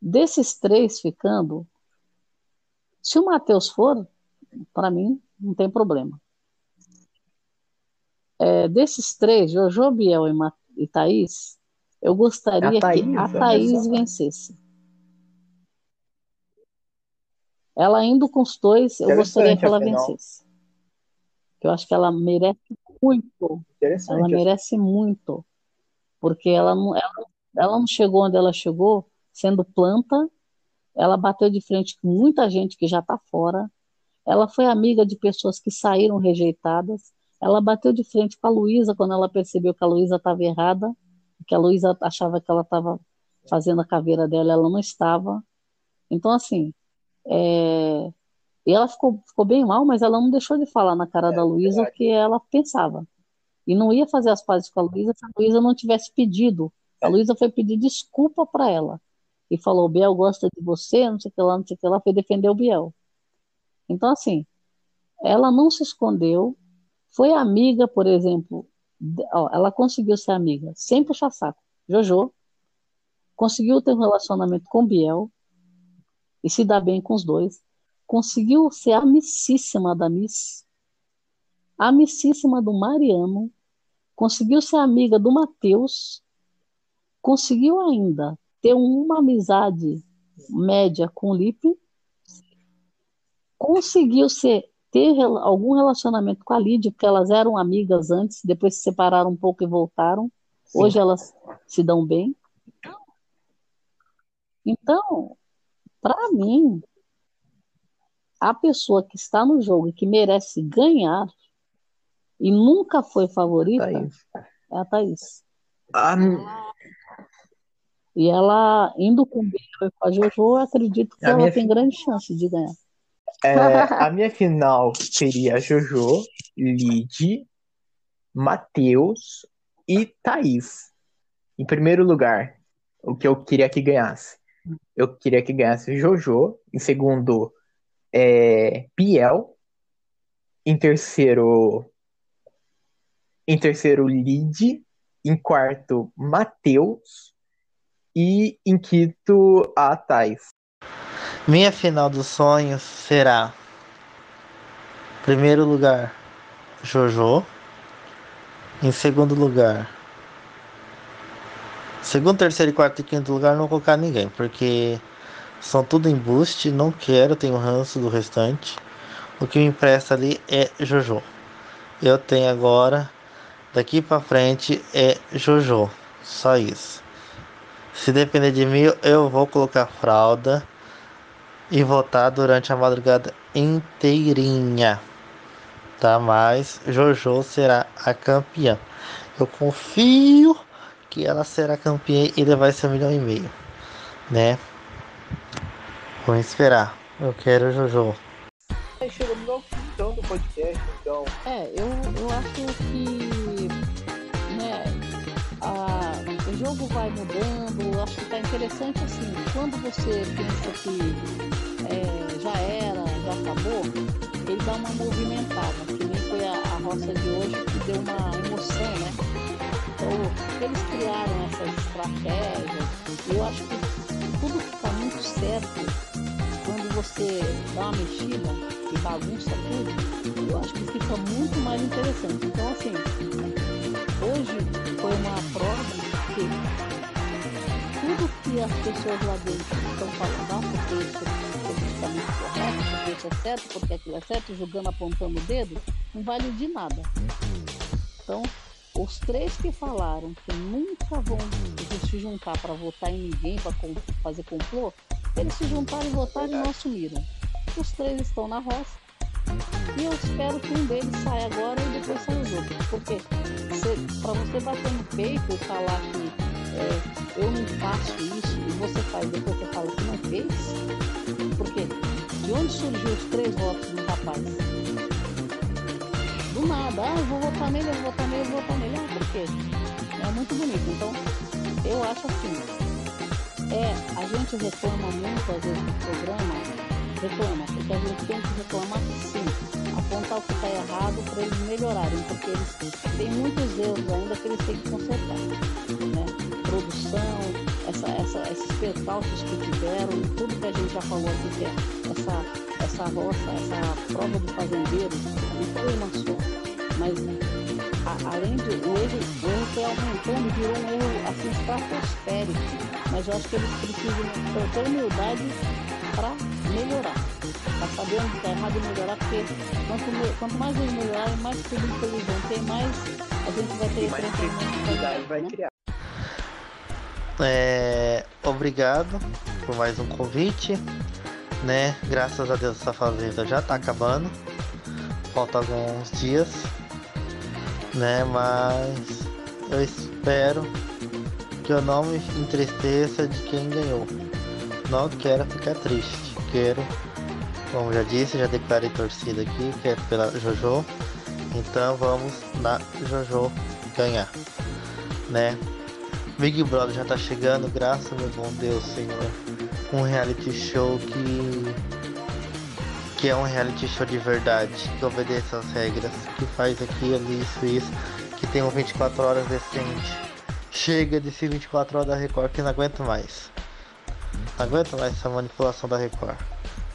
Desses três ficando, se o Matheus for, para mim, não tem problema. É, desses três, Jojo, Biel e, Ma e Thaís, eu gostaria A Thaís, que a olha Thaís só. vencesse. Ela indo com os dois, eu gostaria que ela a final. vencesse. Eu acho que ela merece muito. Ela merece muito. Porque ela não, ela, ela não chegou onde ela chegou sendo planta. Ela bateu de frente com muita gente que já está fora. Ela foi amiga de pessoas que saíram rejeitadas. Ela bateu de frente com a Luísa quando ela percebeu que a Luísa estava errada, que a Luísa achava que ela estava fazendo a caveira dela, ela não estava. Então, assim, é, e ela ficou, ficou bem mal, mas ela não deixou de falar na cara É, da Luísa o que ela pensava. E não ia fazer as pazes com a Luísa se a Luísa não tivesse pedido. A Luísa foi pedir desculpa para ela. E falou: o Biel gosta de você, não sei o que lá, não sei o que lá, foi defender o Biel. Então, assim, ela não se escondeu, foi amiga, por exemplo, ó, ela conseguiu ser amiga sem puxar saco. Jojo conseguiu ter um relacionamento com Biel e se dar bem com os dois. Conseguiu ser amicíssima da Miss, amicíssima do Mariano, conseguiu ser amiga do Matheus, conseguiu ainda ter uma amizade média com o Lipe, conseguiu ser, ter rela- algum relacionamento com a Lídia, porque elas eram amigas antes, depois se separaram um pouco e voltaram. Sim. Hoje elas se dão bem. Então, para mim, a pessoa que está no jogo e que merece ganhar e nunca foi favorita Thaís. é a Thaís. Ah, E ela, indo com o Biel e com a Jojo, eu acredito que A ela tem grande chance de ganhar. É, a minha final seria Jojo, Lid, Matheus e Thaís. Em primeiro lugar, o que eu queria que ganhasse. Eu queria que ganhasse Jojo. Em segundo, é, Biel. Em terceiro, em terceiro, Lid. Em quarto, Matheus. E em quinto, a Thaís. Minha final dos sonhos será: primeiro lugar, Jojo. Em segundo lugar, segundo, terceiro, quarto e quinto lugar, não colocar ninguém, porque são tudo embuste. Não quero, tenho ranço do restante. O que me empresta ali é Jojo. Eu tenho agora, daqui pra frente, é Jojo. Só isso. Se depender de mim, eu vou colocar fralda e votar durante a madrugada inteirinha. Tá? Mas Jojo será a campeã. Eu confio que ela será campeã e levar esse um milhão e meio. Né? Vamos esperar. Eu quero Jojo. Chegamos ao fim então do podcast, então. É, eu, eu acho que né, a- o jogo vai mudando, acho que tá interessante assim, quando você pensa que é, já era, já acabou, ele dá uma movimentada, que nem foi a, a roça de hoje que deu uma emoção, né? Então, eles criaram essas estratégias, eu acho que tudo que tá muito certo quando você dá uma mexida e bagunça tudo, eu acho que fica muito mais interessante. Então, assim, hoje foi uma prova que tudo que as pessoas lá dentro estão falando, ah, porque isso é politicamente correto, porque isso é certo, porque aquilo é certo, julgando, apontando o dedo, não vale de nada. Então, os três que falaram que nunca vão se juntar para votar em ninguém, para fazer complô, eles se juntaram e votaram e não assumiram. Os três estão na roça. E eu espero que um deles saia agora e depois saia os outros. Porque para você bater no peito e falar que é, eu não faço isso e você faz depois você fala que não fez, porque de onde surgiu os três votos do rapaz? Do nada, ah, eu vou votar nele, eu vou votar nele, eu vou votar nele. Ah, por quê? É muito bonito. Então, eu acho assim, é, a gente reclama muito às vezes do programa, reclama, porque a gente tem que reclamar sim, apontar o que está errado para eles melhorarem, porque eles têm muitos erros ainda que eles têm que consertar. Né? Produção, essa, essa, esses percalços que tiveram, tudo que a gente já falou aqui, que é essa, essa roça, essa prova do fazendeiro, não foi uma só. Mas a, além de o erro, o erro foi aumentando, virou um erro assim estratosférico mas eu acho que eles precisam ter humildade para melhorar. Para saber onde está errado e melhorar, porque quanto, quanto mais eles melhorarem, mais público eles vão ter, mais a gente vai ter E mais credibilidade vai né? criar. É, obrigado por mais um convite, né? Graças a Deus essa fazenda já tá acabando. Falta alguns dias, né? Mas eu espero que eu não me entristeça de quem ganhou. Não quero ficar triste. Quero, como já disse, já declarei torcida aqui, que é pela Jojo. Então vamos na Jojo ganhar, né? Big Brother já tá chegando, graças meu bom Deus, Senhor. Um reality show que que é um reality show de verdade, que obedece às regras, que faz aquilo, isso, isso, que tem um 24 horas decente Chega desse 24 horas da Record que não aguento mais. Não mais essa manipulação da Record.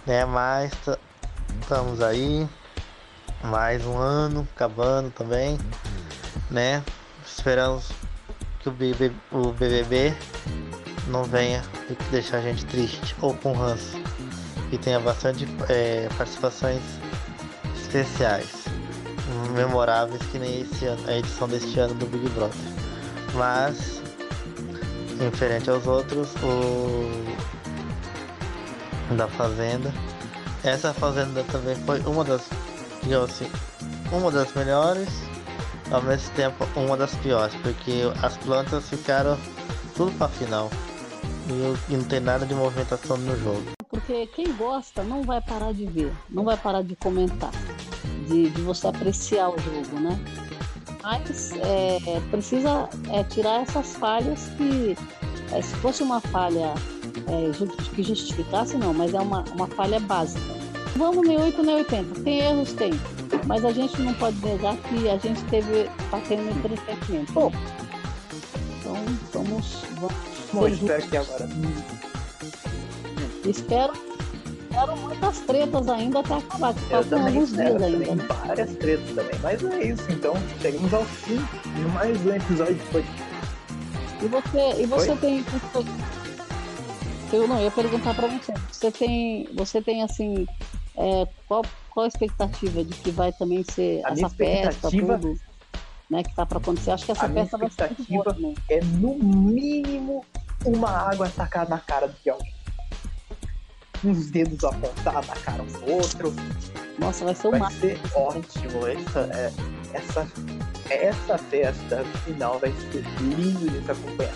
Né? Mas estamos aí. Mais um ano acabando também. Né? Esperamos que o BBB, o BBB não venha deixar a gente triste ou com ranço. E tenha bastante é, participações especiais, memoráveis que nem esse ano, a edição deste ano do Big Brother. Mas, diferente aos outros, o da Fazenda. Essa Fazenda também foi uma das, digamos assim, uma das melhores, ao mesmo tempo uma das piores, porque as plantas ficaram tudo para final. E, não tem nada de movimentação no jogo. Porque quem gosta não vai parar de ver, não vai parar de comentar, de, de você apreciar o jogo, né? Mas é, precisa é, tirar essas falhas que, é, se fosse uma falha é, que justificasse, não, mas é uma, uma falha básica. Vamos nem 8 nem 80, tem erros, tem, mas a gente não pode negar que a gente teve, está tendo entretenimento. Bom, então vamos. vamos Bom, espero que agora. Espero Eram muitas tretas ainda até acabar, que faltam alguns dias também ainda. né? várias tretas também. Mas é isso, então. Chegamos ao fim de mais um episódio de podcast. E você, e você tem. Eu não, ia perguntar pra você. Você tem. Você tem assim. é, qual, qual a expectativa de que vai também ser A essa festa, tudo? Né, que tá pra acontecer? Acho que essa festa vai ser muito boa expectativa- também. É no mínimo uma água tacada na cara de alguém. Uns dedos apontados na cara um do outro. Nossa, vai ser o Vai ser ótimo. Essa, é, essa, essa festa final vai ser lindo de se acompanhar.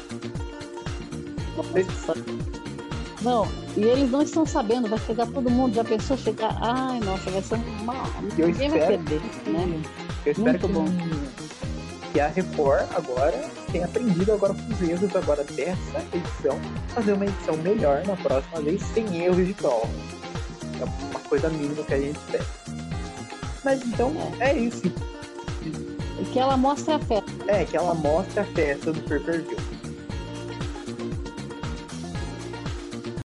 Nossa. Não, e eles não estão sabendo, vai chegar todo mundo, já pensou chegar. Ai, nossa, vai ser uma. Eu Ninguém vai espero perder, né? Eu espero Muito que, bom. Que a Record agora tenha aprendido agora com os erros agora dessa edição, fazer uma edição melhor na próxima vez, sem erros de prova. É uma coisa mínima que a gente pede. Mas então é isso. E que ela mostre a festa. É que ela mostra a festa do pay per view.